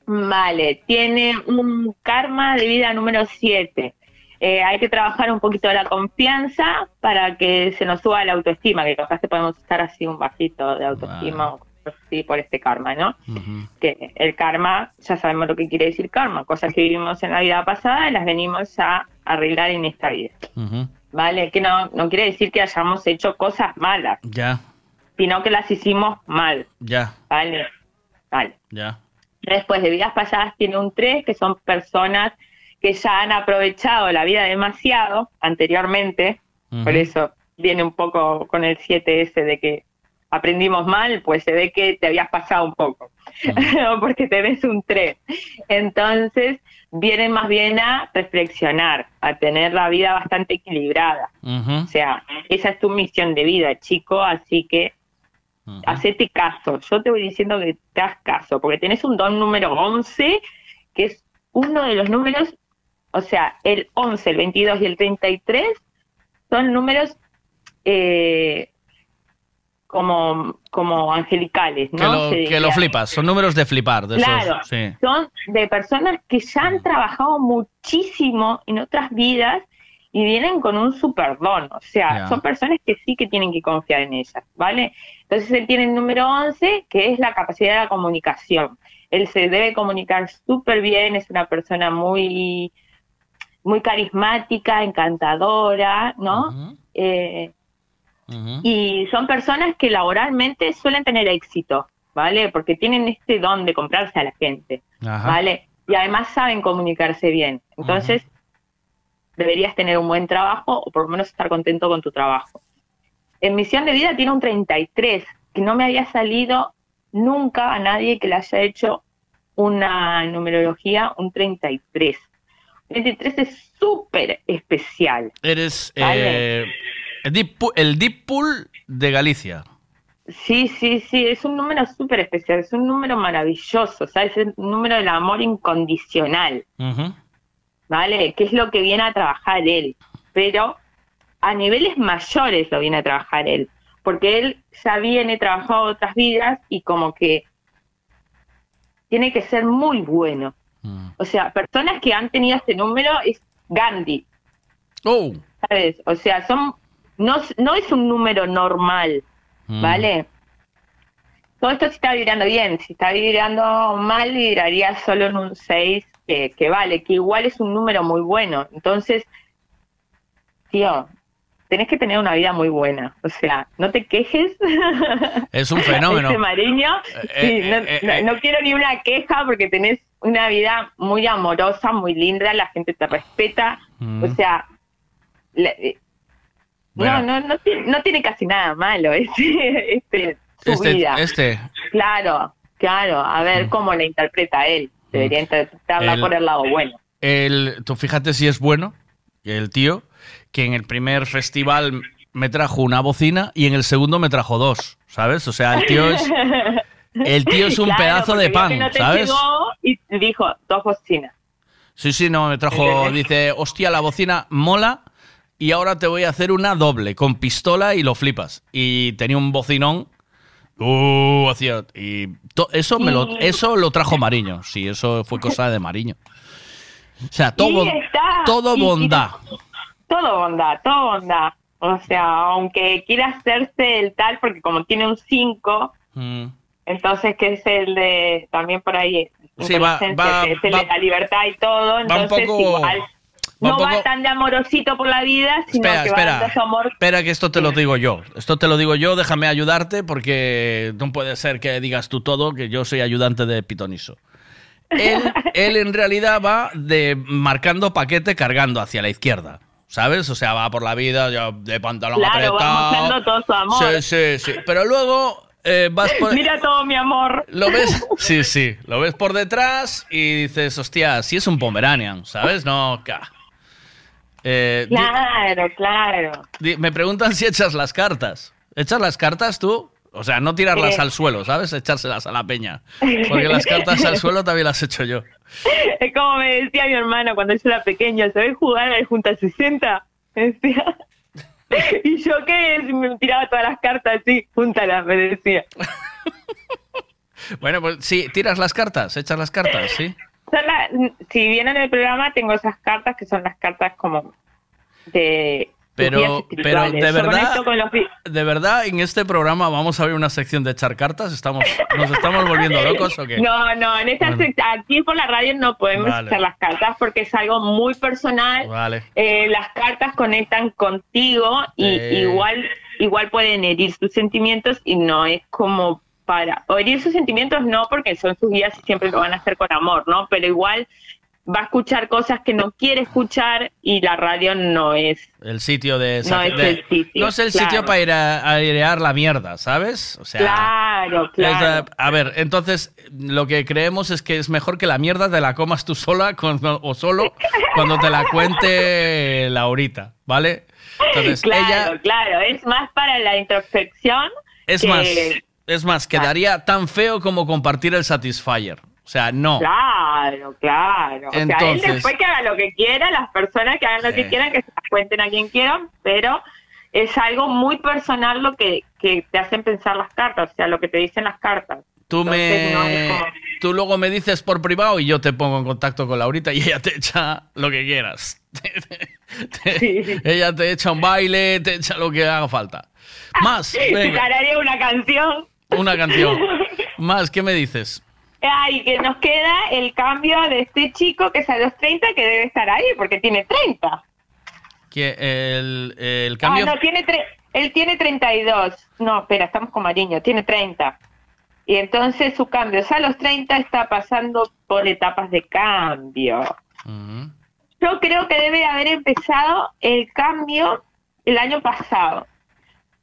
Vale, tiene un karma de vida número 7. Hay que trabajar un poquito la confianza para que se nos suba la autoestima, que capaz que podemos estar así un bajito de autoestima o cosas así por este karma, ¿no? Que el karma, ya sabemos lo que quiere decir karma, cosas que vivimos en la vida pasada y las venimos a arreglar en esta vida, ¿vale? Que no, no quiere decir que hayamos hecho cosas malas, Ya, sino que las hicimos mal, ya, ¿vale? Vale. ya. Después de vidas pasadas tiene un 3, que son personas que ya han aprovechado la vida demasiado anteriormente, por eso viene un poco con el 7 ese de que aprendimos mal, pues se ve que te habías pasado un poco, porque tenés un 3. Entonces, vienen más bien a reflexionar, a tener la vida bastante equilibrada. O sea, esa es tu misión de vida, chico, así que hacete caso. Yo te voy diciendo que te hagas caso, porque tenés un don número 11, que es uno de los números, o sea, el 11, el 22 y el 33 son números eh, como, como angelicales, Que, ¿no? lo, que lo flipas. Son números de flipar. De Claro, esos, sí. son de personas que ya han trabajado muchísimo en otras vidas y vienen con un super don, o sea, son personas que sí que tienen que confiar en ellas, ¿vale? Entonces él tiene el número 11, que es la capacidad de la comunicación. Él se debe comunicar súper bien, es una persona muy, muy carismática, encantadora, ¿no? Eh, y son personas que laboralmente suelen tener éxito, ¿vale? Porque tienen este don de comprarse a la gente, Ajá. ¿vale? Y además saben comunicarse bien. Entonces, deberías tener un buen trabajo o por lo menos estar contento con tu trabajo. En misión de vida tiene un 33, que no me había salido nunca a nadie que le haya hecho una numerología, un 33. 33 es súper especial. Eres eh, el, deep, Pool- el Deep Pool de Galicia. Sí, sí, sí, es un número súper especial, es un número maravilloso, ¿sabes? Es el número del amor incondicional. ¿vale? Que es lo que viene a trabajar él, pero a niveles mayores lo viene a trabajar él, porque él ya viene trabajado otras vidas y como que tiene que ser muy bueno. O sea, personas que han tenido este número es Gandhi. Oh. ¿Sabes? O sea, son no, no es un número normal, Mm. ¿vale? Todo esto si está vibrando bien, si está vibrando mal, vibraría solo en un 6, que, que vale, que igual es un número muy bueno. Entonces, tío, tenés que tener una vida muy buena. O sea, no te quejes. Es un fenómeno. Eh, sí, eh, no, eh, no- no quiero ni una queja porque tenés una vida muy amorosa, muy linda, la gente te respeta. Mm. O sea, la- Bueno. no, no, no, tiene, no tiene casi nada malo este, este, su Este, vida. este. Claro, claro. A ver cómo la interpreta él. Debería interpretarla El- por el lado bueno. El, tú fíjate si es bueno, el tío, que en el primer festival me trajo una bocina y en el segundo me trajo dos, ¿sabes? O sea, el tío es, el tío es un Claro, pedazo de pan, no ¿sabes? y dijo, dos bocinas. Sí, sí, no, me trajo, dice, hostia, la bocina mola y ahora te voy a hacer una doble con pistola y lo flipas. Y tenía un bocinón. Uh, hacía, y to- eso me lo, eso lo trajo Mariño. Sí, eso fue cosa de Mariño. O sea, todo, todo bondad. Todo bondad, todo bondad. O sea, aunque quiera hacerse el tal, porque como tiene un 5, Mm. entonces que es el de, también por ahí, Sí, va- va- es el va- de la libertad y todo, entonces poco- igual no un va poco- tan de amorosito por la vida, sino Espera, que va espera. su amor. Espera que esto te lo digo yo. Esto te lo digo yo, déjame ayudarte porque no puede ser que digas tú todo, que yo soy ayudante de Pitoniso. Él, él en realidad va de marcando paquete cargando hacia la izquierda. ¿Sabes? O sea, va por la vida ya de pantalón Claro, apretado. mostrando todo su amor. Sí, sí, sí. Pero luego eh, vas por. Mira todo mi amor. Lo ves, sí, sí, lo ves por detrás y dices, hostia, si es un Pomeranian, ¿sabes? No, ca. Eh, di- Claro, claro. Di- Me preguntan si echas las cartas. ¿Echas las cartas tú? O sea, no tirarlas Eh. al suelo, ¿sabes? Echárselas a la peña. Porque las cartas al suelo también las echo yo. Es como me decía mi hermano cuando yo era pequeño, ¿sabes jugar al Junta 60? Me decía. Y yo qué, me tiraba todas las cartas así, júntalas, me decía. Bueno, pues sí, tiras las cartas, echas las cartas, ¿sí? La- si bien en el programa tengo esas cartas que son las cartas como de Pero, pero de verdad, de verdad, en este programa vamos a ver una sección de echar cartas. Estamos, ¿Nos estamos volviendo locos o qué? No, no, en esta Bueno. aquí por la radio no podemos Vale. echar las cartas porque es algo muy personal. Vale. Eh, las cartas conectan contigo y Eh. igual igual pueden herir tus sentimientos y no es como para o herir sus sentimientos no porque son sus guías y siempre lo van a hacer con amor, ¿no? Pero igual va a escuchar cosas que no quiere escuchar y la radio no es El sitio de... No es de- el sitio, no es el claro. sitio para ir a, airear la mierda, ¿sabes? O sea... claro, claro. a ver, entonces lo que creemos es que es mejor que la mierda te la comas tú sola o solo cuando te la cuente Laurita, ¿vale? Entonces claro, ella claro, es más para la introspección. es que- más, es más, quedaría tan feo como compartir el Satisfyer. O sea, no. Claro, claro. o sea, él Entonces- después que haga lo que quiera, las personas que hagan lo Sí. que quieran, que se las cuenten a quien quieran, pero es algo muy personal lo que, que te hacen pensar las cartas, o sea, lo que te dicen las cartas. Tú Entonces, me, no es como- tú luego me dices por privado y yo te pongo en contacto con Laurita y ella te echa lo que quieras. Te- Ella te echa un baile, te echa lo que haga falta. Más, Tararé una canción. una canción. Más, ¿qué me dices? Ay, que nos queda el cambio de este chico que es a los 30 que debe estar ahí porque tiene 30. Que el, el cambio. Ah, no, tiene tre- él tiene 32. No, espera, estamos con Mariño, tiene 30. Y entonces su cambio es a los 30 está pasando por etapas de cambio. Yo creo que debe haber empezado el cambio el año pasado.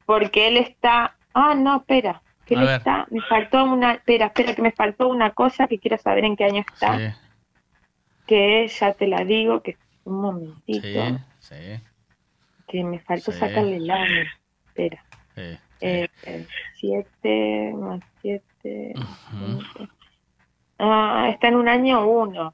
Porque él está... Ah, no, espera. Que A él ver. está... Me faltó una... Espera, espera, que me faltó una cosa que quiero saber en qué año está. Sí, Que es, ya te la digo, que un momentito. sí, sí, Que me faltó Sí. sacarle el año. Espera. sí. Eh, 7 más 7. Ah, está en un año 1.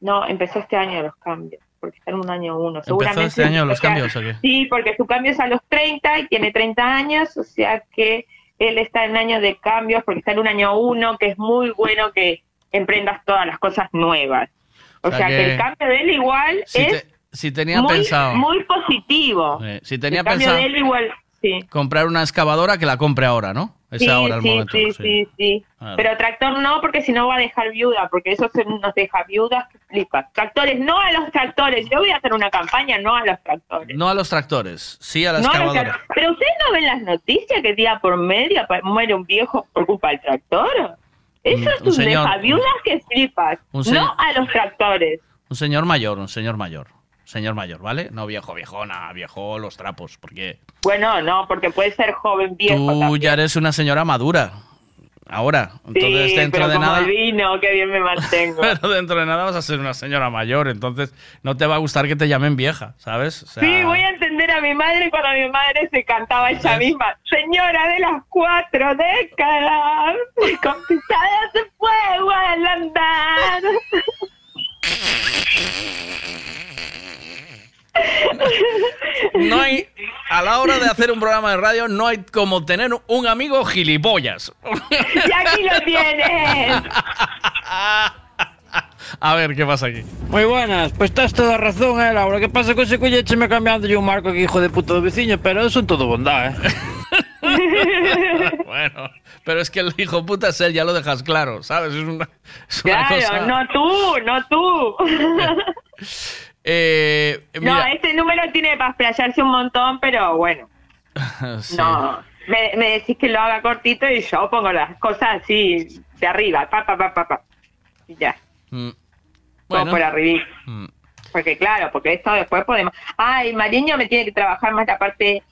No, empezó este año los cambios. Porque está en un año 1. ¿Empezó este año los cambios o qué? Sí, porque su cambio es a los 30 y tiene 30 años. O sea que él está en año de cambios porque está en un año 1, que es muy bueno que emprendas todas las cosas nuevas. O, O sea que, que el cambio de él igual Si, es te- si tenía muy, pensado. muy positivo. eh, si tenía el cambio pensado de él igual, sí. comprar una excavadora, que la compre ahora, ¿no? Es sí, ahora el sí, momento. Sí, sí. sí, sí. Claro. Pero tractor no, porque si no va a dejar viuda, porque eso se nos deja viudas que flipas. Tractores, no a los tractores. Yo voy a hacer una campaña, no a los tractores. No a los tractores, sí a la No a los Pero ustedes no ven las noticias que día por medio muere un viejo por culpa del tractor. Eso Mm, es un un, señor- deja viudas que flipas. No a los tractores. Un señor mayor, un señor mayor. Señor mayor, ¿vale? No viejo, viejona, viejo los trapos, porque Bueno, no, porque puede ser joven viejo tú también. ya eres una señora madura. Ahora, entonces sí, dentro pero de como nada. el vino, que bien me mantengo. Pero dentro de nada vas a ser una señora mayor, entonces no te va a gustar que te llamen vieja, ¿sabes? O sea, Sí, voy a entender a mi madre cuando mi madre se cantaba ella misma. Señora de las cuatro décadas, con pisadas de fuego al andar. No hay, a la hora de hacer un programa de radio, no hay como tener un amigo gilipollas. Y aquí lo tienes. A ver, ¿qué pasa aquí? Moi buenas, pois estás toda razón, eh, Laura Que pasa que se colleche me cambiando un marco aquí, hijo de puto veciño Pero son todo bondad, eh Bueno, pero es que el hijo puta es él, ya lo dejas claro, ¿sabes? Es una, es una Claro, cosa... no tú, no tú. Eh, No, este número tiene para explayarse un montón, pero bueno, sí. no. Me, me decís que lo haga cortito y yo pongo las cosas así de arriba, pa, pa, pa, pa, pa. Y ya. Mm. Como Bueno. por arriba. Mm. Porque claro, porque esto después podemos... Ay, Mariño me tiene que trabajar más la parte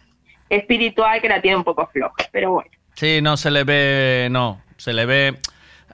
espiritual que la tiene un poco floja, pero bueno. Sí, no se le ve, no, se le ve.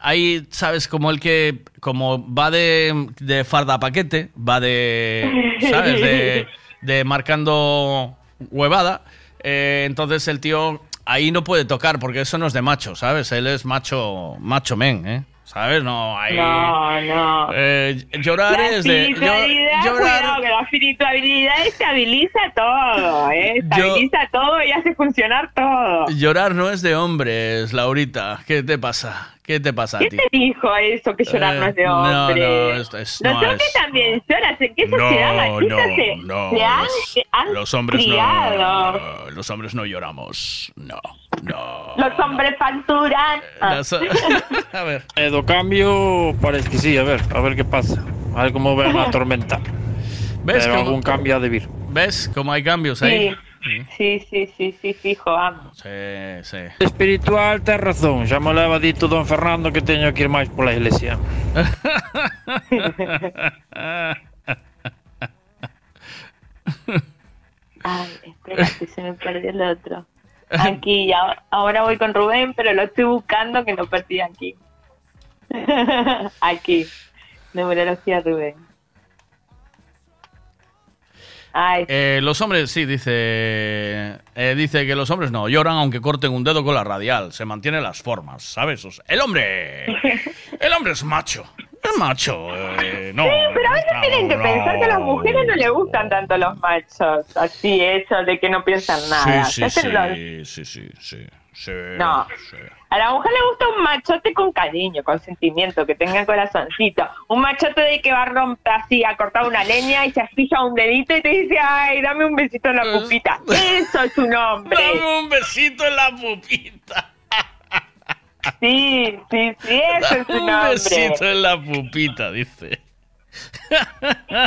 Ahí, ¿sabes? Como el que, como va de, de farda paquete, va de, ¿sabes? De, de marcando huevada. eh, entonces el tío ahí no puede tocar porque eso no es de macho, ¿sabes? Él es macho, macho men, ¿eh? ¿Sabes? No. No, no. Eh, llorar la es de... llorar, cuidado, que la espiritualidad estabiliza todo, ¿eh? Estabiliza todo y hace funcionar todo. llorar no es de hombres, Laurita. ¿Qué te pasa? ¿Qué te pasa a ¿Quién ti? te dijo eso, que llorar Eh, no es de no, hombre? no, esto es- no hombres es- también lloran, ¿en qué No, sociedad machista no, se, no, se han, los- han Los hombres criado? no. Los hombres no lloramos. No, no. Los hombres facturan. Ah. Las- a ver. E do cambio, parece que sí, a ver, a ver que pasa A ver como ven a tormenta ¿Ves Pero cómo- algún cambio ha de vir ¿Ves cómo hay cambios ahí? Sí. Sí, sí, sí, sí, fijo, vamos. Sí, sí. Espiritual, ten razón. Xa me leva dito don Fernando que teño que ir máis pola iglesia. Ay, espera, que se me perdió el otro. Aquí, ahora voy con Rubén, pero lo estoy buscando que lo perdí aquí. aquí, numerología Rubén. Ay, Eh, los hombres, sí, dice. eh, dice que los hombres no lloran aunque corten un dedo con la radial. Se mantienen las formas, ¿sabes? O sea, el hombre. El hombre es macho. Macho. eh, no. Sí, pero a veces no, tienen que no. pensar que a las mujeres no les gustan tanto los machos. Así, eso de que no piensan nada. Sí, Ya sí, se lo- sí, sí, sí, sí, sí. No. sí. A la mujer le gusta un machote con cariño, con sentimiento, que tenga corazoncito. Un machote de que va a romper así, a cortar una leña y se asfixia un dedito y te dice, ay, dame un besito en la pupita. Eso es un hombre. Dame un besito en la pupita. Sí, sí, sí, eso es Dame un un besito en la pupita, dice.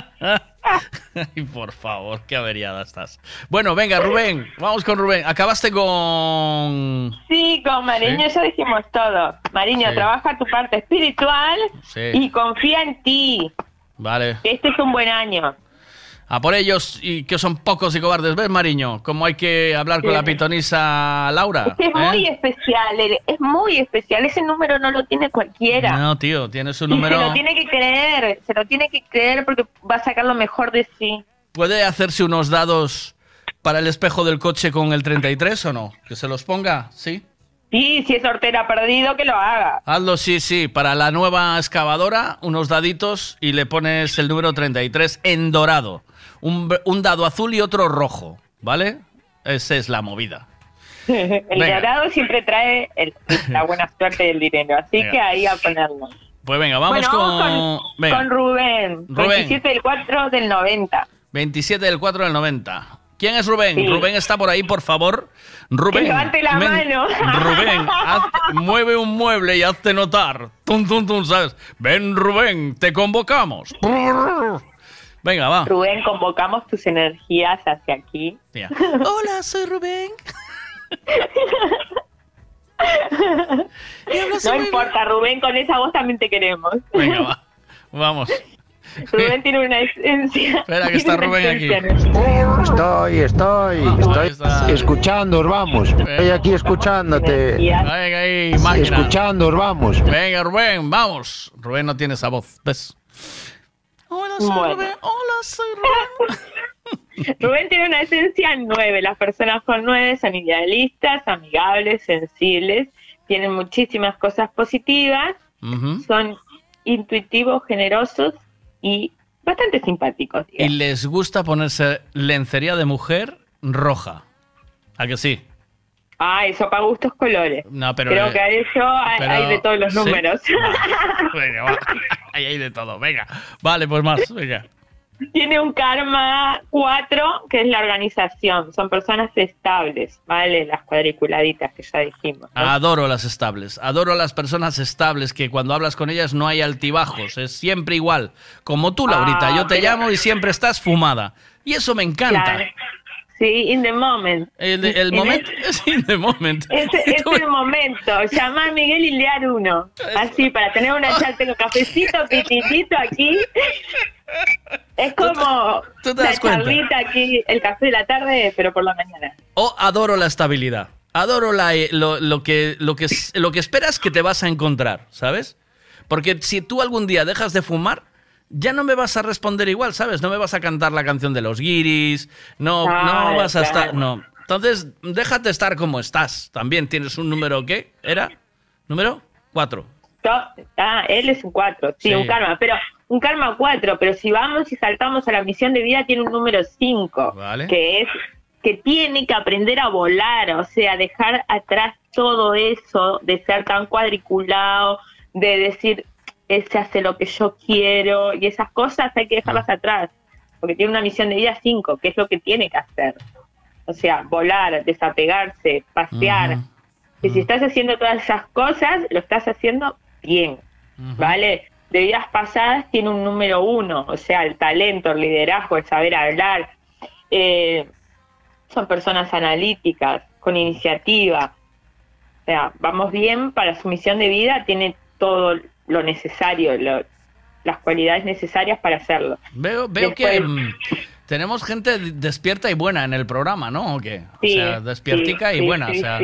Ay, por favor, qué averiada estás. Bueno, venga, Rubén, vamos con Rubén. Acabaste con. Sí, con Mariño Sí. ya dijimos todo. Mariño, Sí. trabaja tu parte espiritual Sí. y confía en ti. Vale. Este es un buen año. A por ellos y que son pocos y cobardes. ¿Ves, Mariño? Cómo hay que hablar con Sí. la pitonisa Laura. Es ¿eh? muy especial, es muy especial. Ese número no lo tiene cualquiera. No, tío, tiene su Y se número. lo tiene que creer, se lo tiene que creer porque va a sacar lo mejor de sí. ¿Puede hacerse unos dados para el espejo del coche con el 33 o no? Que se los ponga, ¿sí? Sí, si es hortera perdido, que lo haga. Hazlo, sí, sí. Para la nueva excavadora, unos daditos y le pones el número 33 en dorado. Un, un dado azul y otro rojo, ¿vale? Esa es la movida. El Venga. dorado siempre trae el- la buena suerte del dinero, así Venga. que ahí a ponerlo. Pues venga, vamos Bueno, con... con, venga, con Rubén, Rubén. 27 del 4 del 90. 27 del 4 del 90. ¿Quién es Rubén? Sí. Rubén está por ahí, por favor. Rubén. Que levante la men- mano. Rubén, haz- mueve un mueble y hazte notar. Tum, tum, tum, ¿sabes? Ven, Rubén, te convocamos. Venga, va. Rubén, convocamos tus energías hacia aquí. Hola, soy Rubén. No importa, Rubén, con esa voz también te queremos. Venga, va. Vamos. Rubén tiene una esencia. Espera, que está Rubén aquí. Estoy, estoy, estoy escuchando, vamos. Estoy aquí escuchándote. Venga, ahí, máquina. Escuchando, vamos. Venga, Rubén, vamos. Rubén no tiene esa voz, ¿ves? Hola, soy Bueno. Rubén. Hola, soy Rubén. Rubén tiene una esencia 9. Las personas con 9 son idealistas, amigables, sensibles, tienen muchísimas cosas positivas, son intuitivos, generosos y bastante simpáticos. Y les gusta ponerse lencería de mujer roja. ¿A que sí? Ah, eso para gustos colores. No, pero... Creo que a eso hay, pero- hay de todos los ¿sí? números. Venga, va. Ahí hay de todo, venga. Vale, pues más, venga. Tiene un karma 4, que es la organización. Son personas estables, ¿vale? Las cuadriculaditas que ya dijimos. ¿no? Adoro las estables. Adoro las personas estables que cuando hablas con ellas no hay altibajos. Es siempre igual. Como tú, Laurita. Ah, Yo te pero- llamo y siempre estás fumada. Y eso me encanta. Claro. Sí, in the moment. El, el En momento es in the moment. Es, es el momento. Llama a Miguel y lear uno. Así, para tener una charla, tengo cafecito, pititito aquí. Es como tú te la das cuenta. charlita aquí, el café de la tarde, pero por la mañana. O adoro la estabilidad. Adoro la, eh, lo, lo que, lo, que, lo que esperas que te vas a encontrar, ¿sabes? Porque si tú algún día dejas de fumar, ya no me vas a responder igual, ¿sabes? No me vas a cantar la canción de los guiris, no, no Claro, vas a estar... No. Entonces, déjate estar como estás. También tienes un número, ¿qué? ¿Era? ¿Número? Cuatro. Ah, él es un 4, sí, Sí. un karma, pero un karma 4, pero si vamos y saltamos a la misión de vida tiene un número 5, Vale. que es que tiene que aprender a volar, o sea, dejar atrás todo eso de ser tan cuadriculado, de decir, ese hace lo que yo quiero, y esas cosas hay que dejarlas atrás, porque tiene una misión de vida 5, que es lo que tiene que hacer. O sea, volar, desapegarse, pasear. Y si estás haciendo todas esas cosas, lo estás haciendo bien, ¿vale? De vidas pasadas tiene un número uno, o sea, el talento, el liderazgo, el saber hablar. Eh, son personas analíticas, con iniciativa. O sea, vamos bien para su misión de vida, tiene todo lo necesario, lo- las cualidades necesarias para hacerlo. Veo, veo que Después- mm, tenemos gente despierta y buena en el programa, ¿no? ¿O qué? Sí, o sea, despiertica sí, y sí, buena. o sea.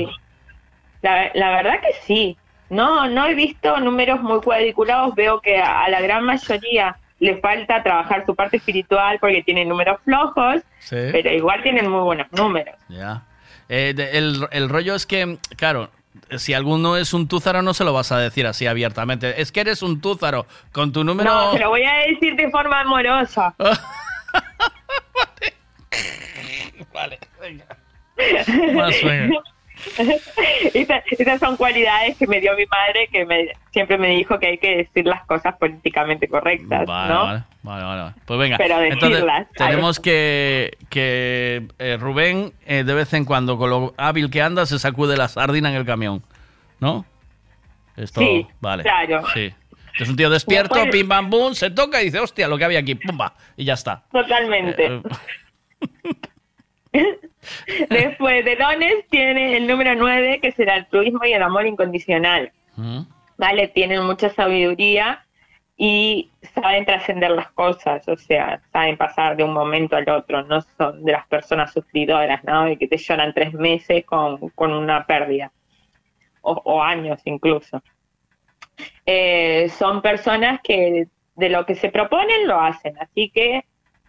La, la verdad que sí. No, no he visto números muy cuadriculados. Veo que a la gran mayoría le falta trabajar su parte espiritual porque tienen números flojos, pero igual tienen muy buenos números. Ya. Eh, de- el, el rollo es que, claro, si alguno es un túzaro no se lo vas a decir así abiertamente. Es que eres un túzaro con tu número... No, te lo voy a decir de forma amorosa. vale, venga. Más venga. Esa- esas son cualidades que me dio mi madre, que me, siempre me dijo que hay que decir las cosas políticamente correctas, Vale, ¿no? vale, vale. Pues venga, Pero entonces decirlas, tenemos que, que eh, Rubén eh, de vez en cuando, con lo hábil que anda, se sacude la sardina en el camión, ¿no? Esto, Sí, vale. claro. Sí. Es un tío despierto, Después- pim pam pum, se toca y dice, hostia, lo que había aquí, pumba, y ya está. Totalmente. Eh, Después de dones tiene el número 9, que es el altruismo y el amor incondicional. Mm. ¿Vale? Tienen mucha sabiduría y saben trascender las cosas, o sea, saben pasar de un momento al otro, no son de las personas sufridoras, ¿no? Y que te lloran tres meses con, con una pérdida, o, o años incluso. Eh, son personas que de lo que se proponen lo hacen, así que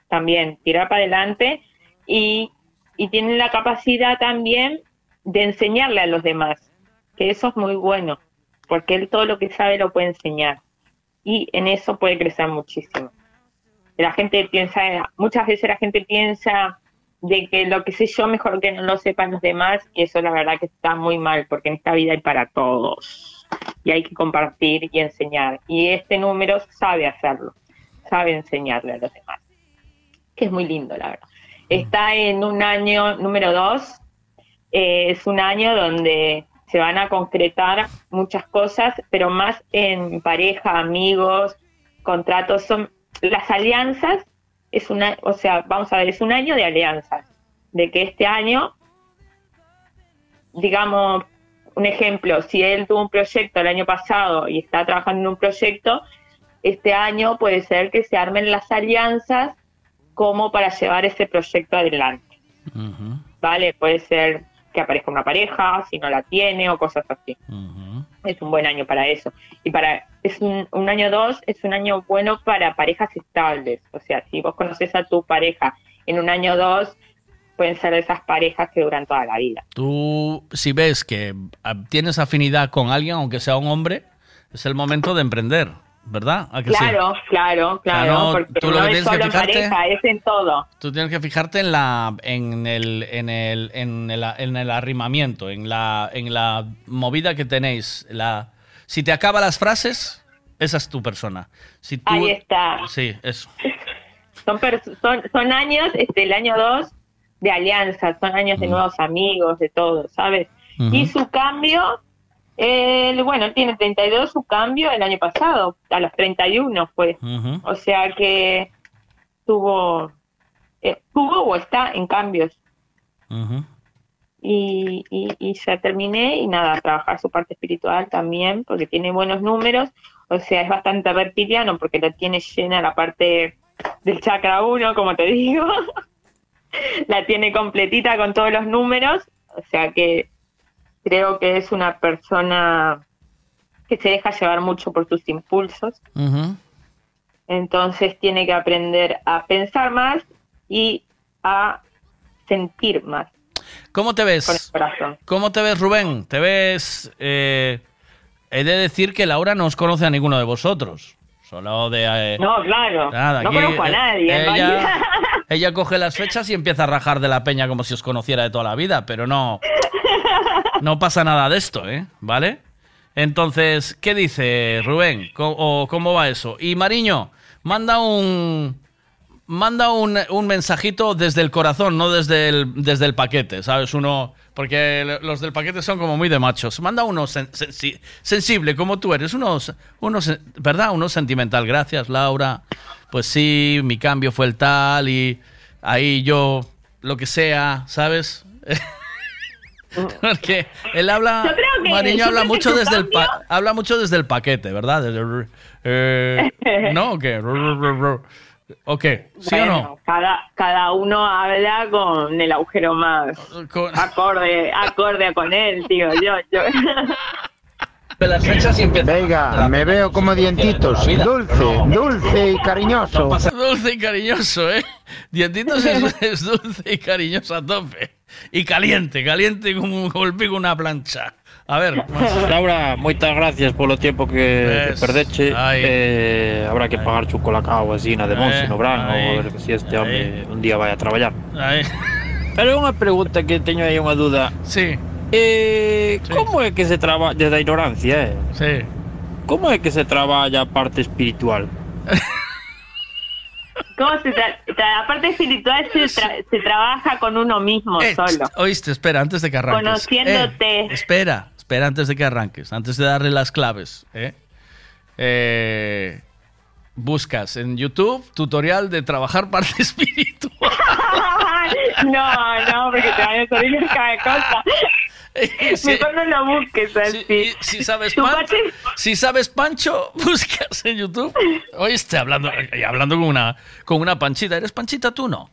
también tirar para adelante y, y tienen la capacidad también de enseñarle a los demás, que eso es muy bueno, porque él todo lo que sabe lo puede enseñar y en eso puede crecer muchísimo. La gente piensa, muchas veces la gente piensa de que lo que sé yo mejor que no lo sepan los demás y eso la verdad que está muy mal porque en esta vida hay para todos y hay que compartir y enseñar y este número sabe hacerlo, sabe enseñarle a los demás, que es muy lindo la verdad. Está en un año número dos, eh, es un año donde se van a concretar muchas cosas, pero más en pareja, amigos, contratos, son las alianzas, es una, o sea, vamos a ver, es un año de alianzas, de que este año, digamos, un ejemplo, si él tuvo un proyecto el año pasado y está trabajando en un proyecto, este año puede ser que se armen las alianzas como para llevar ese proyecto adelante. ¿Vale? Puede ser que aparezca una pareja, si no la tiene, o cosas así. Es un buen año para eso. Y para es un, un año dos, es un año bueno para parejas estables. O sea, si vos conoces a tu pareja en un año dos, pueden ser esas parejas que duran toda la vida. Tú, si ves que tienes afinidad con alguien, aunque sea un hombre, es el momento de emprender, ¿verdad? ¿A que sí? Claro, claro, claro. porque tú lo no que es tienes que solo en fijarte- pareja, es en todo. Tú tienes que fijarte en la en el en el en el, en el arrimamiento, en la en la movida que tenéis, la si te acaba las frases, esa es tu persona. Si tú, Ahí está. Sí, eso. Son, son, son años, este, el año 2 de alianzas, son años de nuevos amigos, de todo, ¿sabes? Ujú. Y su cambio, él, bueno, tiene 32, su cambio el año pasado, a los 31 fue. Ujú. O sea que tuvo, eh, tuvo o está en cambios. Y, y ya terminé y nada, trabajar su parte espiritual también, porque tiene buenos números, o sea, es bastante reptiliano porque la tiene llena la parte del chakra 1, como te digo, la tiene completita con todos los números, o sea que creo que es una persona que se deja llevar mucho por sus impulsos, entonces tiene que aprender a pensar más y a sentir más ¿Cómo te ves? con el corazón. ¿Cómo te ves, Rubén? ¿Te ves? eh, he de decir que Laura no os conoce a ninguno de vosotros. Solo de. eh, No, claro. Nada, no aquí, conozco a eh, nadie. ella coge las fechas y empieza a rajar de la peña como si os conociera de toda la vida, pero no. No pasa nada de esto, ¿eh? ¿Vale? Entonces, ¿qué dice Rubén? ¿Cómo, o ¿Cómo va eso? Y Mariño, manda un. Manda un, un mensajito desde el corazón, no desde el, desde el paquete, ¿sabes? Uno. Porque los del paquete son como muy de machos. Manda uno sen- sensi- sensible, como tú eres. Uno, uno, sen- ¿verdad? Uno sentimental. Gracias, Laura. Pues sí, mi cambio fue el tal y ahí yo lo que sea, ¿sabes? Porque él habla, que- Mariño habla mucho desde el pa- habla mucho desde el paquete, ¿verdad? Desde eh, no, ¿o qué? ¿O qué? ¿Sí o no? Cada, cada uno habla con el agujero más acorde, acorde con él, tío. Yo, yo. Venga, me veo como dientitos. Dulce, dulce y cariñoso. Dulce y cariñoso, ¿eh? Dientitos es, es dulce y cariñoso a tope. Y caliente, caliente como, como el pico de una plancha. A ver, Laura, moitas gracias polo tempo que, que perdeche. Eh, habrá que pagar chu colacao así na de Monse Eh, no ou a ver se este home un día vai a traballar. Aí. Pero unha pregunta que teño aí unha duda. Sí. Eh, como é que se traballa desde a ignorancia, eh? Sí. Como é que se traballa a parte espiritual? ¿Cómo se tra- la parte espiritual se, tra- se trabaja con uno mismo Eh, solo. Oíste, espera, antes de que arranques. Conociéndote. Eh, espera, espera antes de que arranques, antes de darle las claves. ¿eh? Eh, buscas en YouTube tutorial de trabajar parte espiritual. no, no, porque te van a salir cada cosa. Mejor no lo busques así. Si sabes, Tu Pan- parte- si sabes Pancho, buscas en YouTube. Oíste, hablando, eh, hablando con una, con una panchita. ¿Eres panchita tú no?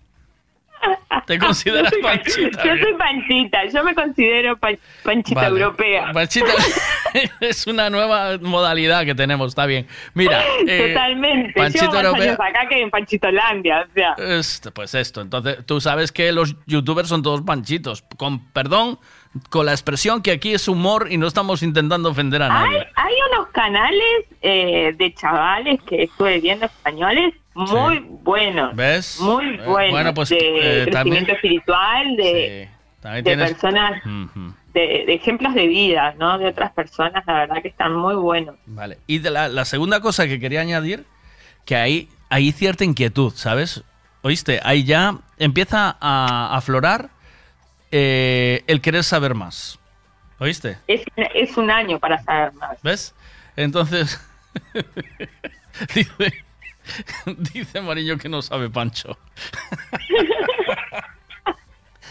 ¿Te consideras Yo soy- panchita? Yo soy panchita, yo me considero pan- panchita Vale. europea. Panchita es una nueva modalidad que tenemos, está bien. Mira, eh, Totalmente. Panchita europea. acá que en Panchitolandia, o sea. Este, pues esto, entonces tú sabes que los youtubers son todos panchitos. Con perdón, con la expresión que aquí es humor y no estamos intentando ofender a nadie. hay unos canales eh, de chavales que estuve viendo españoles muy buenos. ¿Ves? Muy Eh, buenos. bueno, pues, de eh, crecimiento también- espiritual, de, de tienes. personas, de ejemplos de vida, ¿no? De otras personas, la verdad que están muy buenos. Vale. Y de la, la segunda cosa que quería añadir, que hay, hay cierta inquietud, ¿sabes? ¿Oíste? Ahí ya empieza a aflorar eh, el querer saber más. ¿Oíste? Es, es un año para saber más. ¿Ves? Entonces, dice, dice Mariño que no sabe Pancho.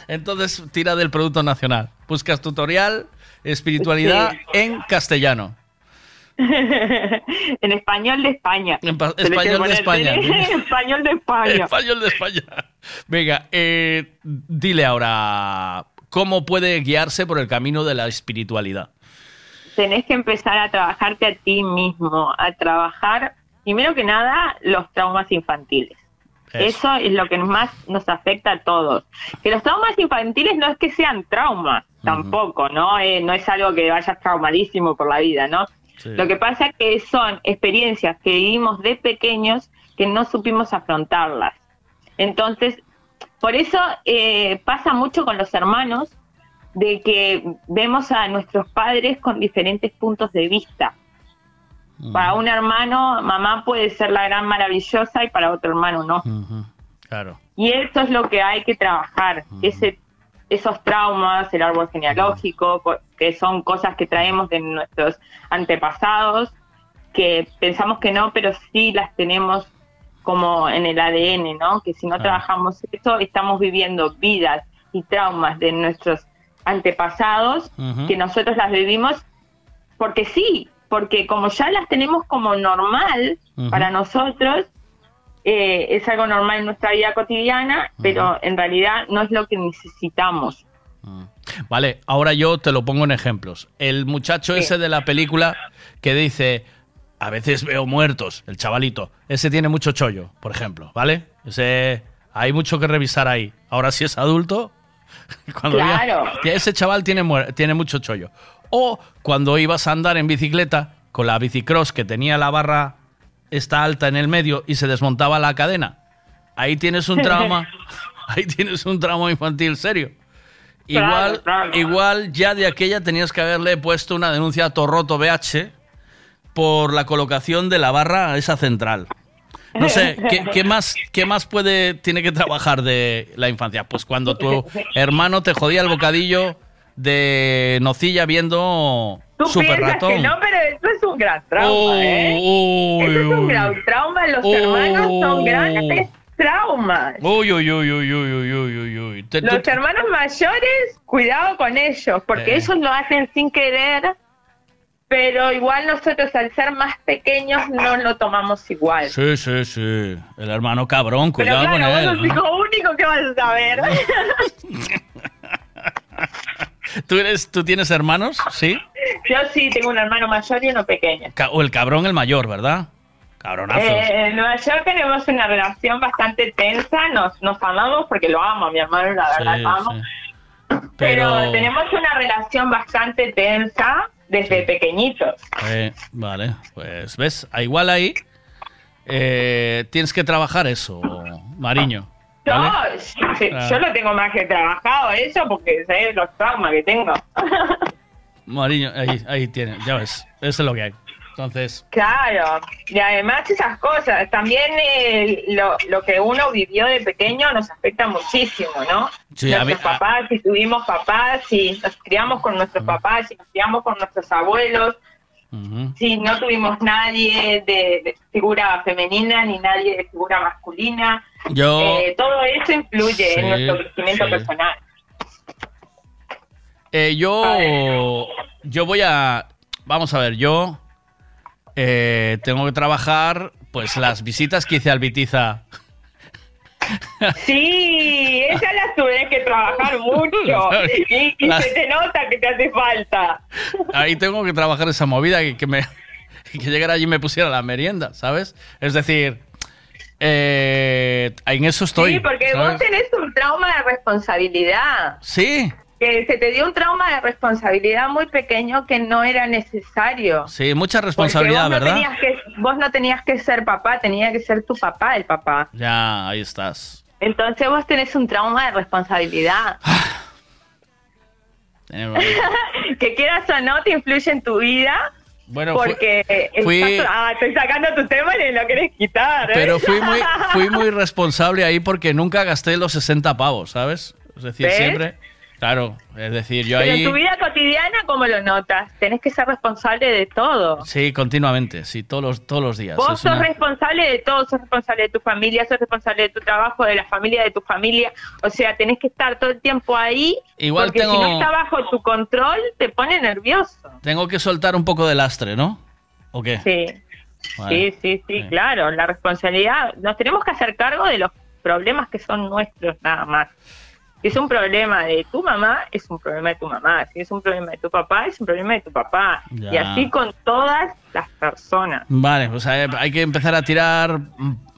Entonces, tira del Producto Nacional. Buscas tutorial, espiritualidad Sí. en castellano. en español de España. En español de España. español de España. Español de España. Venga, eh, dile ahora, ¿cómo puede guiarse por el camino de la espiritualidad? tenés que empezar a trabajarte a ti mismo, a trabajar, primero que nada, los traumas infantiles. Eso. Eso es lo que más nos afecta a todos. Que los traumas infantiles no es que sean traumas, tampoco, ¿no? Eh, no es algo que vayas traumadísimo por la vida, ¿no? Sí. Lo que pasa es que son experiencias que vivimos de pequeños que no supimos afrontarlas. Entonces, por eso eh, pasa mucho con los hermanos de que vemos a nuestros padres con diferentes puntos de vista. Para un hermano, mamá puede ser la gran maravillosa y para otro hermano no. Claro. Y eso es lo que hay que trabajar, ese, esos traumas, el árbol genealógico, co- que son cosas que traemos de nuestros antepasados, que pensamos que no, pero sí las tenemos como en el ADN, ¿no? Que si no trabajamos eso, estamos viviendo vidas y traumas de nuestros antepasados, que nosotros las vivimos porque sí, porque como ya las tenemos como normal para nosotros, eh, es algo normal en nuestra vida cotidiana, pero en realidad no es lo que necesitamos. Vale, ahora yo te lo pongo en ejemplos. El muchacho ese de la película que dice, a veces veo muertos, el chavalito, ese tiene mucho chollo, por ejemplo, ¿vale? Ese, hay mucho que revisar ahí. Ahora si es adulto, cuando Claro. ese chaval tiene, tiene mucho chollo. O cuando ibas a andar en bicicleta con la bicicross que tenía la barra esta alta en el medio y se desmontaba la cadena. Ahí tienes un trauma, ahí tienes un trauma infantil serio. Claro, Igual, claro. igual ya de aquella tenías que haberle puesto una denuncia a Torroto BH por la colocación de la barra a esa central. No sé, ¿qué, qué más, ¿qué más puede, tiene que trabajar de la infancia? Pues cuando tu hermano te jodía el bocadillo de Nocilla viendo Super Ratón. Que no, pero eso es un gran trauma, oh, ¿eh? Eso es un gran trauma. Los hermanos son oh. grandes traumas. Uy, uy, uy, uy, uy, uy, uy, uy. Los hermanos mayores, cuidado con ellos, porque eh. ellos lo hacen sin querer, pero igual nosotros al ser más pequeños no lo tomamos igual. Sí, sí, sí. El hermano cabrón, cuidado pero claro, con él. Vos sos hijo único que vas a saber. ¿Tú, eres, ¿Tú tienes hermanos? Sí. Yo sí tengo un hermano mayor y uno pequeño. Ca- O el cabrón el mayor, ¿verdad? Cabronazo. Eh, en Nueva York tenemos una relación bastante tensa, nos, nos amamos porque lo amo, mi hermano la verdad Sí, lo amo, sí. pero... Pero- tenemos una relación bastante tensa desde pequeñitos. Eh, vale, pues ves, Ah, igual ahí eh, tienes que trabajar eso, Mariño. Yo, yo lo tengo más que trabajado eso porque sé los traumas que tengo. Mariño, ahí, ahí tiene, ya ves, eso es lo que hay. Entonces, Claro, y además esas cosas, también eh, lo, lo que uno vivió de pequeño nos afecta muchísimo, ¿no? Sí, a nuestros a- papás, si tuvimos papás, si nos criamos con nuestros papás, si nos criamos con nuestros abuelos, ujú. si no tuvimos nadie de, de figura femenina ni nadie de figura masculina, Yo- eh, todo eso influye en Sí, nuestro crecimiento sí. personal. Eh, yo, yo voy a, vamos a ver, yo eh, tengo que trabajar, pues las visitas que hice al Vitiza. Sí, esa la tuve que trabajar mucho y, y La- se te nota que te hace falta. Ahí tengo que trabajar esa movida que, que me que llegara allí y me pusiera la merienda, ¿sabes? Es decir, eh, en eso estoy. sí, porque ¿sabes? vos tenés un trauma de responsabilidad. Sí, Que se te dio un trauma de responsabilidad muy pequeño que no era necesario. sí, mucha responsabilidad, vos ¿verdad? Que, vos no tenías que ser papá, tenía que ser tu papá el papá. Ya, ahí estás. Entonces vos tenés un trauma de responsabilidad. Eh, que quieras o no, te influye en tu vida. Bueno, porque fui- ah, estoy sacando tu tema y lo querés quitar. ¿eh? Pero fui muy, fui muy responsable ahí porque nunca gasté los 60 pavos, ¿sabes? Es decir, ¿Ves? siempre. Claro, es decir, yo Pero en ahí. tu vida cotidiana, ¿cómo lo notas? Tenés que ser responsable de todo. Sí, continuamente, sí, todos los, todos los días. Vos Es sos una- responsable de todo, sos responsable de tu familia, sos responsable de tu trabajo, de la familia de tu familia. O sea, tenés que estar todo el tiempo ahí. Igual porque tengo- si no está bajo tu control, te pone nervioso. Tengo que soltar un poco de lastre, ¿no? ¿O qué? Sí. Vale. Sí, sí, sí, claro. La responsabilidad, nos tenemos que hacer cargo de los problemas que son nuestros nada más. Si es un problema de tu mamá, es un problema de tu mamá. Si es un problema de tu papá, es un problema de tu papá. Ya. Y así con todas las personas. Vale, pues hay, hay que empezar a tirar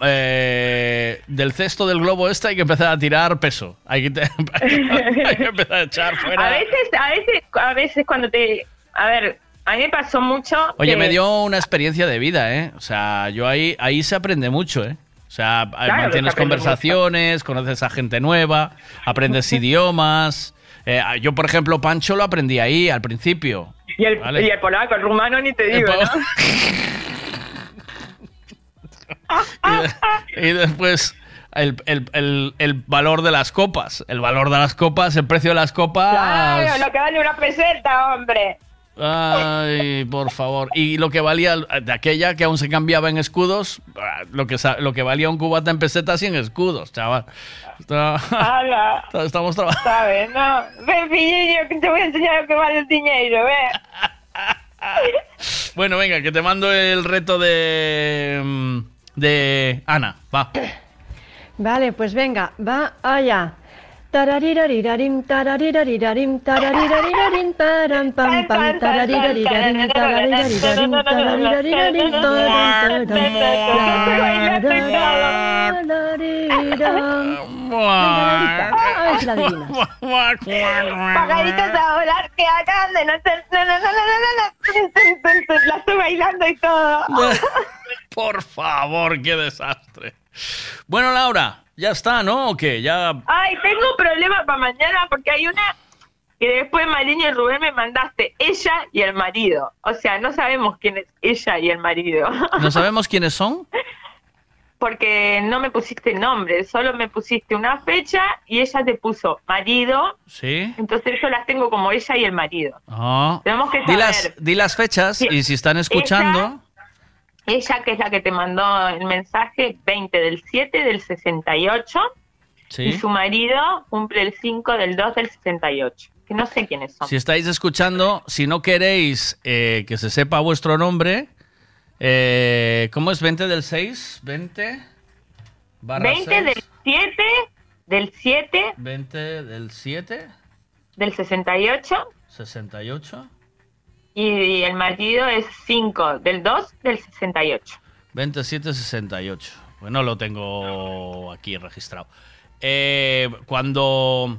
eh, del cesto del globo este, hay que empezar a tirar peso. Hay que, te- hay que empezar a echar fuera. A veces, a veces, a veces cuando te... A ver, a mí me pasó mucho... Oye, que- me dio una experiencia de vida, ¿eh? O sea, yo ahí, ahí se aprende mucho, ¿eh? O sea, mantienes conversaciones, conoces a gente nueva, aprendes idiomas. Eh, yo, por ejemplo, Pancho lo aprendí ahí al principio. Y el, Vale. y el polaco, el rumano, ni te digo, ¿no? Y después el, el- el- el valor de las copas. El valor de las copas, el precio de las copas. Claro, lo que vale una peseta, hombre. Ay, por favor. Y lo que valía de aquella que aún se cambiaba en escudos, lo que, lo que valía un cubata en pesetas y en escudos, chaval. Hala. estamos trabajando. ¿Sabes? No. Ven, pillillo, que te voy a enseñar lo que vale el dinero, ve. Bueno, venga, que te mando el reto de. mm, de Ana. Va. Vale, pues venga, va allá. Tararirarirarim, tararirarirarim, tararirarirarim, taram, pam, pam, tararirarirarim, tararirarirarim, tararirarirarim, taram, a volar que hagan de no ser... La estoy bailando y todo. Por favor, qué desastre. Bueno, Laura, ya está, ¿no? ¿O qué? Ya. Ay, tengo un problema para mañana porque hay una que después Mariño y Rubén me mandaste, ella y el marido. O sea, no sabemos quién es ella y el marido. ¿No sabemos quiénes son? porque no me pusiste nombre, solo me pusiste una fecha y ella te puso marido, Sí. entonces yo las tengo como ella y el marido. Ah. Tenemos que Di saber. las, di las fechas y si están escuchando. ella que es la que te mandó el mensaje, 20 del 7 del 68. Y su marido cumple el 5 del 2 del 68. Que no sé quiénes son. Si estáis escuchando, si no queréis eh, que se sepa vuestro nombre, eh, ¿cómo es 20 del 6? 20 barra 20 6, del 7 del 7 20 del 7, del 68 68, y el marido es 5 del 2 del 68. 27, 68. Pues no lo tengo aquí registrado. Eh, cuando...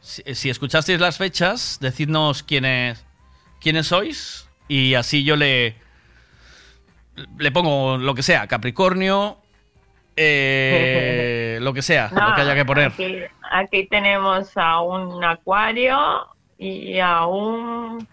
Si, si escuchasteis las fechas, decidnos quiénes, quiénes sois y así yo le... Le pongo lo que sea, Capricornio, eh, lo que sea, lo que haya que poner. Aquí, aquí tenemos a un acuario y a un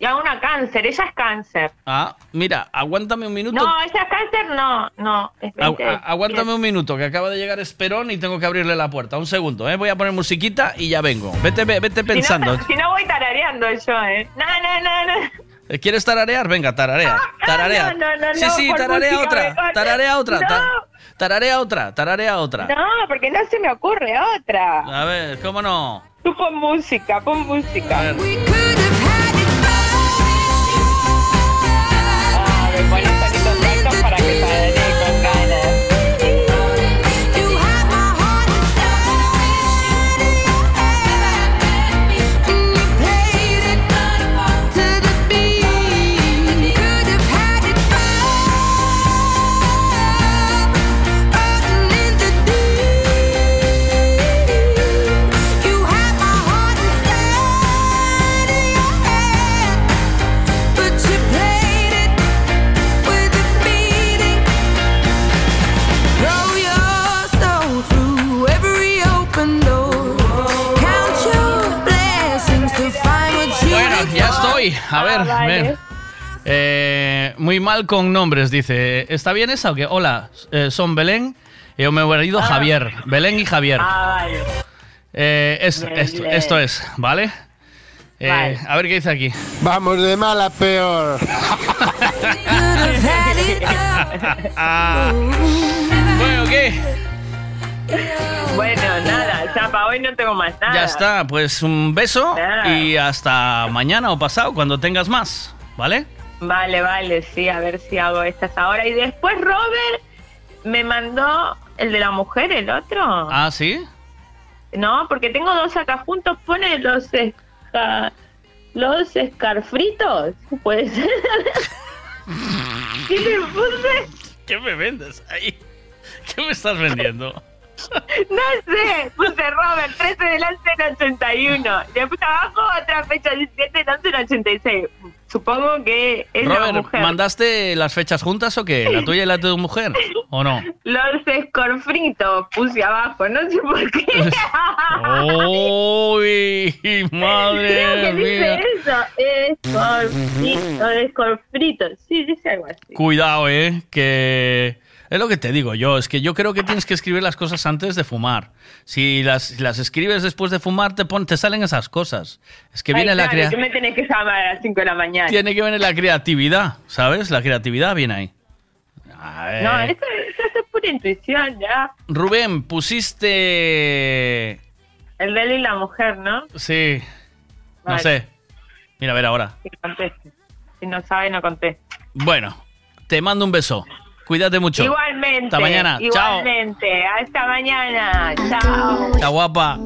y a una cáncer. Ella es cáncer. Ah, mira, aguántame un minuto. No, ella es cáncer, no, no. Es Agu- 20 a- aguántame un minuto, que acaba de llegar Esperón y tengo que abrirle la puerta. Un segundo, ¿eh? Voy a poner musiquita y ya vengo. Vete, ve- vete pensando. Si no, si no voy tarareando yo, ¿eh? No, no, no, no. Eh, ¿Quieres tararear? Venga, tararea. Tararea. no, no, no, sí, no, sí, por tararea otra. Tararea otra. tararea otra. Tararea otra. No, porque no se me ocurre otra. A ver, ¿cómo no? Tú pon música, pon música. A ver. Altos A ver, Ah, vale. ven. Eh, muy mal con nombres, dice. ¿Está bien esa o qué? Hola, eh, son Belén y mi marido Javier. Belén y Javier. Ah, vale. Eh, es- esto, es, ¿vale? Eh, Vale. A ver qué dice aquí. Vamos de mal a peor. Ah. Bueno, ¿qué? Bueno, nada, ya para hoy no tengo más nada. Ya está, pues un beso Nada. y hasta mañana o pasado cuando tengas más, ¿vale? Vale, vale, sí, a ver si hago estas ahora. Y después Robert me mandó el de la mujer, el otro. Ah, ¿sí? No, porque tengo dos acá juntos, pone los esca... los escarfritos, puede ser. ¿Qué le puse? ¿Qué me vendes ahí? ¿Qué me estás vendiendo? No sé, puse Robert, 13 del 11 del 81. Después abajo otra fecha, 17 del 11 del 86. Supongo que es la Robert, mujer. ¿mandaste las fechas juntas o qué? ¿La tuya y la de tu mujer? ¿O no? Los escorfritos puse abajo, no sé por qué. ¡Uy! Creo ¡Madre que mía! dice eso. Escorfrito, escorfrito. Sí, dice algo así. Cuidado, ¿eh? Que... Es lo que te digo yo, es que yo creo que tienes que escribir las cosas antes de fumar. Si las, si las escribes después de fumar, te, pon- te salen esas cosas. Es que viene Ay, la claro, crea- que me tenés que llamar a las 5 de la mañana. Tiene que venir la creatividad, ¿sabes? La creatividad viene ahí. A ver. No, eso, eso es pura intuición, ya. Rubén, pusiste... El de él y la mujer, ¿no? Sí. No sé. Mira, a ver ahora. Conteste. Si no sabe, no conteste. Bueno, te mando un beso. Cuídate mucho. Igualmente. Hasta mañana. Chao. Hasta mañana. Chao. Chao, guapa.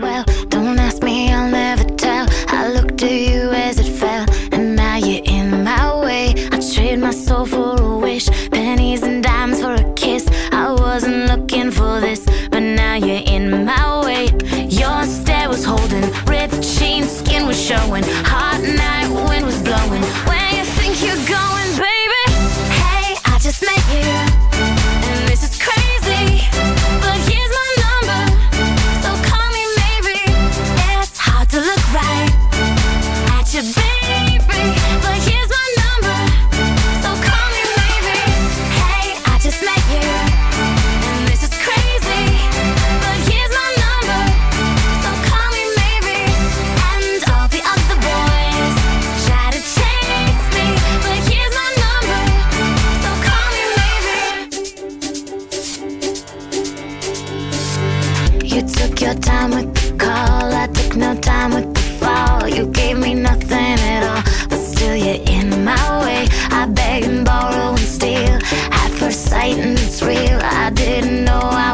Don't ask me, I'll never tell. I looked to you as it fell, and now you're in my way. I trade my soul for a wish, pennies and dimes for a kiss. I wasn't looking for this, but now you're in my way. Your stare was holding, ripped jeans, skin was showing. Hot night, time with the call. I took no time with the fall. You gave me nothing at all, but still you're in my way. I beg and borrow and steal at first sight, and it's real. I didn't know I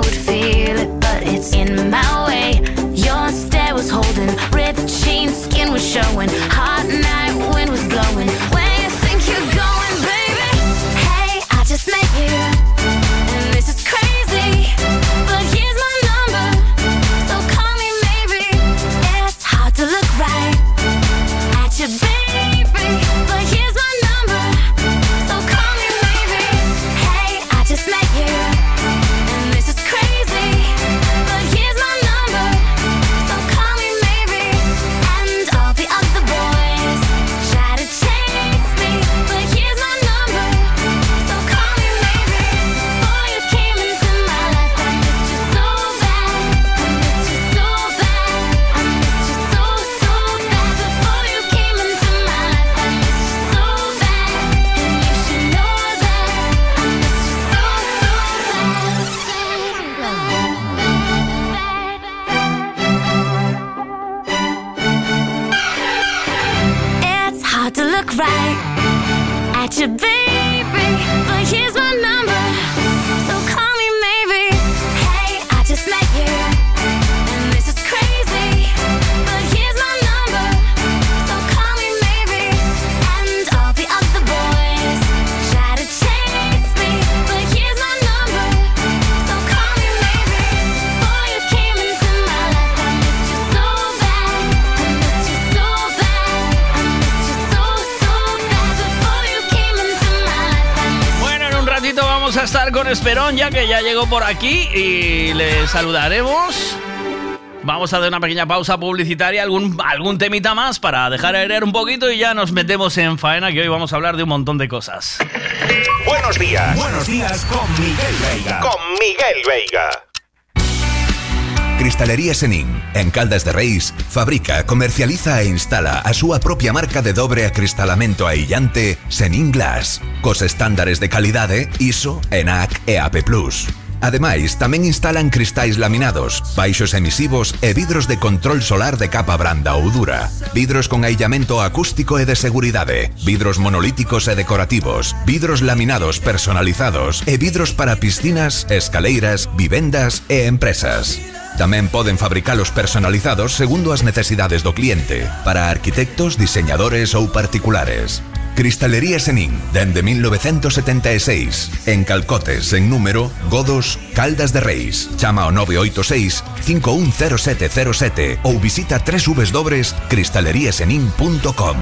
por aquí y le saludaremos. Vamos a dar una pequeña pausa publicitaria, algún, algún temita más para dejar airear un poquito y ya nos metemos en faena, que hoy vamos a hablar de un montón de cosas. Buenos días. Buenos días con Miguel Veiga. Con Miguel Veiga. Cristalería Senin, en Caldas de Reis, fabrica, comercializa e instala a súa propia marca de dobre acristalamento aillante Senin Glass, cos estándares de calidade ISO, ENAC e AP+. Ademais, tamén instalan cristais laminados, baixos emisivos e vidros de control solar de capa branda ou dura, vidros con aillamento acústico e de seguridade, vidros monolíticos e decorativos, vidros laminados personalizados e vidros para piscinas, escaleiras, vivendas e empresas. Tamén poden fabricalos personalizados segundo as necesidades do cliente, para arquitectos, diseñadores ou particulares. Cristalería Senin, dende 1976, en Calcotes, en número, Godos, Caldas de Reis. Chama ao 986 510707 ou visita www.cristaleriasenin.com.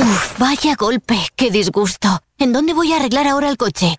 Uf, vaya golpe, qué disgusto. ¿En dónde voy a arreglar ahora el coche?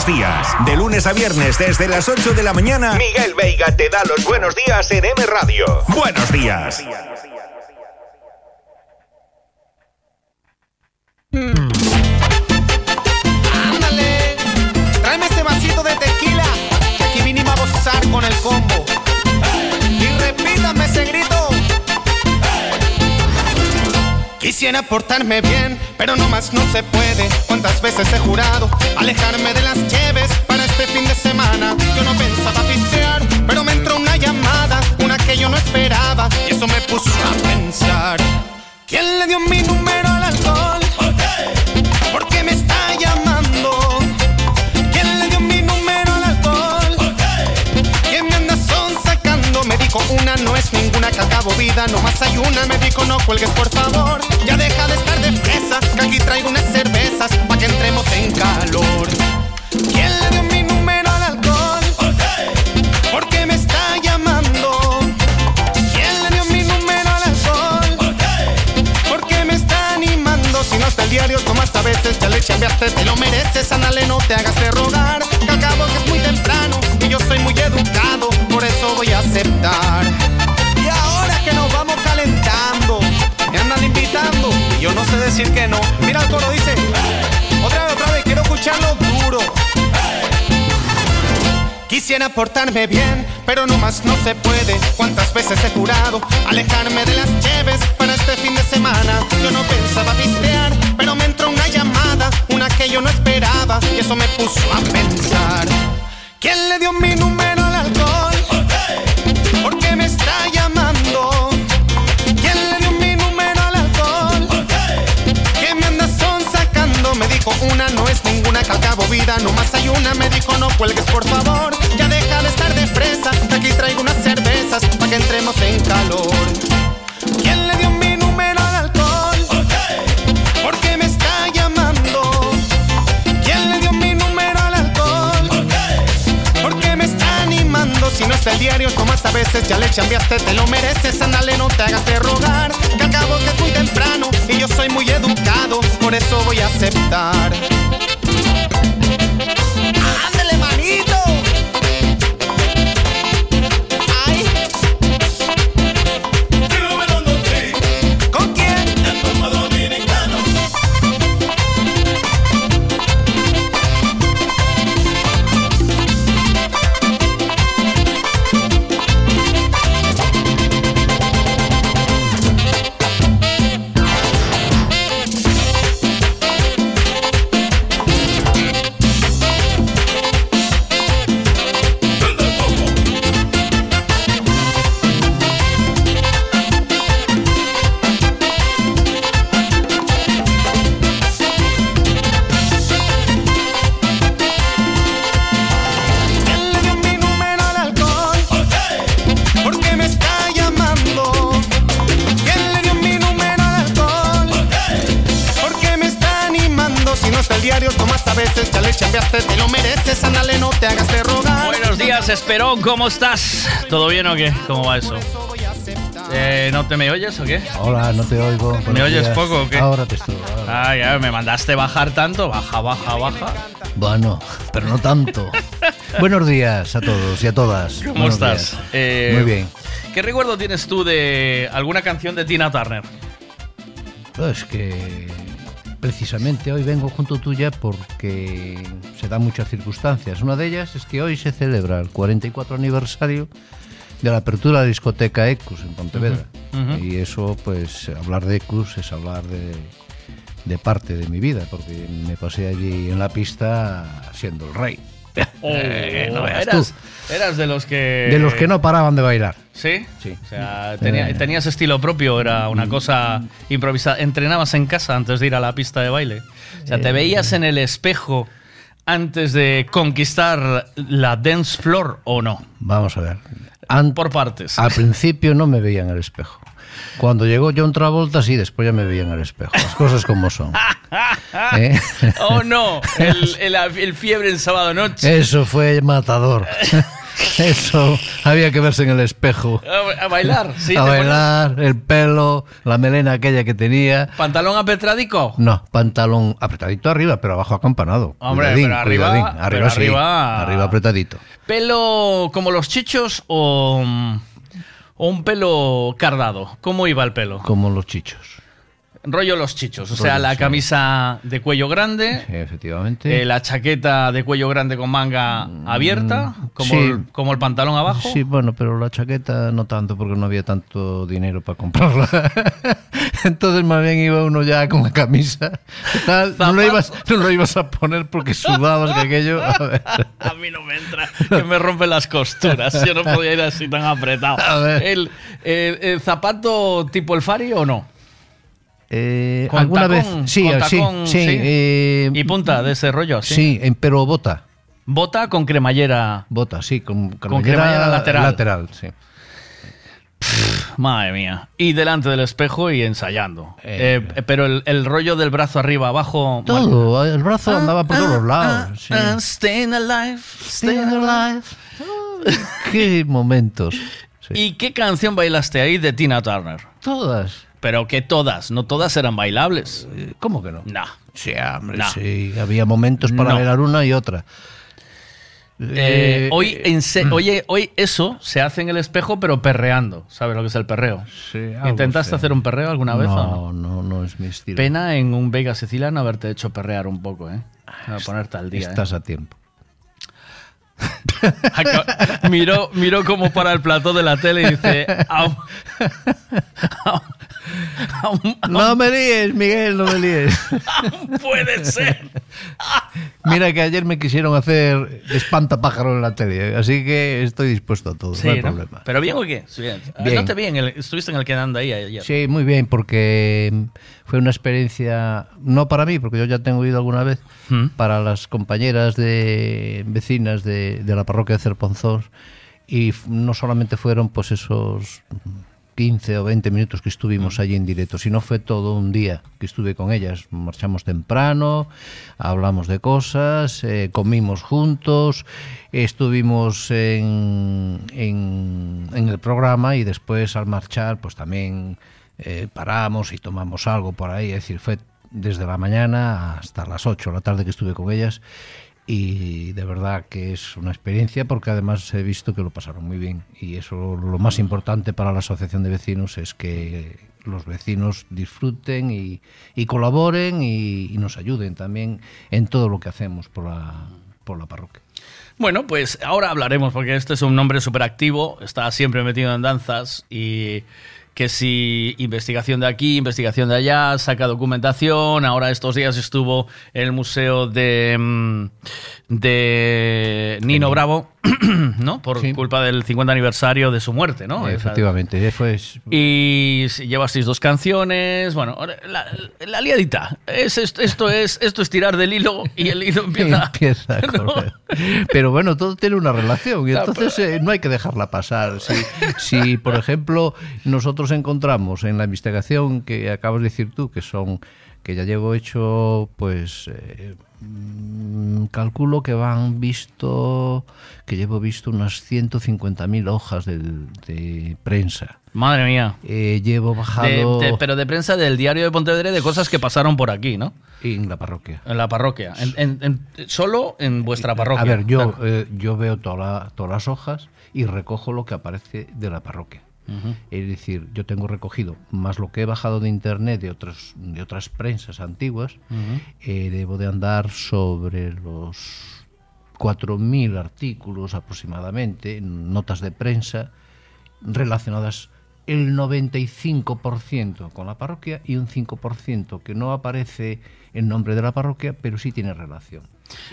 buenos días. De lunes a viernes desde las 8 de la mañana, Miguel Veiga te da los buenos días en M Radio. Buenos días. Ándale, tráeme ese vasito de tequila, que aquí vinimos a gozar con el combo. Y repítame ese grito. Quisiera portarme bien, pero no más no se puede. ¿Cuántas veces he jurado alejarme de las lleves para este fin de semana? Yo no pensaba pistear, pero me entró una llamada, una que yo no esperaba, y eso me puso a pensar. ¿Quién le dio mi número al alcohol? ¿Por qué me está llamando? Dijo una no es ninguna que acabo vida, no más hay una. Me dijo no cuelgues por favor, ya deja de estar de fresa, que aquí traigo unas cervezas pa' que entremos en calor. ¿Quién le dio mi número al alcohol? ¿Por qué me está llamando? ¿Quién le dio mi número al alcohol? ¿Por qué me está animando? Si no está el diario, tomas a veces, ya le chambeaste, te lo mereces, ándale, no te hagas de rogar. Que al cabo que es muy temprano y yo soy muy educado, por eso voy Y ahora que nos vamos calentando, me andan invitando y yo no sé decir que no. Mira el coro, dice, otra vez, otra vez, quiero escucharlo duro. Quisiera portarme bien, pero no más no se puede. ¿Cuántas veces he jurado alejarme de las lleves para este fin de semana? Yo no pensaba pistear, pero me entró una llamada, una que yo no esperaba, y eso me puso a pensar. ¿Quién le dio mi número una no es ninguna que al cabo vida, no más hay una. Me dijo no cuelgues por favor, ya deja de estar de fresa. Aquí traigo unas cervezas para que entremos en calor. ¿Quién le dio Si no está el diario, tomas a veces, ya le chambeaste, te lo mereces, ándale, no te hagas de rogar. Que al cabo que es muy temprano y yo soy muy educado, por eso voy a aceptar. Te hagas de rogar. Buenos días, Esperón, ¿cómo estás? ¿Todo bien o qué? ¿Cómo va eso? Eh, ¿No te me oyes o qué? Hola, no te oigo. ¿Me oyes días. poco o qué? Ahora te estoy. ahora. Ah, ya, me mandaste bajar tanto. Baja, baja, baja. Bueno, pero no tanto. Buenos días a todos y a todas. ¿Cómo Buenos estás? Eh, Muy bien. ¿Qué recuerdo tienes tú de alguna canción de Tina Turner? Es que precisamente hoy vengo junto tuya porque se dan muchas circunstancias. Una de ellas es que hoy se celebra el 44 aniversario de la apertura de la discoteca Ecus en Pontevedra. Y eso, pues, hablar de Ecus es hablar de, de parte de mi vida, porque me pasé allí en la pista siendo el rey. Eh, no veas tú. Oh, eras, de los que... De los que no paraban de bailar. ¿Sí? Sí. O sea, tenía- Eh. tenías estilo propio, era una cosa improvisada. ¿Entrenabas en casa antes de ir a la pista de baile? O sea, ¿te Eh. veías en el espejo antes de conquistar la dance floor o no? Vamos a ver. An- Por partes. Al principio no me veía en el espejo. Cuando llegó John Travolta, sí, después ya me veía en el espejo. Las cosas como son. ¿Eh? ¡Oh, no! El, el- el fiebre en sábado noche. Eso fue matador. Eso, había que verse en el espejo. A, a bailar, sí. a pones bailar, el pelo, la melena aquella que tenía. ¿Pantalón apetradico? No, pantalón apretadito arriba, pero abajo acampanado. Hombre, Cuidadín, pero arriba- cuidadín. pero arriba, sí, arriba- arriba apretadito. ¿Pelo como los chichos o, o un pelo cardado? ¿Cómo iba el pelo? Como los chichos. Rollo los chichos, o sea, Rollo, la sí. camisa de cuello grande, Sí, efectivamente. eh, la chaqueta de cuello grande con manga abierta, como, sí. el, como el pantalón abajo. Sí, bueno, pero la chaqueta no tanto porque no había tanto dinero para comprarla. Entonces más bien iba uno ya con la camisa. Tal, no, lo ibas, no lo ibas a poner porque sudabas que aquello. A ver. A mí no me entra, que me rompen las costuras. Yo no podía ir así tan apretado. A ver. ¿El, el zapato tipo el Fari o no? Eh, Con alguna tacón, vez, sí, con tacón, sí, sí. eh, Y punta de ese rollo, sí. sí, pero bota, Bota con cremallera. bota, sí, con, Con cremallera lateral. lateral, sí. Madre mía. Y delante del espejo y ensayando. Eh, pero el, el rollo del brazo arriba, abajo. Todo, el brazo andaba por todos los lados. sí. Ah, staying alive. Staying alive. Qué momentos. ¿Y qué canción bailaste ahí de Tina Turner? Todas. Pero que todas, no todas eran bailables. ¿Cómo que no? No. Sí, hombre, No. sí. Había momentos para No. bailar una y otra. Eh, Eh, hoy, en se- oye, hoy eso se hace en el espejo, pero perreando. ¿Sabes lo que es el perreo? Sí, ¿Intentaste sé. hacer un perreo alguna vez o no? No, no, es mi estilo. Pena en un Vega Sicilia no haberte hecho perrear un poco, ¿eh? A ponerte al día. ¿eh? Estás a tiempo. Miró, miró como para el plató de la tele y dice... "Aún- aún- aún- No me líes, Miguel, no me líes. puede ser. Mira que ayer me quisieron hacer espantapájaro en la tele, así que estoy dispuesto a todo, Sí, no hay ¿no? problema. ¿Pero bien o qué? Sí, bien. El- estuviste en el que anda ahí ayer. Sí, muy bien, porque fue una experiencia, no para mí, porque yo ya tengo ido alguna vez, ¿Mm? para las compañeras de vecinas de, de la parroquia de Cerponzós, y no solamente fueron pues esos 15 o 20 minutos que estuvimos allí en directo, sino fue todo un día que estuve con ellas. Marchamos temprano, hablamos de cosas, eh, comimos juntos, estuvimos en, en, en el programa y después al marchar pues también eh, paramos y tomamos algo por ahí. Es decir, fue desde la mañana hasta las 8 de la tarde que estuve con ellas y de verdad que es una experiencia porque además he visto que lo pasaron muy bien y eso lo más importante para la asociación de vecinos es que los vecinos disfruten y, y colaboren y, nos ayuden también en todo lo que hacemos por la, por la parroquia. Bueno, pues ahora hablaremos, porque este es un hombre súper activo, está siempre metido en danzas y que si investigación de aquí, investigación de allá, saca documentación, ahora estos días estuvo en el museo de, mm, de Nino Bravo, ¿no? Por culpa del 50 aniversario de su muerte, ¿no? Efectivamente, eh, fue Y llevasteis dos canciones, bueno, la, la liadita. Es, esto, esto es esto es tirar del hilo y el hilo empieza. Empieza a correr. Pero bueno, todo tiene una relación y entonces eh, no hay que dejarla pasar. Si, si, por ejemplo, nosotros encontramos en la investigación que acabas de decir tú, que son que ya llevo hecho, pues eh, calculo que van visto, que llevo visto unas 150.000 hojas del- de prensa. Madre mía. Eh, llevo De- bajado de- pero de prensa del diario de Pontevedra de cosas que pasaron por aquí, ¿no? en la parroquia. En la parroquia. En- en- en- solo en vuestra parroquia. A ver, yo, Claro. eh, yo veo toda la- todas las hojas y recojo lo que aparece de la parroquia. Es decir, yo tengo recogido más lo que he bajado de internet de otras, de otras prensas antiguas, eh, debo de andar sobre los 4.000 artículos aproximadamente, notas de prensa relacionadas el 95% con la parroquia y un 5% que no aparece el nombre de la parroquia, pero sí tiene relación.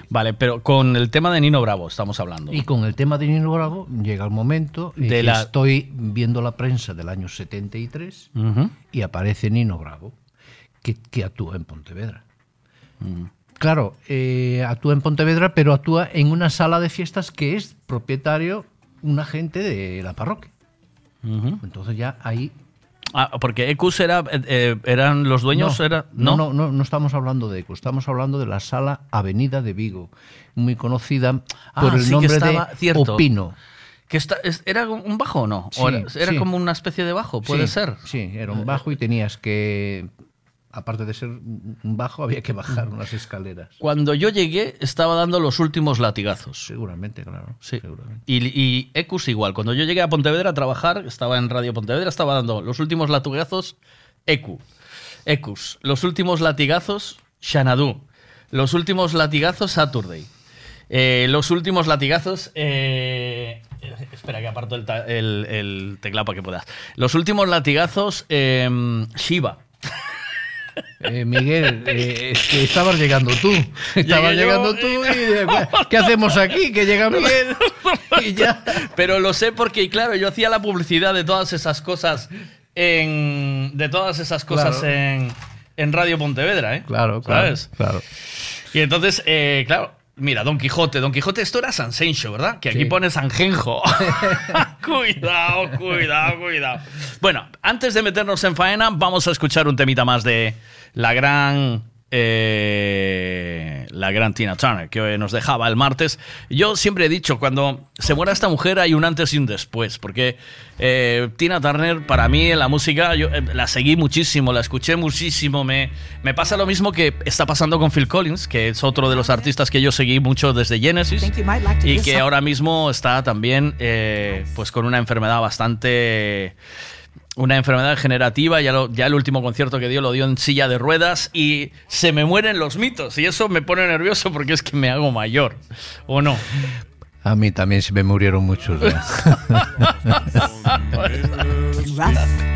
Vale, pero con el tema de Nino Bravo estamos hablando. Y con el tema de Nino Bravo llega el momento en De la- estoy viendo la prensa del año 73 Ujú. y aparece Nino Bravo, que, que actúa en Pontevedra. Mm. Claro, eh, actúa en Pontevedra, pero actúa en una sala de fiestas que es propietario un agente de la parroquia. Entonces ya ahí Ah, porque Ecus era, eh, eh, eran los dueños, no, era, no, no, no, no estamos hablando de ECO, estamos hablando de la sala Avenida de Vigo, muy conocida Ah, por el sí que nombre estaba- de cierto. Opino. Que está, es- ¿Era un bajo o no? Sí, ¿O era era sí. como una especie de bajo, puede ser. Sí, era un bajo y tenías que, aparte de ser un bajo, había que bajar unas escaleras. Cuando yo llegué, estaba dando los últimos latigazos. Seguramente, claro. Sí. Y, y Ecus igual. Cuando yo llegué a Pontevedra a trabajar, estaba en Radio Pontevedra, estaba dando los últimos latigazos Ecu. Ecus. Los últimos latigazos Xanadu. Los últimos latigazos Saturday. Eh, los últimos latigazos. eh, espera, que aparto el, ta- el- el teclado para que puedas. Los últimos latigazos eh, Shiva. Eh, Miguel, eh, es que estabas llegando tú. Estabas Llegué yo llegando tú y ¿qué hacemos aquí? Que llega Miguel y ya. Pero lo sé porque, claro, yo hacía la publicidad de todas esas cosas en. de todas esas cosas Claro. en, en Radio Pontevedra, ¿eh? Claro, claro. ¿Sabes? claro. Y entonces, eh, claro. Mira, Don Quijote. Don Quijote, esto era Sansencho, ¿verdad? Que aquí Sí. pone Sanjenjo. cuidado, cuidado, cuidado. Bueno, antes de meternos en faena, vamos a escuchar un temita más de la gran. Eh, la gran Tina Turner, que nos dejaba el martes. Yo siempre he dicho, cuando se muera esta mujer hay un antes y un después, porque eh, Tina Turner, para mí en la música, yo eh, la seguí muchísimo, la escuché muchísimo. Me, me pasa lo mismo que está pasando con Phil Collins, que es otro de los artistas que yo seguí mucho desde Genesis y que ahora mismo está también eh, pues con una enfermedad bastante una enfermedad degenerativa ya, lo- ya el último concierto que dio lo dio en silla de ruedas y se me mueren los mitos y eso me pone nervioso porque es que me hago mayor o no A mí también se me murieron muchos. ya.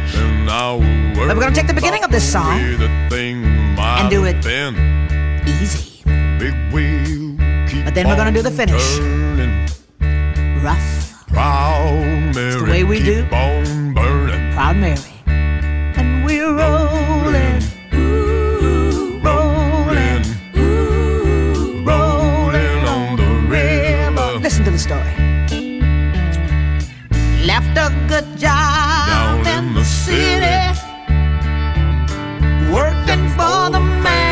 But we're gonna take the beginning of this song and do it easy. But then we're gonna do the finish. Rough. Proud Mary, the way we do. Proud Mary. And we're rolling. ooh, rolling. ooh, rolling on the river. Listen to the story. Left a good job Down in the city. Working for the man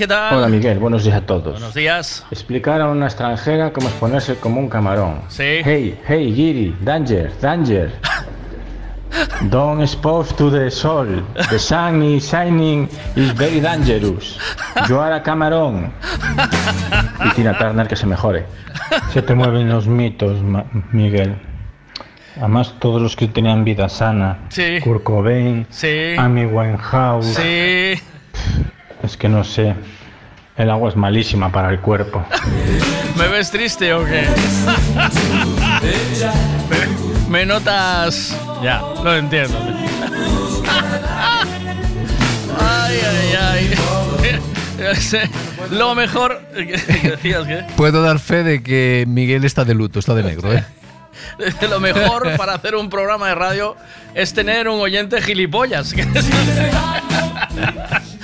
¿qué tal? Hola Miguel, buenos días a todos. Buenos días. Explicar a una extranjera cómo es ponerse como un camarón. Sí. Hey, hey, Giri, danger, danger. Don't expose to the sol. The sun is shining is very dangerous. You are a camarón. Y Tina Turner que se mejore. Se te mueven los mitos, Ma- Miguel. Además, todos los que tenían vida sana. Sí. Kurt Cobain, Sí. Amy Winehouse. Sí. Que no sé. El agua es malísima para el cuerpo. ¿Me ves triste o qué? Me, me notas. Ya, lo entiendo. Ay, ay, ay. Lo mejor. ¿qué decías qué? Puedo dar fe de que Miguel está de luto, está de negro, ¿eh? Lo mejor para hacer un programa de radio es tener un oyente gilipollas.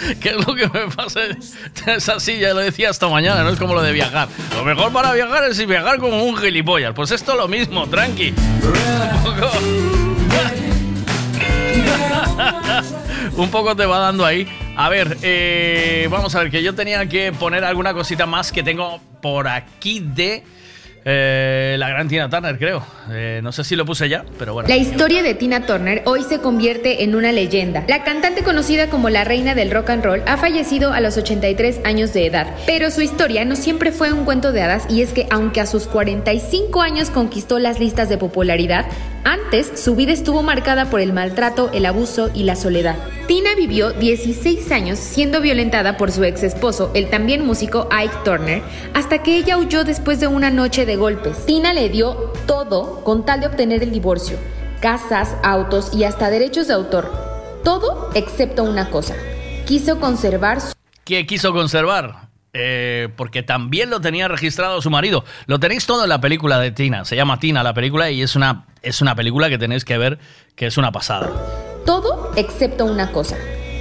Que es, lo que me pasa en esa silla, lo decía esta mañana, no es como lo de viajar. Lo mejor para viajar es viajar como un gilipollas. Pues esto es lo mismo, tranqui. Un poco, un poco te va dando ahí. A ver, eh, vamos a ver, que yo tenía que poner alguna cosita más que tengo por aquí de eh, la gran Tina Turner, creo. Eh, no sé si lo puse ya, pero bueno. La historia de Tina Turner hoy se convierte en una leyenda. La cantante conocida como la reina del rock and roll ha fallecido a los 83 años de edad, pero su historia no siempre fue un cuento de hadas y es que aunque a sus 45 años conquistó las listas de popularidad, antes su vida estuvo marcada por el maltrato, el abuso y la soledad. Tina vivió 16 años siendo violentada por su ex esposo, el también músico Ike Turner, hasta que ella huyó después de una noche de golpes. Tina le dio todo con tal de obtener el divorcio, casas, autos y hasta derechos de autor. Todo excepto una cosa. Quiso conservar su ¿Qué quiso conservar? Eh, porque también lo tenía registrado su marido. Lo tenéis todo en la película de Tina. Se llama Tina la película y es una, es una película que tenéis que ver que es una pasada. todo excepto una cosa.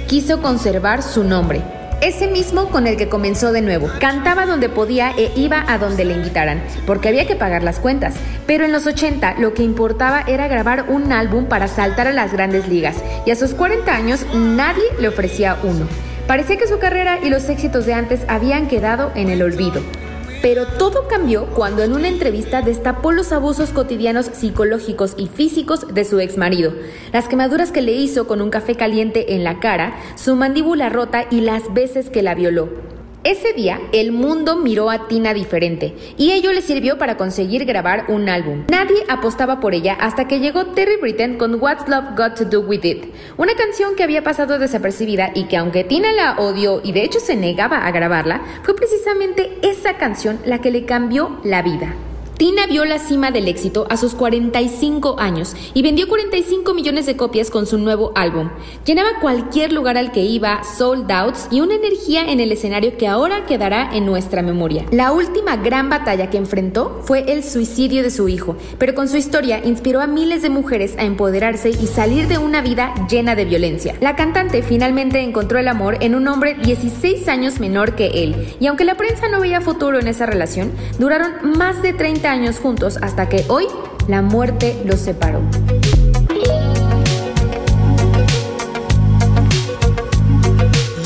Quiso conservar su nombre. Ese mismo con el que comenzó de nuevo. Cantaba donde podía e iba a donde le invitaran, porque había que pagar las cuentas. Pero en los 80 lo que importaba era grabar un álbum para saltar a las grandes ligas. Y a sus 40 años nadie le ofrecía uno. Parecía que su carrera y los éxitos de antes habían quedado en el olvido. Pero todo cambió cuando en una entrevista destapó los abusos cotidianos psicológicos y físicos de su exmarido, las quemaduras que le hizo con un café caliente en la cara, su mandíbula rota y las veces que la violó. Ese día, el mundo miró a Tina diferente y ello le sirvió para conseguir grabar un álbum. Nadie apostaba por ella hasta que llegó Terry Britten con What's Love Got to Do With It, una canción que había pasado desapercibida y que aunque Tina la odió y de hecho se negaba a grabarla, fue precisamente esa canción la que le cambió la vida. Tina vio la cima del éxito a sus 45 años y vendió 45 millones de copias con su nuevo álbum. Llenaba cualquier lugar al que iba, sold outs y una energía en el escenario que ahora quedará en nuestra memoria. La última gran batalla que enfrentó fue el suicidio de su hijo, pero con su historia inspiró a miles de mujeres a empoderarse y salir de una vida llena de violencia. La cantante finalmente encontró el amor en un hombre 16 años menor que él, y aunque la prensa no veía futuro en esa relación, duraron más de 30 años juntos hasta que hoy la muerte los separó.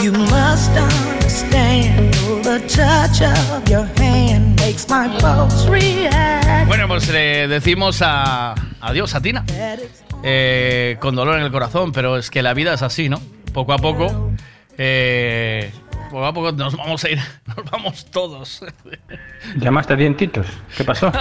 You must understand the touch of your hand makes my pulse react. Bueno, pues le decimos a, adiós a Tina. Eh, con dolor en el corazón, pero es que la vida es así, ¿no? Poco a poco. eh, poco a poco nos vamos a ir. Nos vamos todos. ¿Llamaste a dientitos? ¿Qué pasó?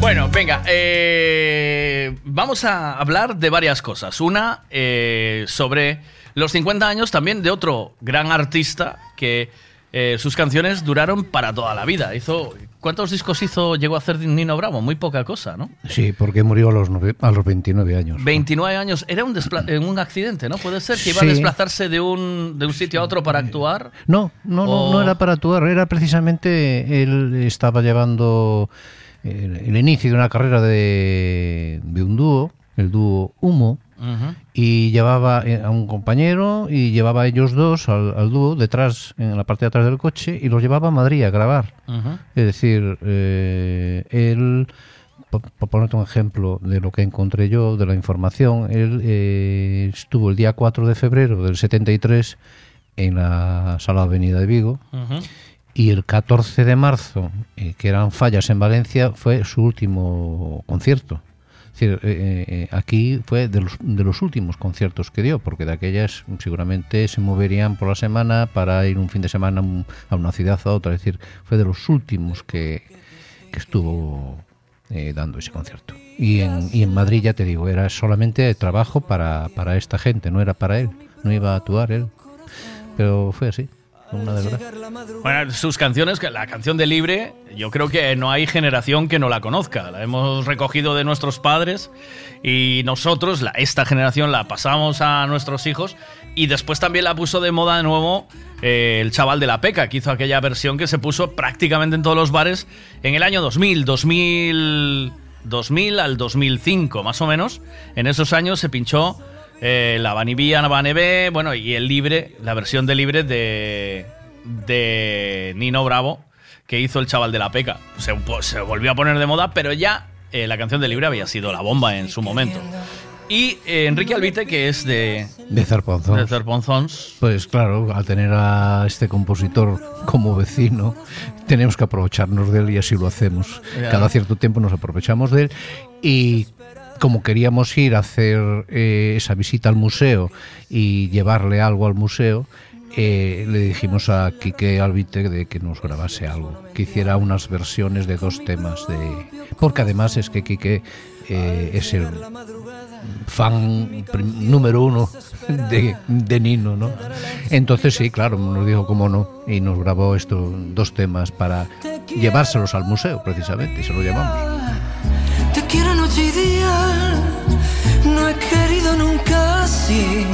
Bueno, venga, eh, vamos a hablar de varias cosas. Una, eh, sobre los 50 años también de otro gran artista que eh, sus canciones duraron para toda la vida. Hizo, ¿Cuántos discos hizo, llegó a hacer Nino Bravo? Muy poca cosa, ¿no? Sí, porque murió a los, nove- a los 29 años. 29 años. Era un, despla- un accidente, ¿no? Puede ser que iba a desplazarse de un, de un sitio a otro para actuar. No, no, no era para actuar, era precisamente él estaba llevando el, el inicio de una carrera de, de un dúo, el dúo Humo, y llevaba eh, a un compañero y llevaba a ellos dos al, al dúo detrás, en la parte de atrás del coche y los llevaba a Madrid a grabar. Es decir, eh, él, por, por ponerte un ejemplo de lo que encontré yo, de la información, él eh, estuvo el día 4 de febrero del 73 en la Sala Avenida de Vigo y el 14 de marzo, eh, que eran fallas en Valencia, fue su último concierto. Decir, eh, eh, aquí fue de los, de los últimos conciertos que dio, porque de aquellas seguramente se moverían por la semana para ir un fin de semana a un- a una ciudad a otra. Es decir, fue de los últimos que, que estuvo eh, dando ese concierto. Y en, y en Madrid, ya te digo, era solamente trabajo para, para esta gente, no era para él, no iba a actuar él. Pero fue así, Bueno, sus canciones, la canción de Libre, yo creo que no hay generación que no la conozca. La hemos recogido de nuestros padres y nosotros, esta generación, la pasamos a nuestros hijos y después también la puso de moda de nuevo eh, el chaval de la peca, que hizo aquella versión que se puso prácticamente en todos los bares en el año 2000, 2000, 2000 al 2005, más o menos. En esos años se pinchó eh, la Vanibía, la Vanebe, bueno, y el Libre, la versión de Libre de, de Nino Bravo, que hizo el chaval de la peca. Se, se volvió a poner de moda, pero ya eh, la canción de Libre había sido la bomba en su momento. Y eh, Enrique Albite, que es de, De Zarponzón. de Zarponzons. Pues claro, al tener a este compositor como vecino, tenemos que aprovecharnos de él y así lo hacemos. Cada cierto tiempo nos aprovechamos de él y como queríamos ir a hacer eh, esa visita al museo y llevarle algo al museo, eh, le dijimos a Quique Albite de que nos grabase algo, que hiciera unas versiones de dos temas de... Porque además es que Quique eh, es el fan número uno de, de Nino, ¿no? Entonces sí, claro, nos dijo cómo no y nos grabó estos dos temas para llevárselos al museo, precisamente, y se lo llevamos. Te quiero noche y día, no he querido nunca así.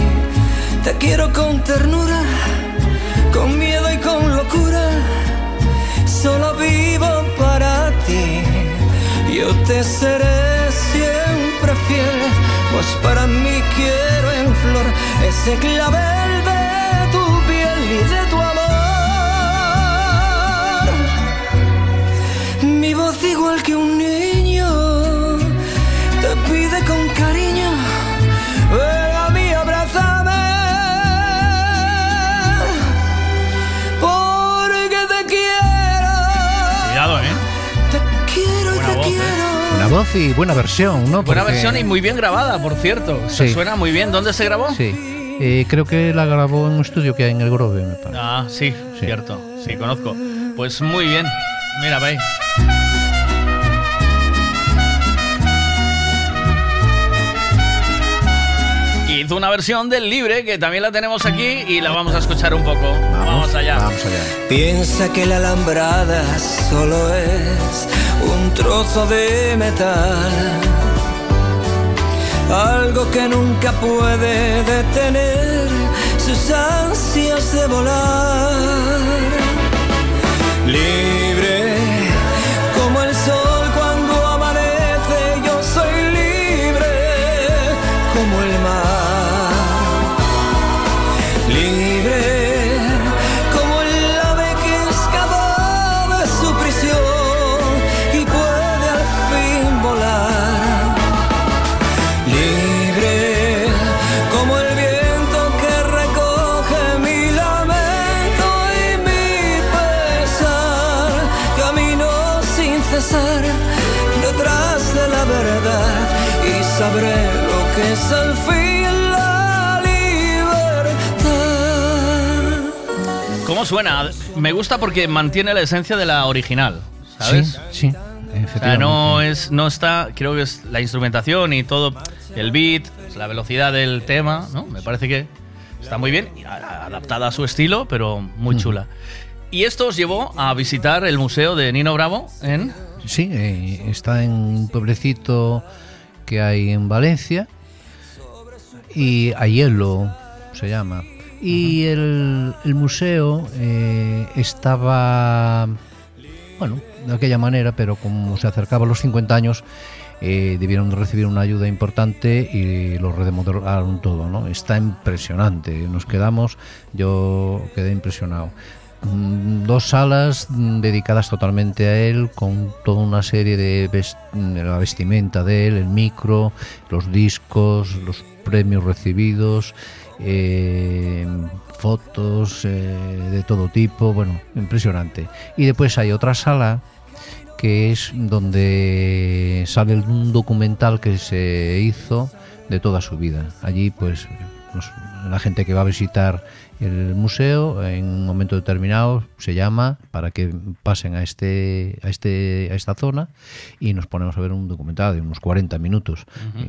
Te quiero con ternura, con miedo y con locura. Solo vivo para ti. Yo te seré siempre fiel, pues para mí quiero en flor ese clavel de tu piel y de tu amor. Mi voz igual que un niño Buena voz y buena versión, ¿no? Buena Porque- versión y muy bien grabada, por cierto. Se Sí. suena muy bien. ¿Dónde se grabó? Sí. Eh, creo que la grabó en un estudio que hay en el Grove, me parece. Ah, sí, cierto. Sí, conozco. Pues muy bien. Mira, veis. Hizo una versión del libre que también la tenemos aquí y la vamos a escuchar un poco. Vamos, allá. Vamos allá. Piensa que la alambrada solo es un trozo de metal. Algo que nunca puede detener sus ansias de volar. Suena? Me gusta porque mantiene la esencia de la original, ¿sabes? Sí, sí, O sea, no es, no está, creo que es la instrumentación y todo, el beat, la velocidad del tema, ¿no? Me parece que está muy bien, adaptada a su estilo, pero muy chula. Y esto os llevó a visitar el museo de Nino Bravo en... Sí, eh, está en un pueblecito que hay en Valencia y Ayelo se llama. Y el, museo eh, estaba, bueno, de aquella manera, pero como se acercaba a los 50 años, eh, debieron de recibir una ayuda importante y lo remodelaron todo, ¿no? Está impresionante. Nos quedamos, yo quedé impresionado. Mm, Dos salas dedicadas totalmente a él, con toda una serie de ves- mm, la vestimenta de él, el micro, los discos, los premios recibidos, eh, fotos eh, de todo tipo, bueno, impresionante. Y después hay otra sala que es donde sale un documental que se hizo de toda su vida. Allí, pues, nos- la gente que va a visitar el museo en un momento determinado se llama para que pasen a este a este a esta zona y nos ponemos a ver un documental de unos 40 minutos. Y,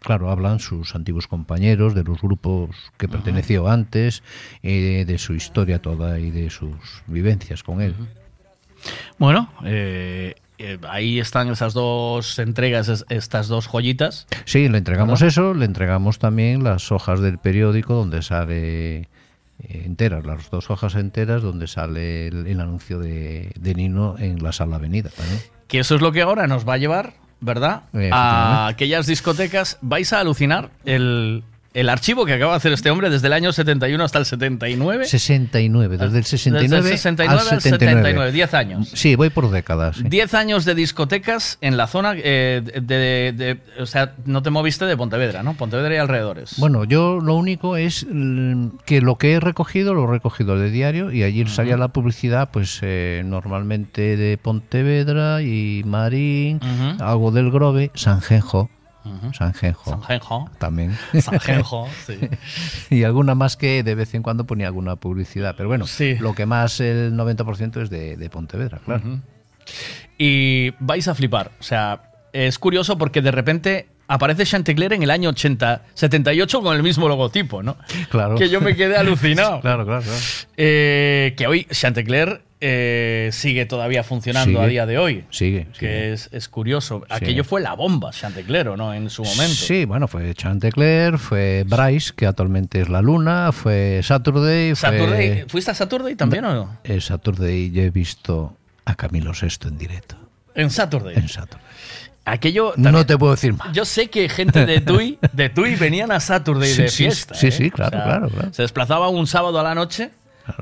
claro, hablan sus antiguos compañeros de los grupos que perteneció antes, eh, de su historia toda y de sus vivencias con él. Bueno, eh, eh, ahí están esas dos entregas, es- estas dos joyitas. Sí, le entregamos ¿Verdad? eso, le entregamos también las hojas del periódico donde sale enteras, las dos hojas enteras donde sale el, el anuncio de, de Nino en la sala avenida. Que eso es lo que ahora nos va a llevar, ¿verdad? A aquellas discotecas. Vais a alucinar el, el archivo que acaba de hacer este hombre desde el año 71 hasta el 79. 69, desde el 69, Desde el 69 al al 79, 10 años. Sí, voy por décadas. sí. 10 años de discotecas en la zona eh, de, de- O sea, no te moviste de Pontevedra, ¿no? Pontevedra y alrededores. Bueno, yo lo único es mm, que lo que he recogido lo he recogido de diario y allí salía la publicidad, pues eh, normalmente de Pontevedra y Marín, Ujú. algo del Grove, Sanjenjo, Ujú. Sanjenjo, Sanjenjo. también. Sanjenjo, sí. y alguna más que de vez en cuando ponía alguna publicidad, pero bueno, Sí. lo que más el 90% es de, de Pontevedra, claro. Y vais a flipar. O sea, es curioso porque de repente aparece Chanticleer en el año 80, 78 con el mismo logotipo, ¿no? Claro. Que yo me quedé alucinado. claro, claro, claro. Eh, que hoy Chanticleer eh, sigue todavía funcionando Sigue. a día de hoy. Sigue, Que es, es curioso. Sí. Aquello fue la bomba, Chanticleer, ¿o no? En su momento. Sí, bueno, fue Chantecler, fue Bryce, que actualmente es la Luna, fue Saturday, fue... Saturday, ¿Fuiste a Saturday también o no? En Saturday yo he visto a Camilo Sesto en directo. En Saturday. En Saturday. Aquello. No te puedo decir más. Yo sé que gente de Tui, de Tui venían a Saturday Sí, de fiesta. sí, ¿eh? sí, claro, claro, claro. Se desplazaba un sábado a la noche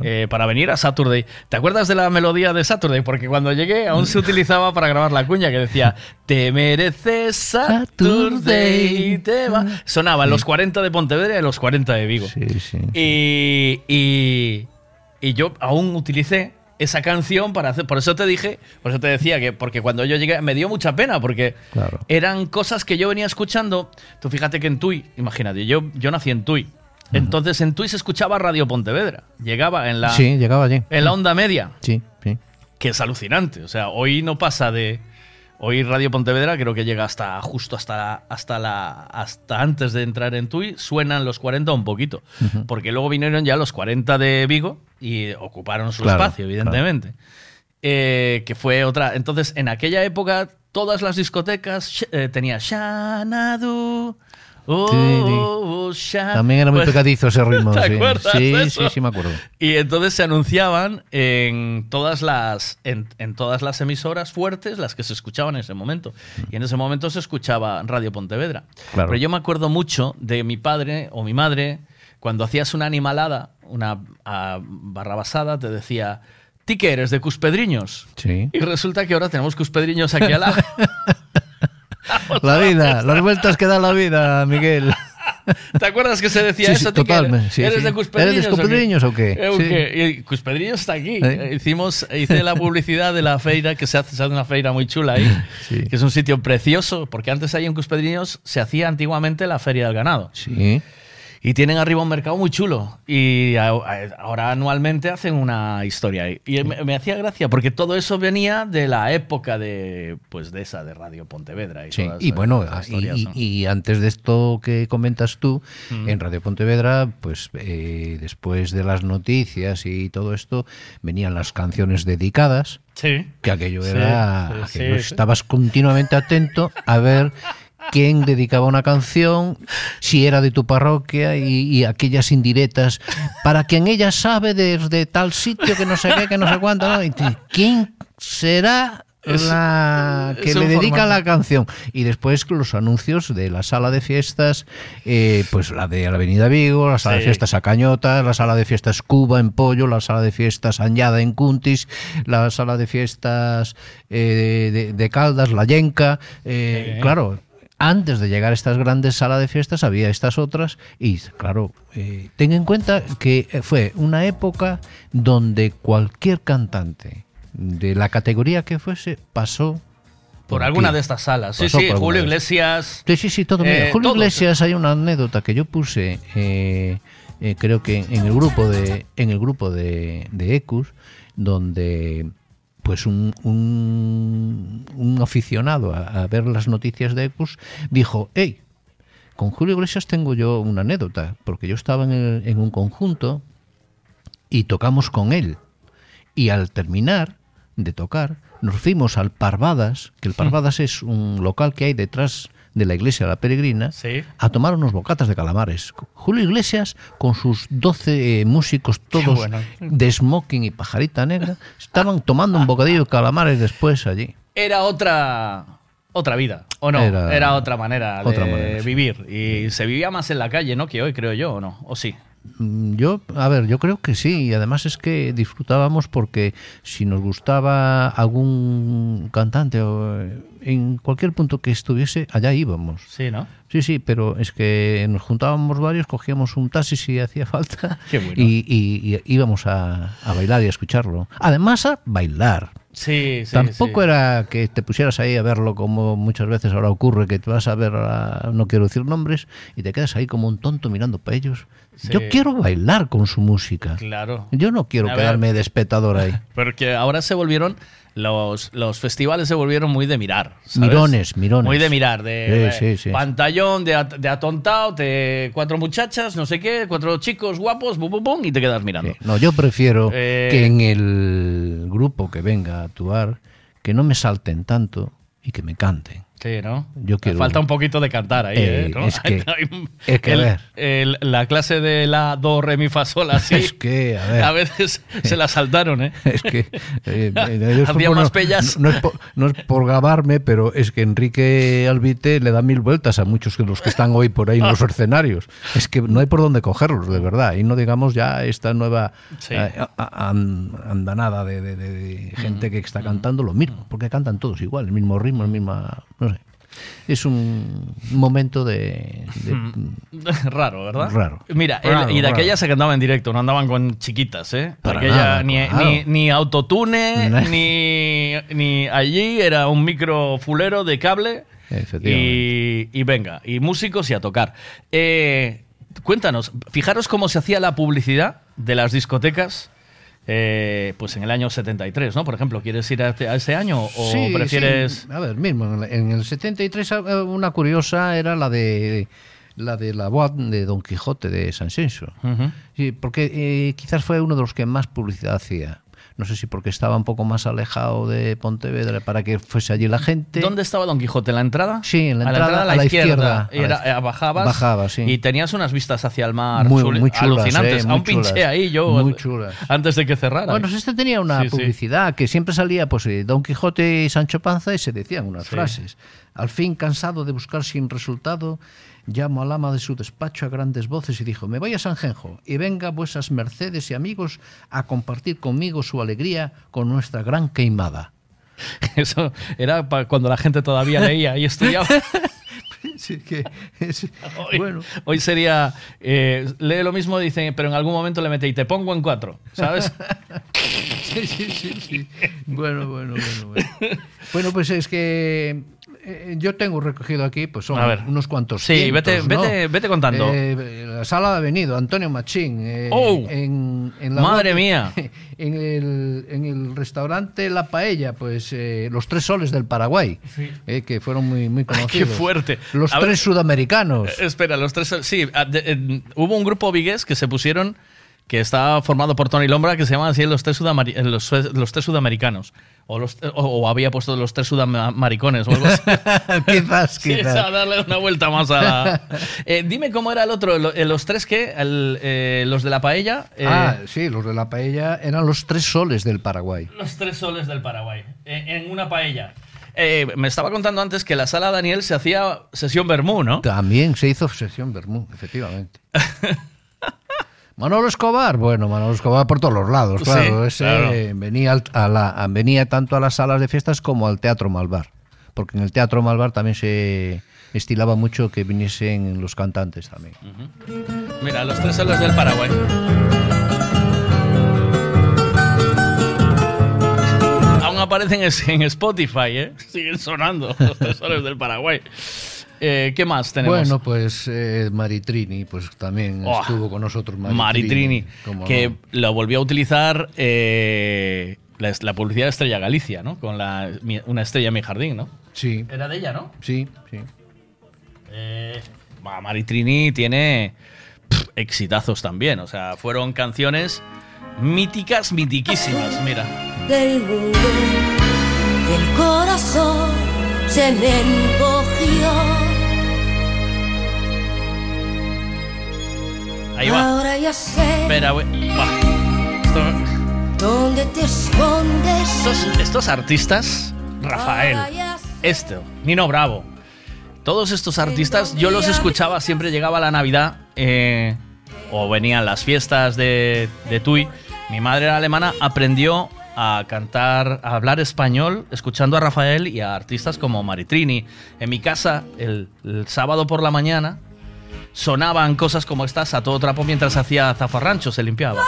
eh, para venir a Saturday. ¿Te acuerdas de la melodía de Saturday? Porque cuando llegué aún se utilizaba para grabar la cuña que decía Te mereces Saturday. Te va. Sonaban los 40 de Pontevedra y los 40 de Vigo. Sí, sí. Y, y, y yo aún utilicé esa canción para hacer. Por eso te dije, por eso te decía que, porque cuando yo llegué me dio mucha pena, porque Claro. eran cosas que yo venía escuchando. Tú fíjate que en Tui, imagínate, yo, yo nací en Tui. Entonces en Tui se escuchaba Radio Pontevedra. Llegaba en la, Sí, llegaba allí. en la onda media, Sí, sí. que es alucinante. O sea, hoy no pasa de. Hoy Radio Pontevedra creo que llega hasta justo hasta la, hasta la hasta antes de entrar en Tui suenan los 40 un poquito, porque luego vinieron ya los 40 de Vigo y ocuparon su Claro, espacio, evidentemente. Eh, que fue otra. Entonces, en aquella época todas las discotecas eh, tenía Shanadu. Oh, oh, También era muy Pues- pecadizo ese ritmo. ¿Te sí. acuerdas sí, de sí, eso? sí, me acuerdo. Y entonces se anunciaban en todas las en, en todas las emisoras fuertes, las que se escuchaban en ese momento. Y en ese momento se escuchaba Radio Pontevedra. Claro. Pero yo me acuerdo mucho de mi padre o mi madre cuando hacías una animalada, una barrabasada, te decía, ¿ti eres de Cuspedriños? Sí. Y resulta que ahora tenemos Cuspedriños aquí al lado. La vida, las vueltas que da la vida, Miguel. ¿Te acuerdas que se decía Sí, eso? sí, totalmente, sí, ¿Eres de Cuspedriños? ¿Eres de Cuspedriños o qué? Eh, ¿o Sí. qué? Y Cuspedriños está aquí. ¿Eh? Hicimos, hice la publicidad de la feira, que se hace, se hace una feira muy chula ahí, que es un sitio precioso, porque antes ahí en Cuspedriños se hacía antiguamente la feria del ganado. Sí. Y tienen arriba un mercado muy chulo. Y ahora anualmente hacen una historia. Y me, me hacía gracia, porque todo eso venía de la época de, pues, de esa, de Radio Pontevedra. Y, Sí, todas y bueno, historias, y, ¿no? y antes de esto que comentas tú, Mm. en Radio Pontevedra, pues eh, después de las noticias y todo esto, venían las canciones dedicadas, Sí. que aquello era, sí, aquello sí, sí. estabas continuamente atento a ver quién dedicaba una canción, si era de tu parroquia y, y aquellas indirectas, para quien ella sabe desde tal sitio que no sé qué, que no sé cuánto, ¿no? Y ¿quién será la que le formato. la canción y después los anuncios de la sala de fiestas eh, pues la de la Avenida Vigo la sala de fiestas Acañota la sala de fiestas Cuba en Pollo la sala de fiestas Añada en Cuntis la sala de fiestas eh, de, de Caldas La Yenca eh, Sí. claro antes de llegar a estas grandes salas de fiestas había estas otras y claro, eh, ten en cuenta que fue una época donde cualquier cantante de la categoría que fuese pasó Por alguna de estas salas. Sí, Pasó sí, alguna Julio Iglesias. Sí, sí, sí, todo. Eh, Julio todos. Iglesias hay una anécdota que yo puse, eh, eh, creo que en el grupo de, en el grupo de, de Ecus, donde pues un, un, un aficionado a, a ver las noticias de Ecus dijo, hey, con Julio Iglesias tengo yo una anécdota, porque yo estaba en, el- en un conjunto y tocamos con él. Y al terminar de tocar, nos fuimos al Parvadas, que el Parvadas es un local que hay detrás de la iglesia de la Peregrina, a tomar unos bocatas de calamares. Julio Iglesias, con sus 12 eh, músicos todos bueno. de smoking y pajarita negra, estaban tomando un bocadillo de calamares después allí. Era otra otra vida, ¿o no? Era, Era otra manera de otra manera, sí. vivir. Y se vivía más en la calle, ¿no? Que hoy, creo yo, ¿o no? ¿O sí? Mm, Yo, a ver, yo creo que sí, y además es que disfrutábamos porque si nos gustaba algún cantante o eh, en cualquier punto que estuviese, allá íbamos. Sí, ¿no? Sí, sí, pero es que nos juntábamos varios, cogíamos un taxi si hacía falta bueno. y, y- y íbamos a, a bailar y a escucharlo. Además a bailar. Sí, sí. Tampoco sí. era que te pusieras ahí a verlo como muchas veces ahora ocurre, que te vas a ver, a- no quiero decir nombres, y te quedas ahí como un tonto mirando para ellos. Sí. Yo quiero bailar con su música. Claro. Yo no quiero A ver. quedarme de espectador ahí. Porque ahora se volvieron. Los, los festivales se volvieron muy de mirar. ¿sabes? Mirones, mirones. Muy de mirar, de Sí, eh, sí, sí. pantallón, de, de atontado, de cuatro muchachas, no sé qué, cuatro chicos guapos, bum, bum, bum, y te quedas mirando. No, yo prefiero Eh. que en el grupo que venga a actuar, que no me salten tanto y que me canten. Sí, ¿no? Yo quiero- Falta un poquito de cantar ahí, ¿eh? Eh, ¿no? es que- Hay- es que, a el- ver. el- la clase de la do, re, mi, fa, sol, así. Es que, a ver. A veces se la saltaron, ¿eh? Es que eh, Había bueno, más pellas. No, no es por, no es por gabarme, pero es que Enrique Albite le da mil vueltas a muchos de los que están hoy por ahí en los escenarios. Es que no hay por dónde cogerlos, de verdad. Y no digamos ya esta nueva Sí. andanada de, de- de- de gente que está cantando lo mismo, porque cantan todos igual, el mismo ritmo, el misma, no. Es un momento de, de- Raro, ¿verdad? Raro. Mira, el- y de raro. aquella se cantaba en directo, no andaban con chiquitas, ¿eh? Para Aquella nada, ni, claro. ni, ni autotune, ni, ni allí, era un micro fulero de cable. Efectivamente. Y, y venga, y músicos y a tocar. Eh, cuéntanos, fijaros cómo se hacía la publicidad de las discotecas. Eh, pues en el año 73, ¿no? Por ejemplo, ¿quieres ir a, este- a ese año o Sí, prefieres...? sí. A ver, mismo, en el- en el 73 eh, una curiosa era la de la de la boda de Don Quijote de San Senso. Ujú. Sí, porque eh, quizás fue uno de los que más publicidad hacía. No sé si porque estaba un poco más alejado de Pontevedra para que fuese allí la gente. ¿Dónde estaba Don Quijote? ¿En la entrada? Sí, en la entrada, a la izquierda. Y era- A la- eh, bajabas, Bajaba, sí. y tenías unas vistas hacia el mar Muy- chuli- muy chulas, alucinantes. eh, Aún muy chulas. pinché ahí yo Muy chulas. antes de que cerrara. Bueno, este tenía una Sí, sí. publicidad que siempre salía, pues, eh, Don Quijote y Sancho Panza y se decían unas frases. Al fin, cansado de buscar sin resultado, llamo al ama de su despacho a grandes voces y dijo, me voy a Sanjenjo y venga vuesas mercedes y amigos a compartir conmigo su alegría con nuestra gran queimada. Eso era pa- cuando la gente todavía leía y estudiaba. Sí, que es- Hoy, bueno. hoy sería, eh, lee lo mismo, dice, pero en algún momento le mete y te pongo en cuatro, ¿sabes? Sí, sí, sí, sí. Bueno, bueno, bueno, bueno. Bueno, pues es que eh, yo tengo recogido aquí, pues son A ver. unos cuantos. Sí, cientos, vete- ¿no? vete- vete contando. Eh, la sala de venido, Antonio Machín. eh, ¡Oh! en, en la Madre mía. En el, en el restaurante La Paella, pues eh, los tres soles del Paraguay, eh, que fueron muy, muy Ay, qué conocidos. fuerte. Los A tres ver, sudamericanos. Espera, los tres. Sí, ah, de- hubo un grupo vigués que se pusieron que está formado por Tony Lombra, que se llaman así los tres, eh, los, los tres sudamericanos. O, los, o, o había puesto los tres sudamericones o algo así. quizás, Sí, quizás. a darle una vuelta más a la... Eh, dime cómo era el otro, eh, los tres que, eh, los de la paella. eh, Ah, sí, los de la paella eran los tres soles del Paraguay. Los tres soles del Paraguay, en, en una paella. Eh, me estaba contando antes que la sala Daniel se hacía sesión Bermú, ¿no? También se hizo sesión Bermú, efectivamente. Manolo Escobar, bueno, Manolo Escobar por todos los lados, Sí, claro. ese claro. Venía, a la, venía tanto a las salas de fiestas como al Teatro Malvar. Porque en el Teatro Malvar también se estilaba mucho que viniesen los cantantes también. Mira, los tres soles del Paraguay. Aún aparecen en Spotify, ¿eh? Siguen sonando los tres soles del Paraguay. Eh, ¿Qué más tenemos? Bueno, pues eh, Maritrini, pues también Oh, estuvo con nosotros Maritrini. Maritrini, que no. lo volvió a utilizar eh, la, la publicidad de Estrella Galicia, ¿no? Con la, mi- una estrella en mi jardín, ¿no? Sí. Era de ella, ¿no? Sí, sí. Eh, bah, Maritrini tiene pff, exitazos también, o sea, fueron canciones míticas, mitiquísimas, mira. del mundo corazón se me encogió. Ahí va. Ahora ya sé Espera, güey. Va. Esto- dónde te escondes. Estos, estos artistas, Rafael, esto, Nino Bravo, todos estos artistas, yo los escuchaba, siempre llegaba la Navidad eh, o venían las fiestas de, de Tui. Mi madre era alemana, aprendió a cantar, a hablar español, escuchando a Rafael y a artistas como Maritrini. En mi casa, el, el sábado por la mañana, sonaban cosas como estas a todo trapo mientras hacía zafarrancho, se limpiaba.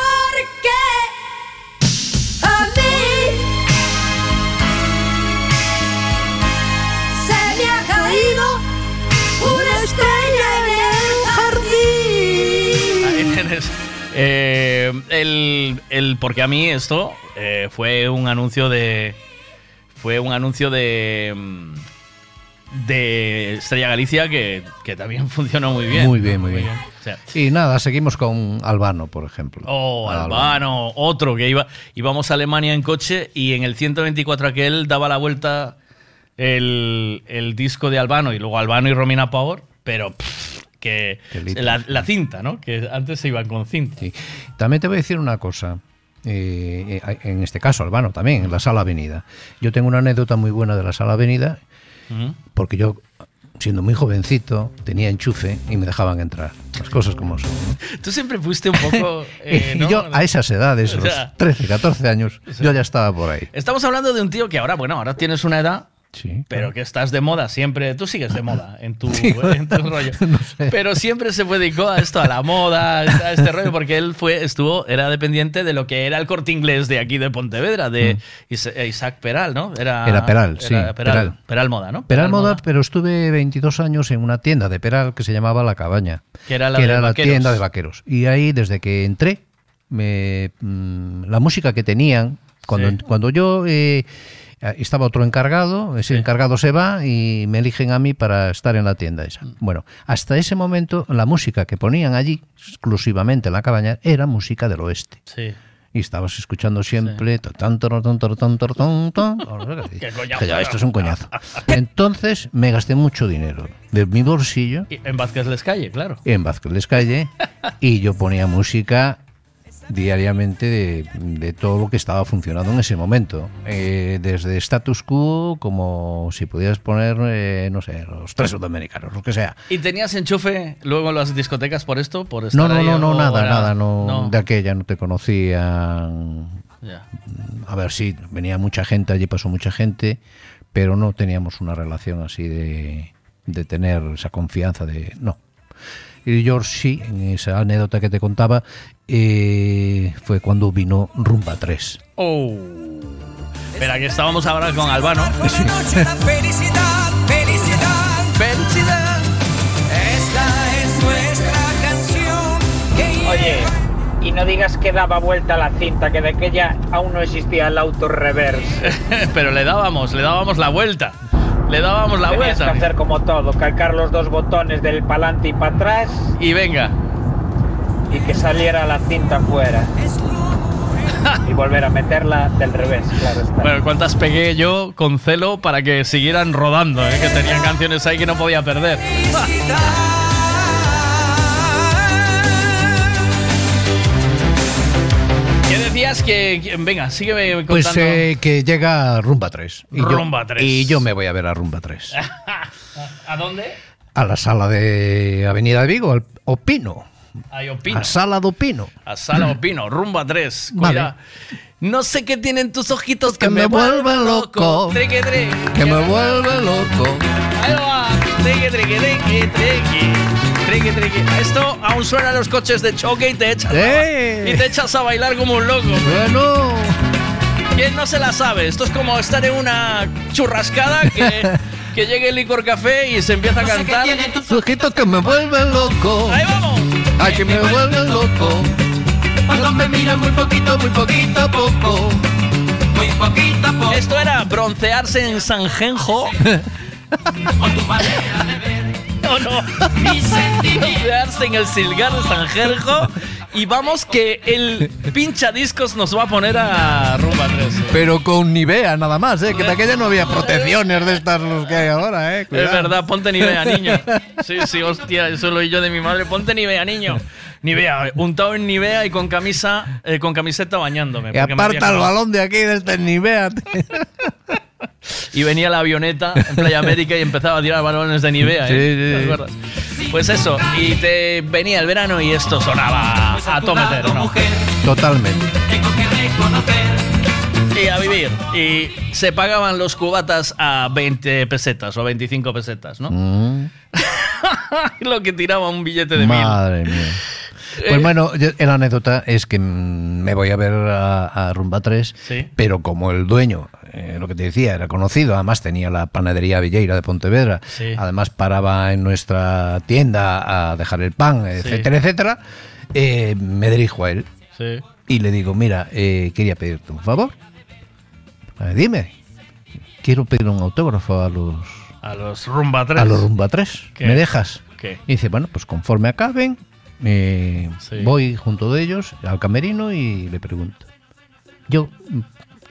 A mí se me ha caído una estrella en el jardín. Ahí tienes. Eh, el, el- porque a mí esto eh, fue un anuncio de. Fue un anuncio de. De Estrella Galicia que, que también funcionó muy bien. Muy bien, muy bien. O sea, Y nada, seguimos con Albano, por ejemplo. Oh, Albano, otro que iba, íbamos a Alemania en coche y en el 124 aquel daba la vuelta el, el disco de Albano y luego Albano y Romina Power, pero pff, que la cinta, ¿no? Que antes se iban con cinta. También te voy a decir una cosa. eh, eh, en este caso, Albano también, en la Sala Avenida. Yo tengo una anécdota muy buena de la Sala Avenida, Porque yo, siendo muy jovencito, tenía enchufe y me dejaban entrar. Las cosas como son. Tú siempre fuiste un poco... eh, yo, a esas edades, O sea, los 13, 14 años, yo ya estaba por ahí. Estamos hablando de un tío que ahora, bueno, ahora tienes una edad, Sí, pero que estás de moda siempre. Tú sigues de moda en tu, Sí, en tu rollo. Pero siempre se dedicó a esto, a la moda, a este rollo, porque él fue, estuvo, era dependiente de lo que era el corte inglés de aquí de Pontevedra, de Is- eh, Isaac Peral, ¿no? Era, Mm. Era Peral, sí, Peral, Peral. Peral Moda, ¿no? Peral Moda, pero estuve 22 años en una tienda de Peral que se llamaba La Cabaña. Que era la de la vaqueros. tienda de vaqueros. Y ahí, desde que entré, me, mm, la música que tenían, cuando, Sí. cuando yo eh, estaba otro encargado, ese encargado se va y me eligen a mí para estar en la tienda esa. Mm. Bueno, hasta ese momento la música que ponían allí, exclusivamente en la cabaña, era música del oeste. Sí. Y estabas escuchando siempre... esto es un coñazo. Entonces me gasté mucho dinero de mi bolsillo en Vázquez Les Calle, claro. en Vázquez Les Calle y yo ponía música diariamente de, de todo lo que estaba funcionando en ese momento. Eh, desde status quo, como si pudieras poner, eh, no sé, los tres sudamericanos, lo que sea. ¿Y tenías enchufe luego en las discotecas por esto? Por No, estar no, ahí, no, no, o nada, era- nada, no, no? de aquella no te conocían. A ver, sí, venía mucha gente, allí pasó mucha gente, pero no teníamos una relación así de, de tener esa confianza de... No. Y George sí, en esa anécdota que te contaba, eh, fue cuando vino Rumba 3. Oh. Espera, que estábamos ahora con Albano. Felicidad, felicidad, felicidad. Esta es nuestra canción. que Oye, y no digas que daba vuelta la cinta, que de aquella aún no existía el auto reverse. Pero le dábamos, le dábamos la vuelta. Le dábamos la Tenías vuelta. que hacer como todo, calcar los dos botones del pa'lante y para atrás Y venga. y que saliera la cinta fuera. Y volver a meterla del revés, claro está. Bueno, cuántas pegué yo con celo para que siguieran rodando, ¿eh? que tenían canciones ahí que no podía perder. ¿Qué decías que, venga, sígueme contando? Pues eh, que llega Rumba 3. Y yo- Rumba 3. Y yo me voy a ver a Rumba 3. ¿A dónde? A la sala de Avenida de Vigo, al Opino. Ahí opino. A Sala de Opino. A Sala Opino, rumba 3. Vale. No sé qué tienen tus ojitos que, Que me vuelven loco. Triqui, triqui. Que me vuelve loco. Ahí va. Triqui, triqui, triqui, triqui. Triqui, triqui. Esto aún suena en los coches de choque y te echas, a, ¡Eh! y te echas a bailar como un loco. Bueno. ¿Quién no se la sabe? Esto es como estar en una churrascada que, que llegue el licor café y se empieza a cantar. Tus ojitos que me vuelven loco. Ahí vamos. Ay, que me vuelven loco. Cuando me miran muy poquito, muy poquito a poco. Muy poquito a poco. Esto era broncearse en Sanjenjo. No, no. Broncearse en el Silgar de Sanjenjo. Y vamos que el pincha discos nos va a poner a rumba 3. Pero con Nivea nada más, ¿eh? Que de aquella no había protecciones de estas los que hay ahora, ¿eh? Es Cuidado. verdad, ponte Nivea, niño. Sí, sí, hostia, eso lo oí yo de mi madre. Ponte Nivea, niño. Nivea, untado en Nivea y con camisa, eh, con camiseta bañándome. Y aparta el balón de aquí, de este Nivea. Y venía la avioneta en Playa América y empezaba a tirar balones de Nivea. ¿eh? Sí, sí. Pues eso, y te venía el verano y esto sonaba a tometer, ¿no? Totalmente. Y a vivir. Y se pagaban los cubatas a 20 pesetas o 25 pesetas, ¿no? Mm, Lo que tiraba un billete de mil. madre mía. Eh, Pues bueno, yo- la anécdota es que me voy a ver a, a Rumba 3, Sí. pero como el dueño, eh, lo que te decía, era conocido, además tenía la panadería Villeira de Pontevedra, Sí. además paraba en nuestra tienda a dejar el pan, etcétera, etcétera, eh, me dirijo a él Sí. y le digo, mira, eh, quería pedirte un favor. Dime, quiero pedir un autógrafo a los, A los Rumba 3. a los Rumba 3. ¿Qué? ¿Me dejas? ¿Qué? Y dice, bueno, pues conforme acaben, voy junto de ellos al camerino y le pregunto. Yo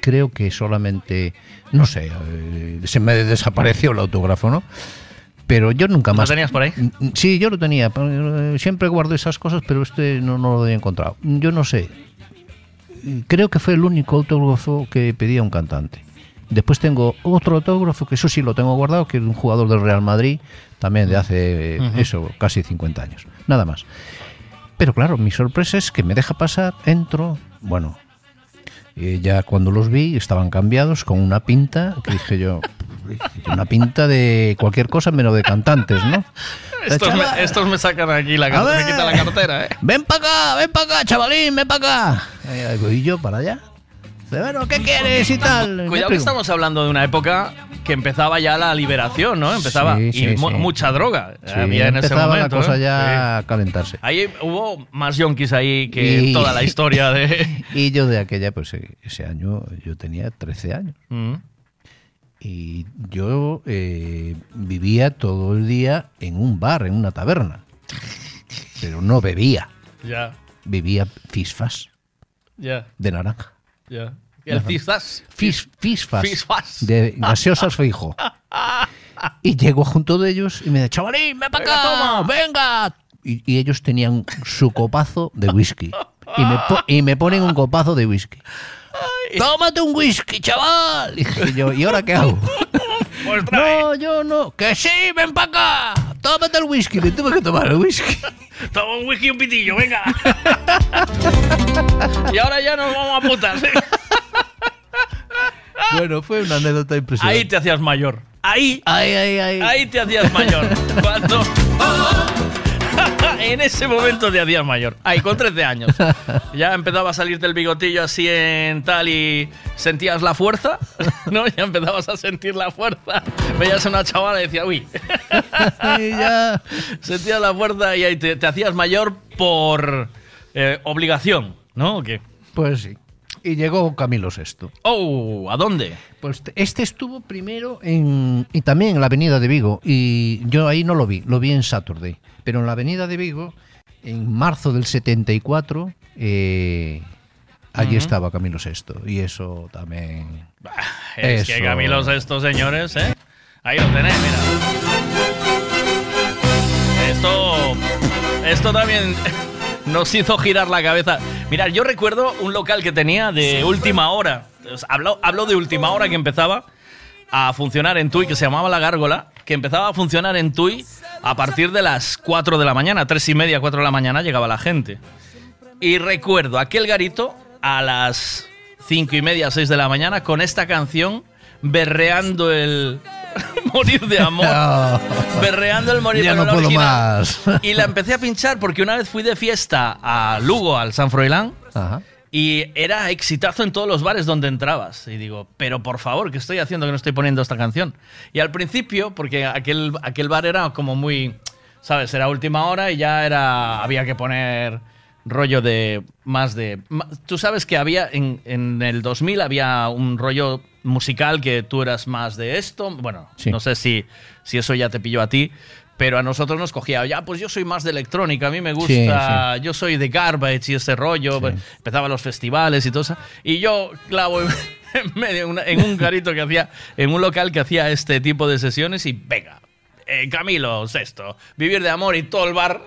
creo que solamente, no sé, eh, se me desapareció el autógrafo, ¿no? Pero yo nunca ¿Lo más. tenías por ahí? Mm, Sí, yo lo tenía. eh, Siempre guardo esas cosas, pero este no, no lo había encontrado. Yo no sé. Creo que fue el único autógrafo que pedía un cantante. Después tengo otro autógrafo, que eso sí lo tengo guardado, que es un jugador del Real Madrid, también de hace, eso, casi 50 años. Nada más. Pero claro, mi sorpresa es que me deja pasar, entro, bueno, eh, ya cuando los vi estaban cambiados con una pinta, que dije yo, una pinta de cualquier cosa menos de cantantes, ¿no? Estos me, estos me sacan aquí la cartera, me quitan la cartera, ¿eh? Ven para acá, ven para acá, chavalín, ven para acá. Y yo para allá. Bueno, ¿qué quieres y tal? Cuidado que estamos hablando de una época que empezaba ya la liberación, ¿no? Empezaba Sí, y sí, mu- sí. mucha droga Sí, había en ese empezaba momento. la cosa ¿eh? ya a calentarse. Ahí hubo más yonkis ahí que Y- toda la historia de... Y yo de aquella, pues eh, ese año, yo tenía 13 años. Mm. Y yo eh, vivía todo el día en un bar, en una taberna. Pero no bebía. Ya, Bebía fisfas ya, de naranja. ya. El Cisas. Fis, fisfas. Fisfas. De gaseosas fijo. Y llego junto de ellos y me dice, chavalín, ven para acá, toma. venga. Y, y ellos tenían su copazo de whisky. Y me, po- y me ponen un copazo de whisky. Tómate un whisky, chaval. Y dije yo, ¿y ahora qué hago? Pues. No, yo no. Que sí, ven para acá. Tómate el whisky. Me tuve que tomar el whisky. Toma un whisky y un pitillo, venga. y ahora ya nos vamos a putas. ¿eh? Bueno, fue una anécdota impresionante. Ahí te hacías mayor. Ahí, Ahí, ahí, ahí. ahí te hacías mayor. Cuando... en ese momento te hacías mayor. Ahí, con 13 años. Ya empezaba a salirte el bigotillo así en tal y sentías la fuerza, ¿no? Ya empezabas a sentir la fuerza. Veías a una chavala y decías, uy. Y ya. Sentías la fuerza y ahí te, te hacías mayor por eh, obligación, ¿no? ¿O qué? Pues sí. Y llegó Camilo VI. Oh, ¿a dónde? Pues este estuvo primero en. Y también en la avenida de Vigo. Y yo ahí no lo vi, lo vi en Saturday. Pero en la avenida de Vigo en marzo del 74, eh, allí estaba Camilo Sesto. Y eso también. Es que. Camilo estos señores, ¿eh? Ahí lo tenéis, mira. Esto. Esto también nos hizo girar la cabeza. Mirad, yo recuerdo un local que tenía de última hora. Hablo, hablo de última hora que empezaba a funcionar en Tui, que se llamaba La Gárgola, que empezaba a funcionar en Tui a partir de las 4 de la mañana, 3 y media, 4 de la mañana llegaba la gente. Y recuerdo aquel garito a las 5 y media, 6 de la mañana con esta canción berreando el morir de amor. berreando el morir Ya no puedo original. más. Y la empecé a pinchar porque una vez fui de fiesta a Lugo, al San Froilán. Ajá. Y era exitazo en todos los bares donde entrabas. Y digo, pero por favor, ¿qué estoy haciendo que no estoy poniendo esta canción? Y al principio, porque aquel, aquel bar era como muy, ¿sabes? Era última hora y ya era, había que poner rollo de más de... Tú sabes que había, en, en el 2000 había un rollo musical que tú eras más de esto. Bueno, Sí. no sé si, si eso ya te pilló a ti. Pero a nosotros nos cogía, ya, pues yo soy más de electrónica, a mí me gusta, Sí, sí. Yo soy de Garbage y ese rollo. pues, Empezaba los festivales y todo eso. Y yo clavo en, en medio, en un garito que hacía, en un local que hacía este tipo de sesiones y venga. Eh, Camilo Sexto, vivir de amor y todo el bar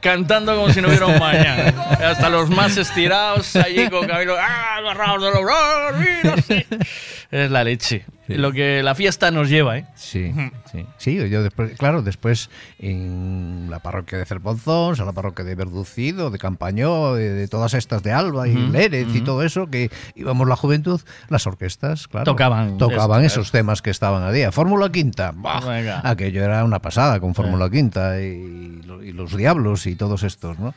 cantando como si no hubiera un mañana. Hasta los más estirados allí con Camilo, ¡ah! agarrados de los brazos, mira, sí". Es la leche. Lo que la fiesta nos lleva, ¿eh? Sí, sí. Sí, yo después, claro, después en la parroquia de Cerponzón, en la parroquia de Verducido, de Campañó, de, de todas estas de Alba y Ujú, Lérez y todo eso, que íbamos la juventud, las orquestas, claro. Tocaban Tocaban esto, esos temas que estaban a día. Fórmula Quinta, aquello era una pasada con Fórmula Quinta y los Diablos y todos estos, ¿no?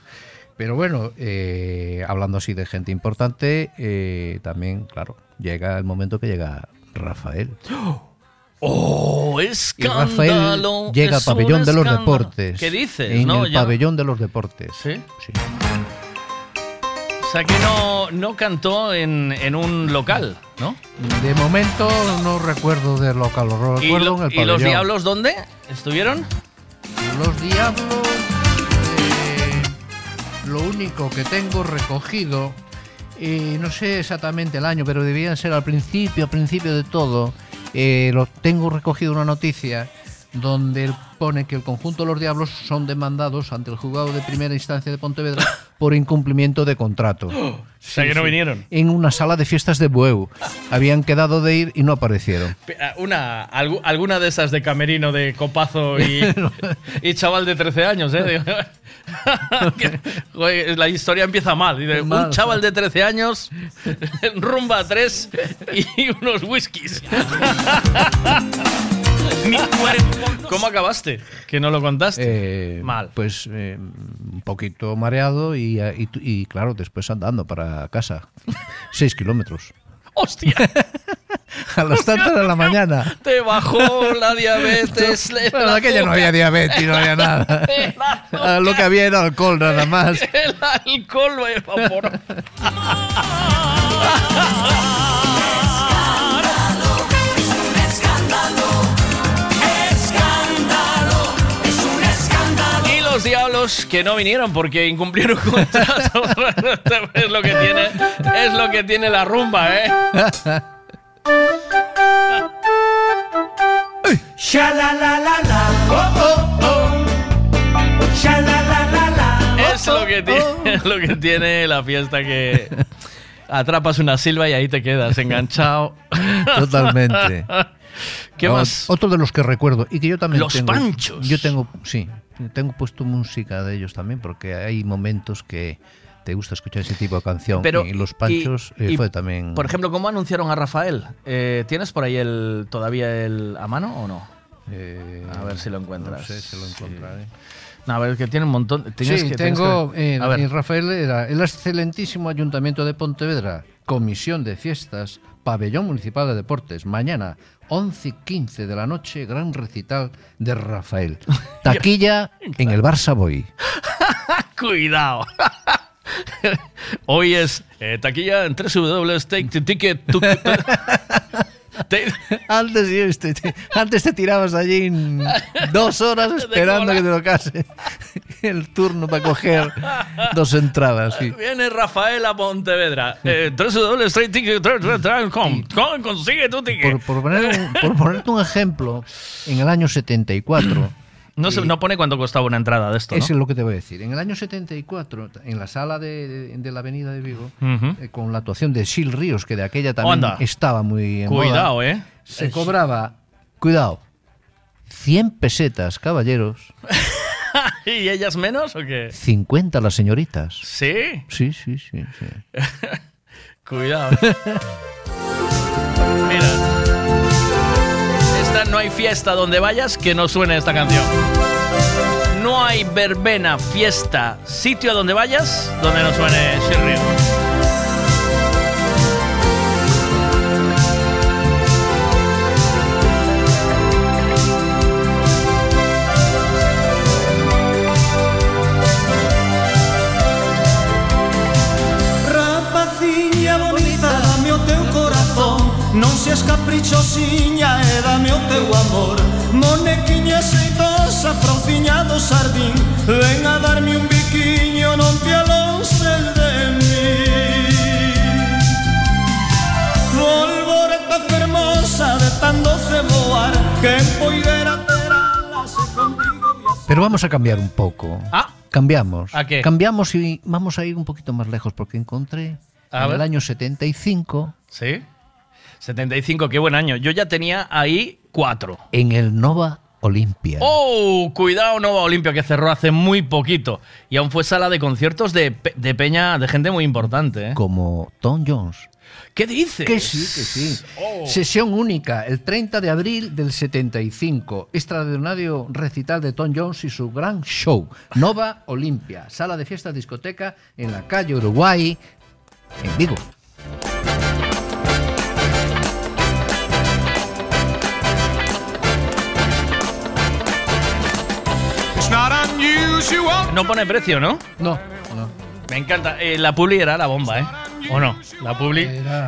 Pero bueno, eh, hablando así de gente importante, eh, también, claro, llega el momento que llega Rafael. ¡Oh, Y escándalo! Rafael llega al pabellón de los deportes. ¿Qué dices? En no, el ya pabellón de los deportes. ¿Sí? O sea que no, no cantó en, en un local, ¿no? De momento no recuerdo del local, lo ¿Y, recuerdo lo- en el y pabellón. los diablos dónde estuvieron? Los diablos. eh, lo único que tengo recogido, eh, no sé exactamente el año, pero debían ser al principio, al principio de todo. eh, lo tengo recogido una noticia donde pone que el conjunto de los diablos son demandados ante el juzgado de primera instancia de Pontevedra por incumplimiento de contrato. O sea que no vinieron. En una sala de fiestas de Bueu. Habían quedado de ir y no aparecieron. Ah, Una, algu- alguna de esas de camerino de copazo y, y chaval de 13 años, ¿eh? Digo, que, joder, la historia empieza mal. Dice, un Mal. chaval de 13 años, rumba 3 y unos whiskies. ¿Cómo acabaste? Que no lo contaste. Mal. Pues eh, un poquito mareado y, y, y, claro, después andando para casa. Seis kilómetros. ¡Hostia! A las tantas de la mañana. Te bajó la diabetes. Bueno, la aquella no había diabetes, no había nada. Lo que había era alcohol nada más. El alcohol lo evaporó. Los diablos que no vinieron porque incumplieron contrato. es lo que tiene, es lo que tiene la rumba, ¿eh? Oh, oh, oh. Es lo que tiene, es lo que tiene la fiesta que atrapas una silba y ahí te quedas enganchado. Totalmente. ¿Qué No, más? Otro de los que recuerdo y que yo también Los tengo- Panchos. Yo tengo, sí, tengo puesto música de ellos también porque hay momentos que te gusta escuchar ese tipo de canción Pero, y los Panchos y- eh, y, fue también. Por ejemplo, ¿cómo anunciaron a Rafael? Eh, ¿Tienes por ahí el todavía el a mano o no? a ver si lo encuentras. no sé si lo encontraré. No, a ver, que tiene un montón. sí, que- tengo que- a ver. Rafael era el excelentísimo Ayuntamiento de Pontevedra, Comisión de Fiestas, Pabellón Municipal de Deportes, mañana 11 y 15 de la noche, gran recital de Rafael. Taquilla en el Bar Savoy. Cuidado. Hoy es eh, taquilla en www.take antes, este, te- antes te tirabas allí dos horas esperando que te lo case. el turno para coger dos entradas. Sí. Viene Rafael a Pontevedra. Eh, Consigue tu ticket. Por, por poner un- por ponerte un ejemplo, en el año 74, No, se, no pone cuánto costaba una entrada de esto, ¿no? eso es lo que te voy a decir. En el año 74, en la sala de, de- de la Avenida de Vigo, eh, con la actuación de Sil Ríos, que de aquella también estaba muy en Cuidado, moda, ¿eh? Se cobraba, cuidado, 100 pesetas, caballeros, ¿Y ellas menos o qué? 50 las señoritas. ¿Sí? Sí, sí, sí. sí. Cuidado. Mira. No hay fiesta donde vayas que no suene esta canción. No hay verbena, fiesta, sitio a donde vayas donde no suene Shirley. Non seas caprichosiña e dame o teu amor Monequiña xeitosa, fronciña do sardín Ven a darme un biquiño, non te alonses de mí Volvoreta fermosa de tan doce voar Que en poidera terala se contigo Pero vamos a cambiar un poco. Ah. Cambiamos. ¿A qué? Cambiamos y vamos a ir un poquito más lejos porque encontré A en ver. el año 75 ¿Sí? 75, qué buen año. Yo ya tenía ahí cuatro. en el Nova Olimpia. ¡Oh! Cuidado, Nova Olimpia, que cerró hace muy poquito. Y aún fue sala de conciertos de, pe- de peña, de gente muy importante. ¿eh? Como Tom Jones. ¿Qué dices? Que sí, que sí. Oh. Sesión única, el 30 de abril del 75. Extraordinario recital de Tom Jones y su gran show. Nova Olimpia, sala de fiesta discoteca en la calle Uruguay, en Vigo. No pone precio, ¿no? No, no. Me encanta. Eh, la publi era la bomba, ¿eh? ¿O no? La publi.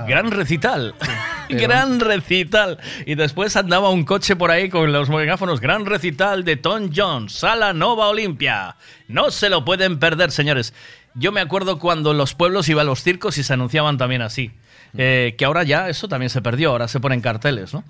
Gran recital. pero- Gran recital. Y después andaba un coche por ahí con los megáfonos. Gran recital de Tom Jones. Sala Nova Olimpia. No se lo pueden perder, señores. Yo me acuerdo cuando en los pueblos iba a los circos y se anunciaban también así. Eh, que ahora ya eso también se perdió. Ahora se ponen carteles, ¿no?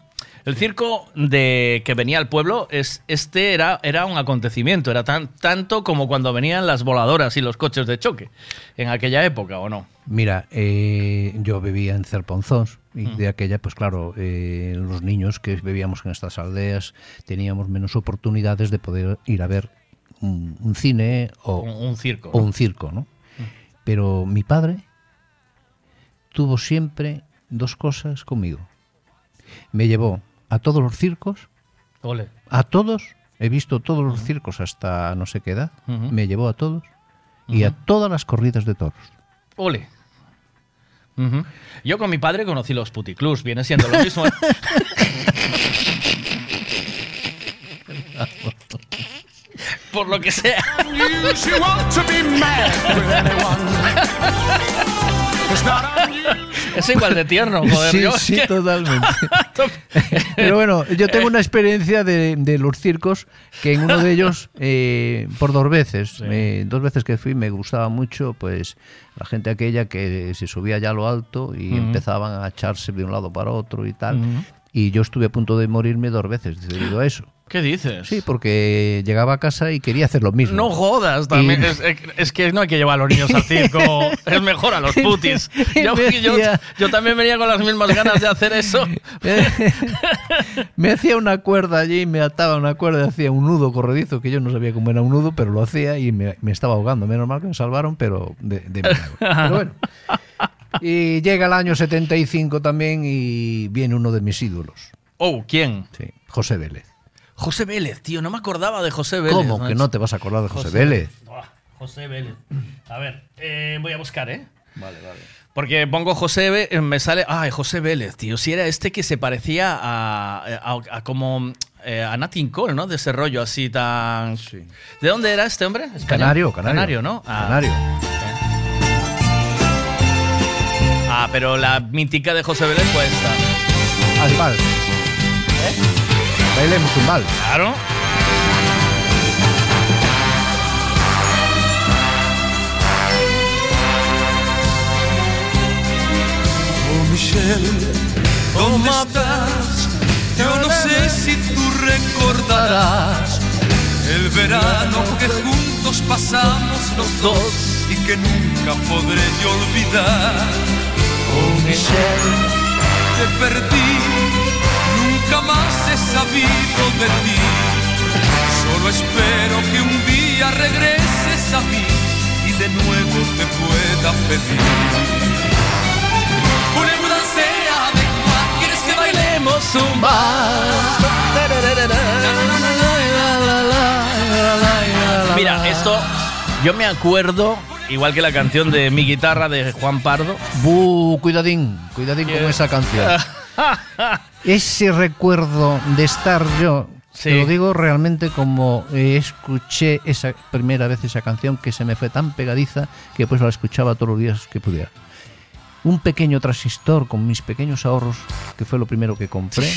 El circo de que venía al pueblo, es, este era, era un acontecimiento, era tan, tanto como cuando venían las voladoras y los coches de choque, en aquella época, ¿o no? Mira, eh, yo vivía en Cerponzós y Mm. de aquella, pues claro, eh, los niños que vivíamos en estas aldeas teníamos menos oportunidades de poder ir a ver un, un cine o Un- un circo, o ¿no? un circo, ¿no? Pero mi padre tuvo siempre dos cosas conmigo. Me llevó a todos los circos, Ole. a todos, he visto todos los circos hasta no sé qué edad, Ujú. me llevó a todos y a todas las corridas de toros. Ole. Yo con mi padre conocí los puticlubs, viene siendo lo mismo. ¿eh? Por lo que sea. Es igual de tierno, joder. sí, yo- sí, totalmente. Pero bueno, yo tengo una experiencia de, de los circos que en uno de ellos, eh, por dos veces, me- dos veces que fui, me gustaba mucho, pues la gente aquella que se subía ya a lo alto y empezaban a echarse de un lado para otro y tal. Y yo estuve a punto de morirme dos veces debido a eso. ¿Qué dices? Sí, porque llegaba a casa y quería hacer lo mismo. No jodas, también. Y- Es, es que no hay que llevar a los niños al circo. Es mejor a los putis. Yo, también venía con las mismas ganas de hacer eso. me hacía una cuerda allí, me ataba una cuerda y hacía un nudo corredizo, que yo no sabía cómo era un nudo, pero lo hacía y me, me estaba ahogando. Menos mal que me salvaron, pero de, de milagro. Pero bueno. Y llega el año 75 también y viene uno de mis ídolos. Oh, ¿quién? Sí, José Vélez. José Vélez, tío, no me acordaba de José Vélez. ¿Cómo que no te vas a acordar de José, Vélez? Buah, José Vélez. A ver, eh, voy a buscar, ¿eh? Vale, vale. Porque pongo José Vélez, me sale. Ay, José Vélez, tío. Si era este que se parecía a, a- a como. eh, a Nat Cole, ¿no? De ese rollo así tan. ¿De dónde era este hombre? ¿Español? Canario, canario. Canario, ¿no? Ah, Canario. Ah, pero la mítica de José Vélez fue esta. Animal. Bailemos baile musulmán. Claro. Oh Michelle, ¿dónde estás? Yo no sé si tú recordarás el verano que juntos pasamos los dos y que nunca podré yo olvidar. Oh Michelle, te perdí nunca más he sabido de ti. Solo espero que un día regreses a mí y de nuevo te pueda pedir. ¿Quieres que bailemos? Mira, esto yo me acuerdo, igual que la canción de Mi guitarra de Juan Pardo. Bu, cuidadín, cuidadín con esa canción. Ese recuerdo de estar yo, Sí. te lo digo realmente como eh, escuché esa primera vez esa canción que se me fue tan pegadiza que pues la escuchaba todos los días que pudiera. Un pequeño transistor con mis pequeños ahorros, que fue lo primero que compré.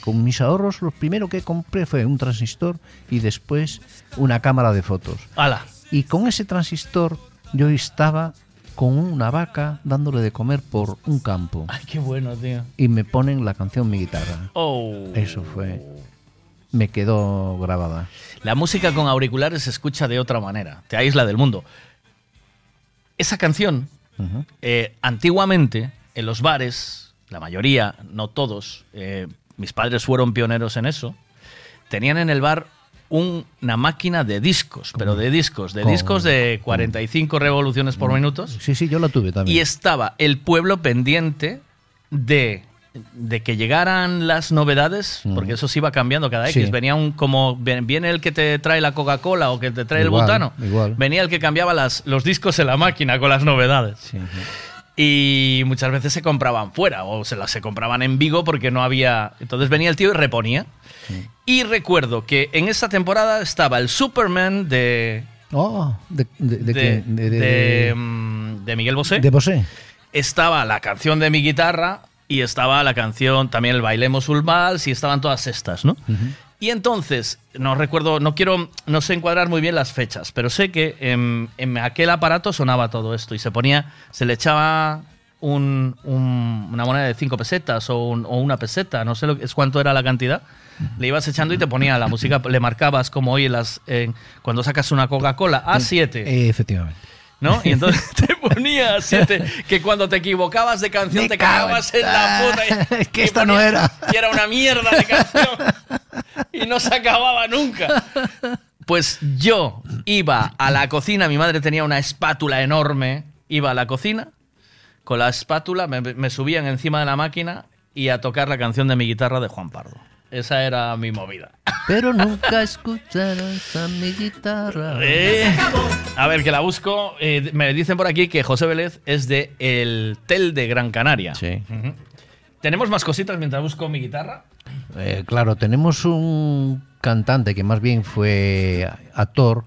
Con mis ahorros, lo primero que compré fue un transistor y después una cámara de fotos. ¡Hala! Y con ese transistor yo estaba con una vaca dándole de comer por un campo. Ay, qué bueno, tío. Y me ponen la canción Mi guitarra. Oh. Eso fue. Me quedó grabada. La música con auriculares se escucha de otra manera, te aísla del mundo. Esa canción, eh, antiguamente, en los bares, la mayoría, no todos, eh, mis padres fueron pioneros en eso, tenían en el bar un- una máquina de discos, pero de discos, de ¿Cómo? discos de 45 revoluciones por minutos. Sí, sí, yo la tuve también. Y estaba el pueblo pendiente de, de que llegaran las novedades, porque eso se iba cambiando cada X. Sí. Venía un como viene el que te trae la Coca-Cola o que te trae Igual, el butano. igual. Venía el que cambiaba las, los discos en la máquina con las novedades. Y muchas veces se compraban fuera o se las se compraban en Vigo porque no había. Entonces venía el tío y reponía. Y recuerdo que en esa temporada estaba el Superman de, Oh, de, de, mm, de Miguel Bosé de Bosé. estaba la canción de mi guitarra y estaba la canción también el Bailemos un Vals y estaban todas estas, ¿no? Y entonces, no recuerdo, no quiero, no sé encuadrar muy bien las fechas, pero sé que en, en aquel aparato sonaba todo esto y se ponía, se le echaba un- un- una moneda de 5 pesetas o, un- o una peseta, no sé lo, es cuánto era la cantidad. Le ibas echando y te ponía la música, le marcabas como hoy en las, en- cuando sacas una Coca-Cola, A7. Eh, efectivamente. ¿no? Y entonces te ponía siete, que cuando te equivocabas de canción Me te cagabas en la puta. y- Es que esta no era. Y era una mierda de canción. Y no se acababa nunca. Pues yo iba a la cocina, mi madre tenía una espátula enorme, iba a la cocina, con la espátula, me, me subían encima de la máquina y a tocar la canción de mi guitarra de Juan Pardo. Esa era mi movida. Pero nunca escucharás a mi guitarra. Eh, a ver, que la busco. Eh, me dicen por aquí que José Vélez es de El Tel de Gran Canaria. Sí. ¿Tenemos más cositas mientras busco mi guitarra? Eh, claro, tenemos un cantante que más bien fue actor,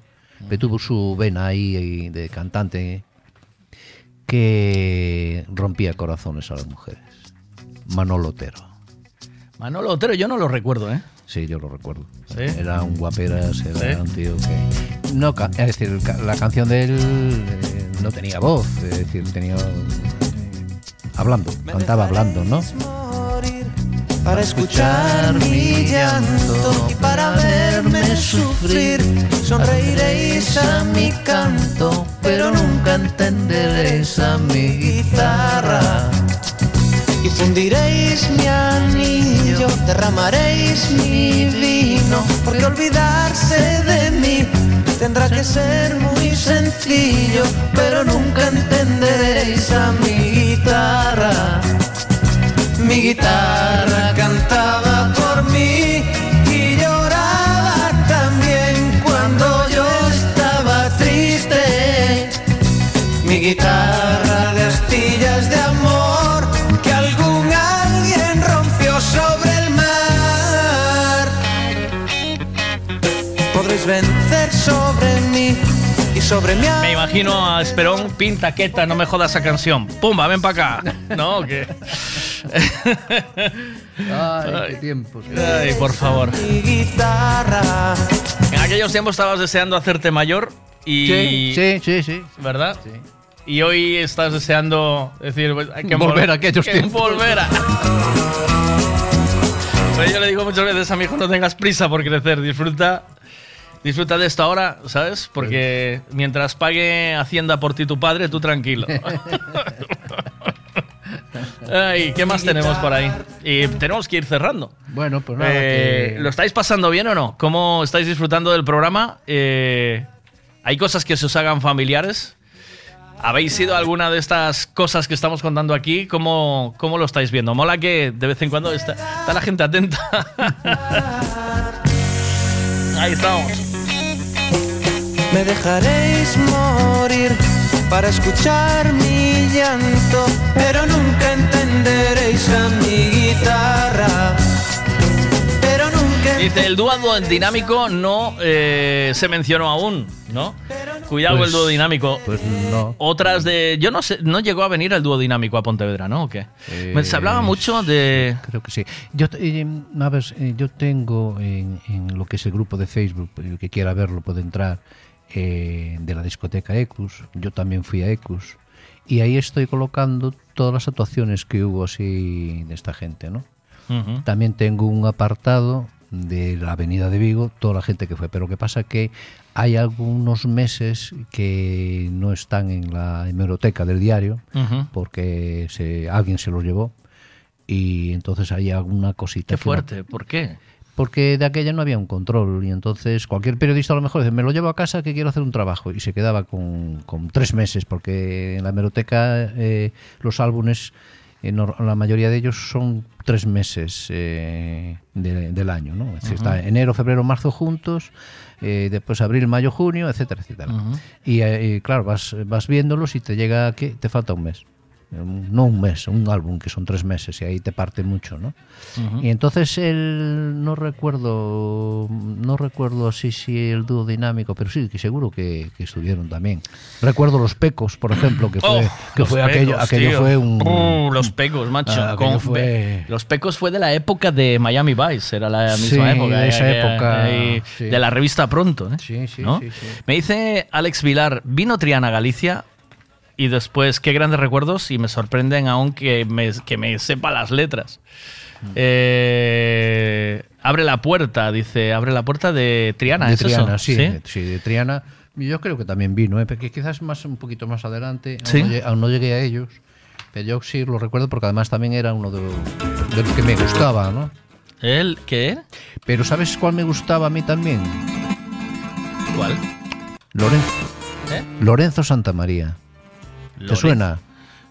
que tuvo su vena ahí de cantante, que rompía corazones a las mujeres. Manolo Otero. Manolo Otero, yo no lo recuerdo, ¿eh? Sí, yo lo recuerdo. ¿Sí? Era un guaperas, era ¿Sí? un tío que... No, es decir, la canción de él eh, no tenía voz, es decir, tenía... eh, hablando, cantaba hablando, ¿no? para escuchar mi llanto y para verme sufrir. Sonreiréis a mi canto, pero nunca entenderéis a mi guitarra. Y fundiréis mi anillo, derramaréis mi vino, porque olvidarse de mí tendrá que ser muy sencillo, pero nunca entenderéis a mi guitarra. Mi guitarra cantaba por mí y lloraba también cuando yo estaba triste. Mi guitarra vencer sobre mí y sobre mi Me imagino a Esperón, pinta queta, no me jodas esa canción. ¡Pumba, ven para acá! No, que. Ay, qué tiempos. Ay, por favor. guitarra. En aquellos tiempos estabas deseando hacerte mayor y. Sí, sí, sí, sí. ¿Verdad? Y hoy estás deseando decir, pues, hay que Volver vol- a aquellos que tiempos. Volver a. Yo le digo muchas veces a mi hijo, no tengas prisa por crecer, disfruta. Disfruta de esto ahora, ¿sabes? Porque mientras pague Hacienda por ti tu padre, tú tranquilo. Ay, ¿qué más tenemos por ahí? Y tenemos que ir cerrando. Bueno, pues nada. Eh, que- ¿Lo estáis pasando bien o no? ¿Cómo estáis disfrutando del programa? Eh, ¿Hay cosas que se os hagan familiares? ¿Habéis sido alguna de estas cosas que estamos contando aquí? ¿Cómo, cómo lo estáis viendo? Mola que de vez en cuando está, está la gente atenta. Ahí estamos. Me dejaréis morir para escuchar mi llanto, pero nunca entenderéis a mi guitarra. Pero nunca Dice, el dúo dinámico no eh, se mencionó aún, ¿no? Cuidado Pues- el dúo dinámico. Pues no. Otras de... Yo no sé, no llegó a venir el dúo dinámico a Pontevedra, ¿no? ¿O qué? Me- Se hablaba Eh, mucho de... Creo que sí. Yo, eh, a ver, eh, yo tengo en, en lo que es el grupo de Facebook, el que quiera verlo puede entrar, eh, de la discoteca Ecus. Yo también fui a Ecus. Y ahí estoy colocando todas las actuaciones que hubo así de esta gente, ¿no? Ujú. También tengo un apartado de la Avenida de Vigo, toda la gente que fue. Pero que pasa que hay algunos meses que no están en la hemeroteca del diario Ujú. porque se, alguien se los llevó y entonces hay alguna cosita. Qué que no- fuerte, ¿por qué? Porque de aquella no había un control y entonces cualquier periodista a lo mejor dice, me lo llevo a casa que quiero hacer un trabajo y se quedaba con, con tres meses porque en la hemeroteca eh, los álbumes, eh, nor- la mayoría de ellos son tres meses eh, de- del año, ¿no? Es decir, está enero, febrero, marzo juntos, eh, después abril, mayo, junio, etcétera, etcétera. Y, claro, vas, vas viéndolos y te llega que te falta un mes. No un mes, un álbum que son tres meses y ahí te parte mucho, ¿no? Ujú. Y entonces el no recuerdo no recuerdo así si el dúo dinámico, pero sí que seguro que, que estuvieron también. Recuerdo los Pecos, por ejemplo, que fue Oh, que fue aquello, Pecos, aquello tío. fue un Uh, los pecos, macho. Ah, aquello Con- fue- Los pecos fue de la época de Miami Vice, era la misma Sí, época. de esa eh, época, eh, sí. De la revista Pronto. ¿eh? Sí, ¿No? Me dice Alex Vilar, vino Triana a Galicia y después, qué grandes recuerdos y me sorprenden aún que me, que me sepa las letras. Mm. Eh, abre la puerta, dice, abre la puerta de Triana. de ¿es eso? Triana, sí, de- sí, de Triana. Yo creo que también vino, ¿eh? porque quizás más un poquito más adelante, aún Sí. no lle- aún no llegué a ellos, pero yo sí lo recuerdo porque además también era uno de, los- de los que me gustaba, ¿no? ¿El qué? Pero ¿sabes cuál me gustaba a mí también? ¿Cuál? Lorenzo, ¿Eh? Lorenzo Santamaría. ¿Te suena?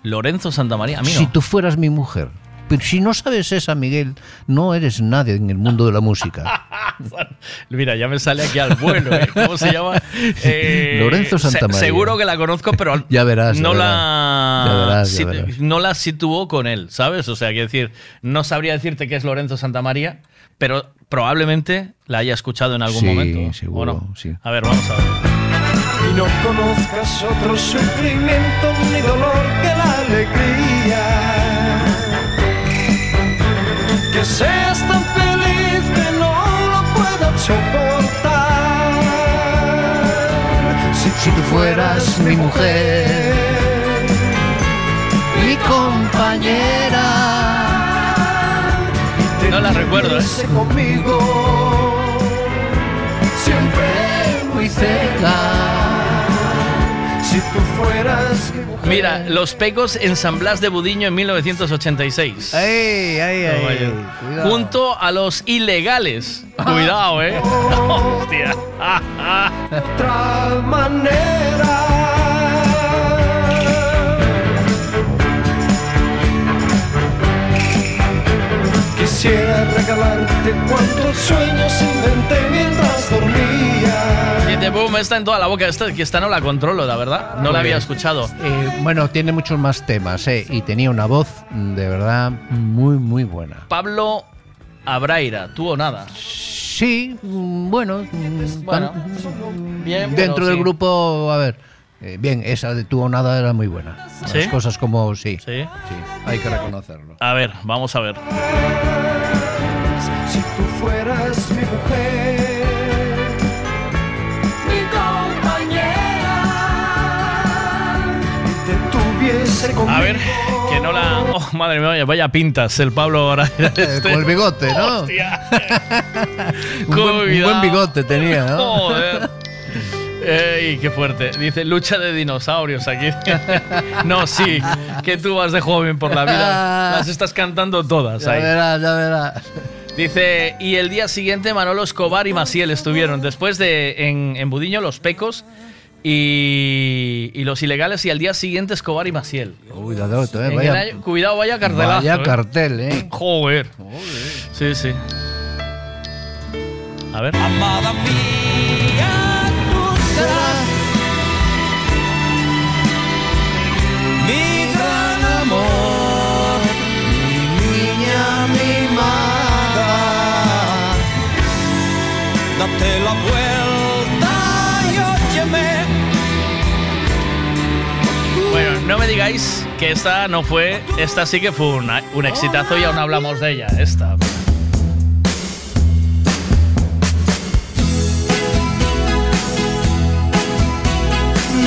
Lorenzo Santamaría. A mí no. Si tú fueras mi mujer. Pero si no sabes esa, Miguel, no eres nadie en el mundo de la música. Mira, ya me sale aquí al vuelo. ¿eh? ¿Cómo se llama? Eh, Lorenzo se- Santamaría. seguro que la conozco, pero Ya verás, no ya la verás. Ya verás, ya sit- verás. no la situó con él, ¿sabes? O sea, quiero decir, no sabría decirte que es Lorenzo Santamaría, pero probablemente la haya escuchado en algún Sí, momento. ¿o seguro, no? sí. A ver, vamos a ver. No conozcas otro sufrimiento ni dolor que la alegría. Que seas tan feliz que no lo puedas soportar. Si, Si tú fueras mi mujer, mi compañera. No la recuerdo, ¿eh? Conmigo siempre muy cerca. Si tú fueras mi mujer. Mira, Los Pecos en San Blas de Budiño en 1986. ¡Ay, ay, No, ay! Junto a los ilegales. Cuidado, eh. Hostia. otra manera. Quisiera regalarte cuantos sueños inventé mientras dormía. Y de boom está en toda la boca. Esta, que esta no la controlo, la verdad. No la había escuchado. Eh, bueno, tiene muchos más temas, ¿eh? Y tenía una voz de verdad muy, muy buena. Pablo Abraira, tú o nada. Sí, mm, bueno. mm, Bueno, tan- bien, pero Dentro del sí. grupo, a ver. Eh, bien, esa de tú o nada era muy buena. ¿Sí? Las cosas como sí. Sí. hay que reconocerlo. A ver, vamos a ver. Si tú fueras mi mujer, mi compañera, y te tuviese conmigo. A ver, Que no la. Oh, madre mía, vaya pintas el Pablo ahora. Este. Con el bigote, ¿no? Hostia. Un buen, un buen bigote tenía, ¿no? Joder. Ey, qué fuerte. Dice lucha de dinosaurios aquí. No, sí, que tú vas de joven por la vida. Las estás cantando todas Ya ahí. verás, ya verás. Dice, y el día siguiente Manolo Escobar y Maciel estuvieron. Después de en, en Budiño, los pecos y, y los ilegales. Y al día siguiente Escobar y Maciel. Cuidado, eh, vaya, año- cuidado, vaya cartelazo. vaya eh. cartel, ¿eh? Joder. Sí, sí. A ver. Amada mía, mi gran amor, mi niña. Date la vuelta y óyeme. Bueno, no me digáis que esta no fue. Esta sí que fue una- un exitazo y aún hablamos de ella. Esta.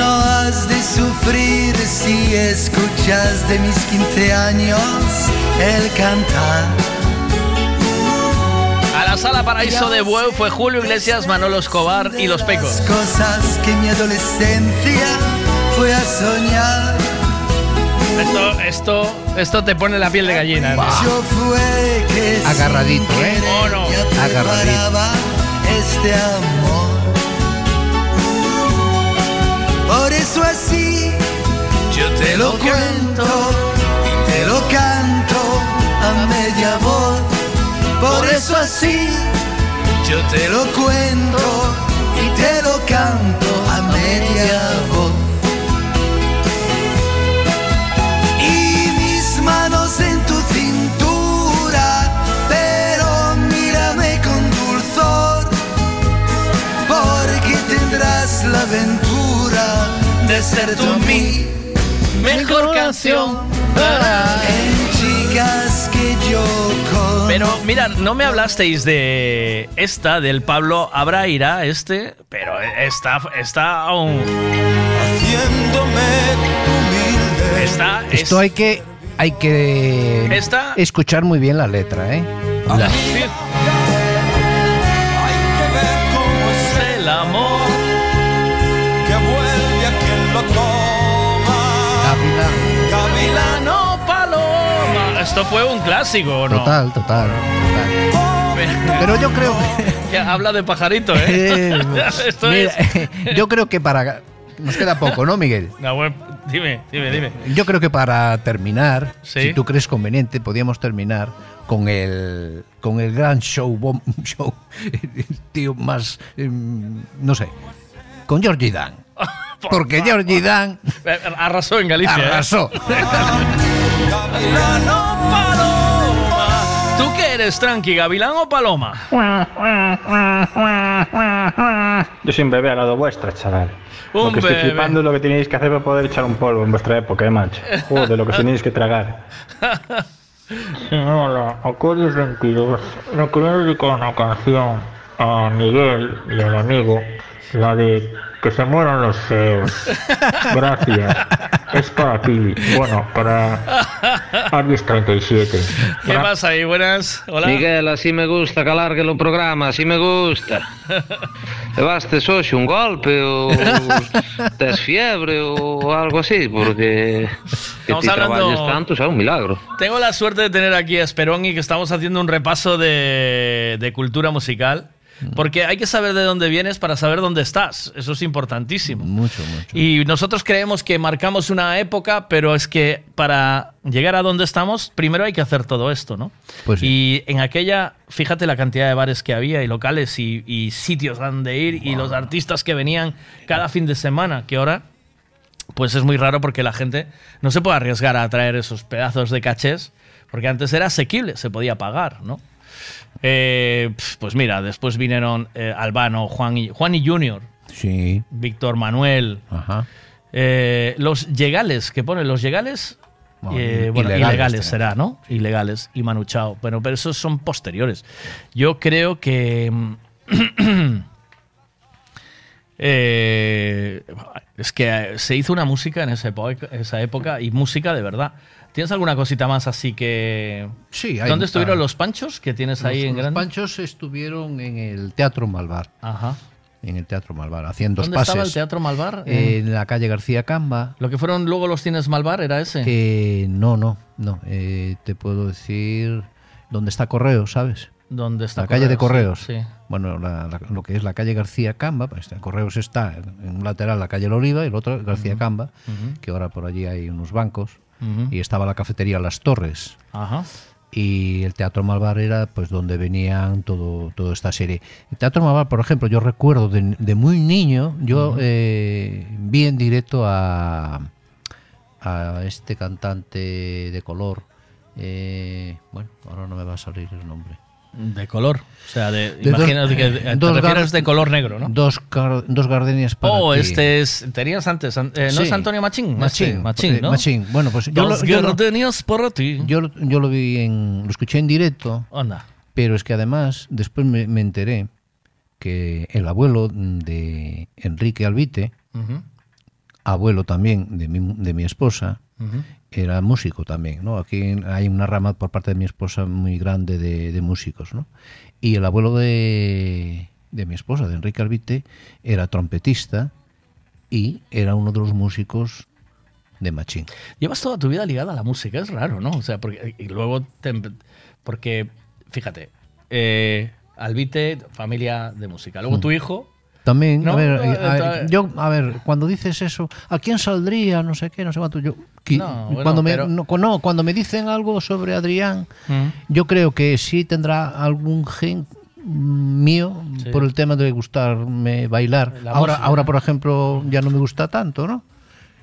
No has de sufrir si escuchas de mis 15 años el cantar. A la sala paraíso de Bueu fue Julio Iglesias, Manolo Escobar y los pecos. Cosas que mi adolescencia fue a soñar. Esto, esto, esto te pone la piel de gallina. Yo fue que Agarradito, ¿eh? Oh, no. Agarradito. este amor. Por eso así yo te lo cuento y te lo canto a media voz. Por eso así yo te lo cuento y te lo canto a media voz. Ser tú mi Mejor canción. en chicas que yo con. Pero mira, no me hablasteis de esta, del Pablo Abraira, este, pero esta, está aún. Haciéndome humilde. Está, es- Esto hay que, hay que Esta- escuchar muy bien la letra, ¿eh? La- Sí. Esto fue un clásico, ¿o ¿no? Total, total, total. Pero yo creo que... Que habla de pajarito, ¿eh? Eh, Esto mira, es. yo creo que para... Nos queda poco, ¿no, Miguel? No, bueno, dime, dime, dime. Yo creo que para terminar, Sí. si tú crees conveniente, podríamos terminar con el con el gran show, bom- show, tío más, em, no sé, con Georgie Dan. Porque Georgie Dan Eh, Arrasó en Galicia. ¿eh? arrasó. Gavilano Paloma. ¿Tú qué eres, Tranqui, Gavilán o Paloma? Yo soy un bebé al lado vuestro, chaval. Un lo que estoy bebé. flipando es lo que tenéis que hacer para poder echar un polvo en vuestra época, ¿eh, macho? Joder, lo que tenéis que tragar. Sí, hola, Acuarios 22. Le quería dedicar una canción a Miguel y al amigo, la de Que se mueran los feos. Gracias. Es para ti. Bueno, para Aries 37. ¿Qué pasa ahí? Buenas. Hola. Miguel, así me gusta que alargue o programa, así me gusta. Levaste hoxe un golpe ou tes fiebre ou algo así, porque que hablando- tanto, é un milagro. Tengo la suerte de tener aquí a Esperón y que estamos haciendo un repaso de, de cultura musical. Porque hay que saber de dónde vienes para saber dónde estás. Eso es importantísimo. Mucho, mucho. Y nosotros creemos que marcamos una época, pero es que para llegar a donde estamos, primero hay que hacer todo esto, ¿no? Pues sí. Y en aquella, fíjate la cantidad de bares que había y locales y, y sitios donde ir y los artistas que venían cada fin de semana, que ahora pues es muy raro porque la gente no se puede arriesgar a traer esos pedazos de cachés, porque antes era asequible, se podía pagar, ¿no? Eh, pues mira, después vinieron eh, Albano, Juan y, Juan y Junior, Sí. Víctor Manuel, Ajá. eh, los llegales, que pone los llegales, Bueno, bueno, ilegales será, ¿no? Ilegales y Manu Chao. Bueno, pero esos son posteriores. Yo creo que. mm, Es que se hizo una música en esa época, esa época y música de verdad. ¿Tienes alguna cosita más así que...? Sí, hay- ¿Dónde estuvieron los panchos que tienes ahí Los- en los grande? Panchos estuvieron en el Teatro Malvar. Ajá. En el Teatro Malvar, haciendo ¿Dónde pases. estaba el Teatro Malvar? En la calle García Camba. ¿Lo que fueron luego los cines Malvar era ese? Eh, no, no, no. eh, te puedo decir dónde está Correo, ¿sabes? ¿Dónde está La calle de Correos? Correos. Sí. Bueno, la- la- lo que es la calle García Camba, pues, Correos está en un lateral la calle La Oliva y el otro García Camba, que ahora por allí hay unos bancos. Y estaba la cafetería Las Torres. Ajá. Y el Teatro Malvar era pues donde venían todo, toda esta serie. El Teatro Malvar, por ejemplo, yo recuerdo de, de muy niño, yo eh, vi en directo a, a este cantante de color. eh, bueno, ahora no me va a salir el nombre. De color. O sea, de, De imagínate que te dos refieres de color negro, ¿no? Dos, dos gardenias para Oh, ti. este es. Tenías antes. an- eh, ¿No Sí. es Antonio Machín? Machín, Machín, eh, ¿no? Machín. Bueno, pues yo Dos lo, yo lo- gardenias para ti. yo lo- yo lo vi en. Lo escuché en directo. Anda. Pero es que además, después me, me enteré que el abuelo de Enrique Albite, abuelo también de mi, de mi esposa. Era músico también, ¿no? Aquí hay una rama por parte de mi esposa muy grande de, de músicos, ¿no? Y el abuelo de, de mi esposa, de Enrique Albite, era trompetista y era uno de los músicos de Machín. Llevas toda tu vida ligada a la música, es raro, ¿no? O sea, porque, y luego, te porque, fíjate, eh, Albite, familia de música. Luego Mm. tu hijo, También, No, a ver, eh, a- yo, a ver, cuando dices eso, ¿a quién saldría? No sé qué, no sé cuánto. Yo, No, bueno, cuando, me, pero- no, cu- no, cuando me dicen algo sobre Adrián, Mm. yo creo que sí tendrá algún gen mío Sí. por el tema de gustarme bailar. La Ahora, música. ahora, por ejemplo, ya no me gusta tanto, ¿no?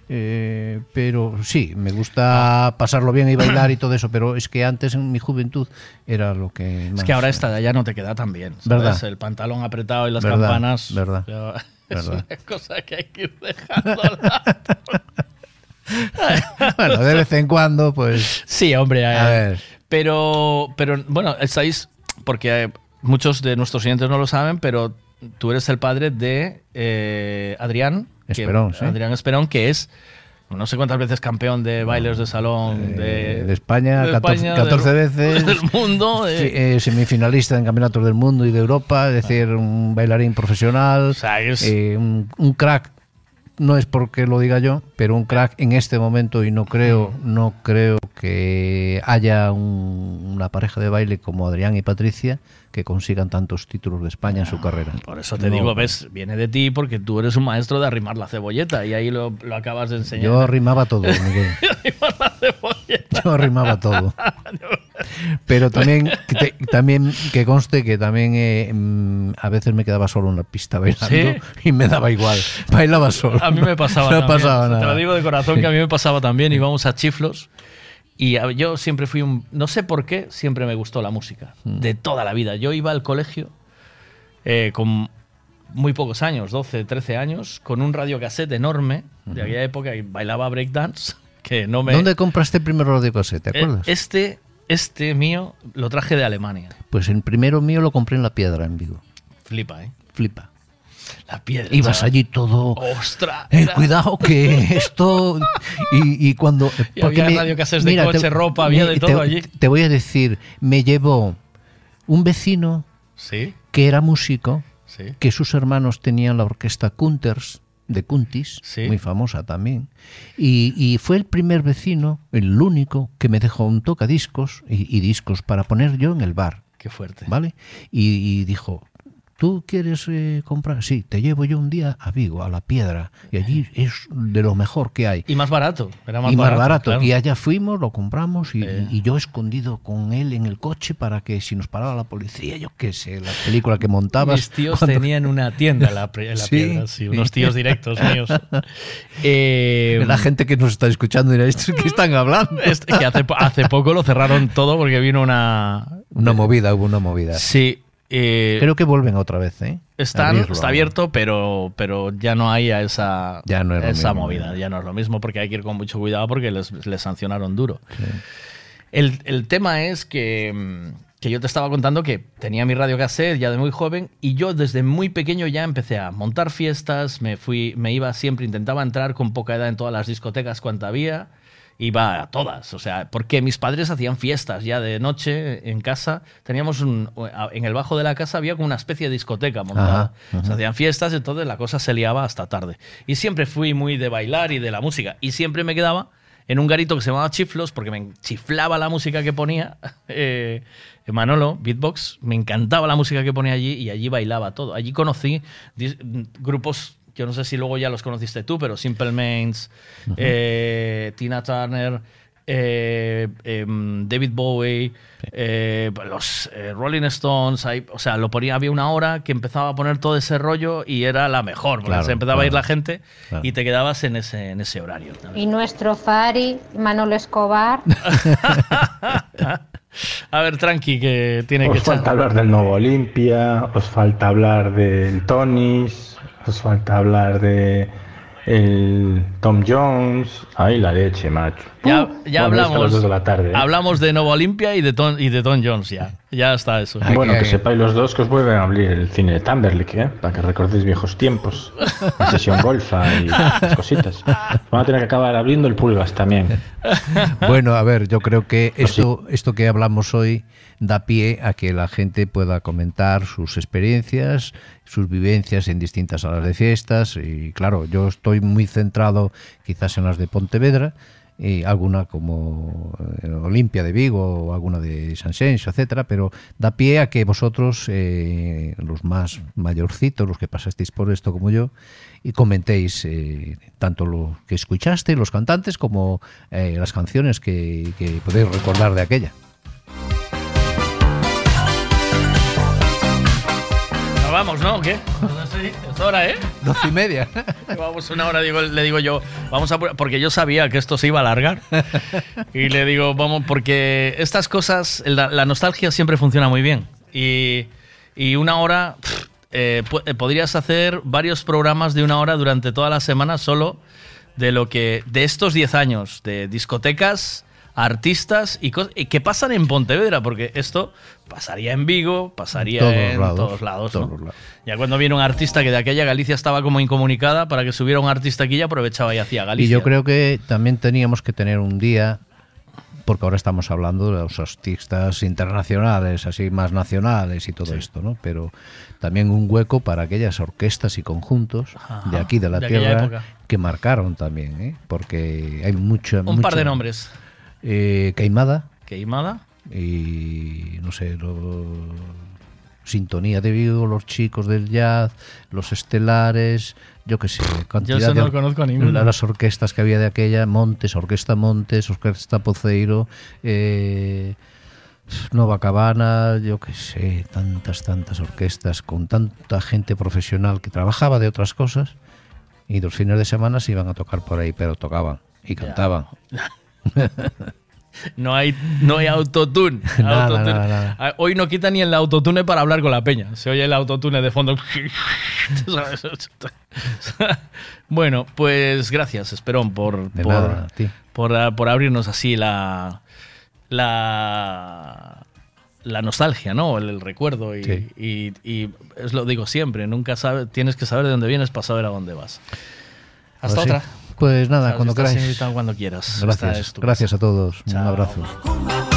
Eh, pero sí, me gusta pasarlo bien y bailar y todo eso, pero es que antes en mi juventud era lo que más... es que ahora esta de allá no te queda tan bien. ¿sabes? Verdad. El pantalón apretado y las Verdad, campanas. verdad, ya- Es una cosa que hay que ir dejando. al lado. bueno, de vez en cuando, pues... Sí, hombre. A ver. Pero, pero bueno, estáis, porque muchos de nuestros oyentes no lo saben, pero tú eres el padre de eh, Adrián. Que-. Adrián Esperón, que es no sé cuántas veces campeón de bailes de salón de, Eh, de España, de 14, España, 14 del- veces. del mundo. eh. Eh, semifinalista en campeonatos del mundo y de Europa, es decir, un bailarín profesional, es- eh, un, un crack. No es porque lo diga yo, pero un crack en este momento y no creo, no creo que haya un- una pareja de baile como Adrián y Patricia que consigan tantos títulos de España en su carrera. Por eso te No. digo, ves, viene de ti porque tú eres un maestro de arrimar la cebolleta y ahí lo, lo acabas de enseñar. Yo arrimaba todo, Miguel. Yo arrimaba todo. Pero también te- también que conste que también eh, mm, a veces me quedaba solo en la pista bailando ¿Sí? y me daba igual. Bailaba solo. A mí me pasaba No también. pasaba Te nada. lo digo de corazón que a mí me pasaba también. Íbamos a chiflos y yo siempre fui un... No sé por qué, siempre me gustó la música. Mm. De toda la vida. Yo iba al colegio eh, con muy pocos años, 12, 13 años, con un radiocassette enorme de aquella época y bailaba breakdance. Que no me... ¿Dónde compraste el primer radiocassette? ¿Te Eh, acuerdas? Este, este mío lo traje de Alemania. Pues el primero mío lo compré en La Piedra, en Vigo. Flipa, ¿eh? Flipa. La piedra. Ibas allí todo... ¡Ostras! Eh, cuidado que esto y, y cuando Y había radiocassettes de coche, ropa, había de todo te, allí. te voy a decir me llevó un vecino Sí, que era músico sí. que sus hermanos tenían la orquesta Kunters de Kuntis, Sí. muy famosa también, y, y fue el primer vecino, el único, que me dejó un tocadiscos y, y discos para poner yo en el bar, Qué fuerte. ¿vale? Y, y dijo, ¿tú quieres eh, comprar? Sí, te llevo yo un día a Vigo, a La Piedra, y allí es de lo mejor que hay. Y más barato. Era más y más barato. barato. claro. Y allá fuimos, lo compramos y, Eh. y yo escondido con él en el coche para que si nos paraba la policía, yo qué sé, la película que montabas. Mis tíos cuando- tenían una tienda en la, pre- en la Sí. piedra, sí, unos tíos directos míos. Eh, La gente que nos está escuchando dirá, ¿estos qué están hablando? este- que hace, hace poco lo cerraron todo porque vino una... Una movida, hubo una movida. Sí. Eh, Creo que vuelven otra vez, ¿eh? están- está abierto, pero, pero ya no hay a esa, Ya no es esa mismo, movida. ya. No es lo mismo porque hay que ir con mucho cuidado porque les, les sancionaron duro. El, el tema es que, mm, que yo te estaba contando que tenía mi radio cassette ya de muy joven y yo desde muy pequeño ya empecé a montar fiestas, me fui, me iba siempre, intentaba entrar con poca edad en todas las discotecas cuanta había, iba a todas, o sea, porque mis padres hacían fiestas ya de noche en casa, teníamos un, en el bajo de la casa había como una especie de discoteca montada, Ajá, se hacían fiestas, entonces la cosa se liaba hasta tarde. Y siempre fui muy de bailar y de la música. Y siempre me quedaba en un garito que se llamaba Chiflos, porque me chiflaba la música que ponía eh, Manolo, Beatbox, me encantaba la música que ponía allí y allí bailaba todo. Allí conocí grupos, yo no sé si luego ya los conociste tú, pero Simple Minds, eh, Tina Turner, eh, em, David Bowie, eh, los eh, Rolling Stones, ahí, o sea, lo ponía, había una hora que empezaba a poner todo ese rollo y era la mejor, porque Claro, se empezaba a ir la gente claro. y te quedabas en ese, en ese horario. Y nuestro Fari, Manolo Escobar. A ver, tranqui, que tiene que Os echar. falta hablar del nuevo Olimpia, os falta hablar del Tonis, os falta hablar de el Tom Jones. Ay, la leche, macho. Ya, ya a hablamos. las de la tarde. ¿eh? Hablamos de Nova Olimpia y de Tom, y de Tom Jones, ya. Ya está eso. Bueno, que sepáis los dos que os vuelven a abrir el cine de Timberlake, ¿eh? Para que recordéis viejos tiempos. La sesión golfa y esas cositas. Van a tener que acabar abriendo el pulgas también. Bueno, a ver, yo creo que esto, esto que hablamos hoy da pie a que la gente pueda comentar sus experiencias, sus vivencias en distintas salas de fiestas. Y claro, yo estoy muy centrado quizás en las de Pontevedra, y alguna como eh, Olimpia de Vigo o alguna de San Senso, etcétera, pero da pie a que vosotros, eh, los más mayorcitos, los que pasasteis por esto como yo, y comentéis eh, tanto lo que escuchaste, los cantantes, como eh, las canciones que, que podéis recordar de aquella. Vamos, no? ¿O ¿Qué? Es hora, ¿eh? Doce y media. Vamos una hora, digo, le digo yo, vamos a... Porque yo sabía que esto se iba a alargar. Y le digo, vamos, porque estas cosas, la, la nostalgia siempre funciona muy bien. Y, y una hora, pff, eh, eh, podrías hacer varios programas de una hora durante toda la semana solo de lo que, de estos 10 años, de discotecas, artistas y, cos- y que pasan en Pontevedra, porque esto pasaría en Vigo, pasaría Todos en lados, todos lados. ¿no? todos lados. Ya cuando viene un artista que de aquella Galicia estaba como incomunicada, para que subiera un artista aquí ya aprovechaba y hacía Galicia. Y yo creo que también teníamos que tener un día, porque ahora estamos hablando de los artistas internacionales, así más nacionales y todo esto, ¿no? Pero también un hueco para aquellas orquestas y conjuntos Ajá, de aquí de la de tierra que marcaron también, ¿eh? Porque hay mucha. Un par de nombres. Eh, Queimada Queimada. y no sé, lo- Sintonía de Vigo, los chicos del jazz, los estelares, yo qué sé, cantidad eso no de conozco a las orquestas que había de aquella, Montes, Orquesta Montes, Orquesta Poceiro, eh, Nova Cabana, yo qué sé, tantas, tantas orquestas con tanta gente profesional que trabajaba de otras cosas y los fines de semana se iban a tocar por ahí, pero tocaban y cantaban. No hay, no hay autotune. Ah, Hoy no quita ni el autotune para hablar con la peña. Se oye el autotune de fondo. bueno, pues gracias, Esperón, por, por, nada, ah, por abrirnos así la, la, la nostalgia, ¿no? El, el recuerdo. Y, Sí. y- y es lo digo siempre, nunca sabes, tienes que saber de dónde vienes para saber a dónde vas. Hasta Pues sí. Pues nada, Sabes, cuando queráis. cuando quieras. Gracias, gracias a todos. Un abrazo.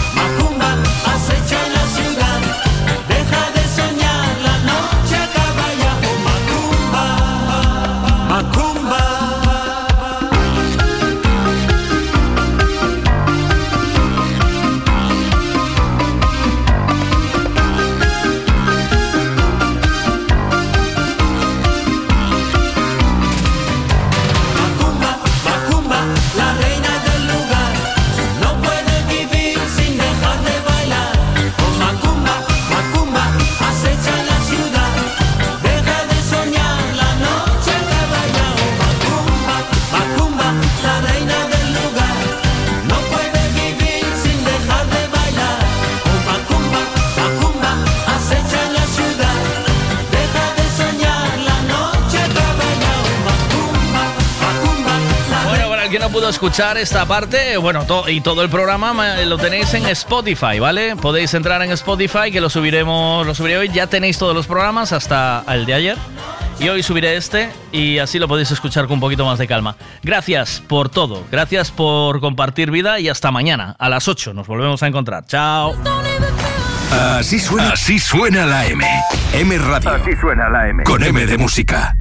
Escuchar esta parte, bueno, to- y todo el programa ma- lo tenéis en Spotify, ¿vale? Podéis entrar en Spotify, que lo subiremos, lo subiré hoy. Ya tenéis todos los programas hasta el de ayer. Y hoy subiré este y así lo podéis escuchar con un poquito más de calma. Gracias por todo, gracias por compartir vida y hasta mañana a las 8 nos volvemos a encontrar. Chao. Así suena, así suena la M. M Radio. Así suena la M. Con M de música.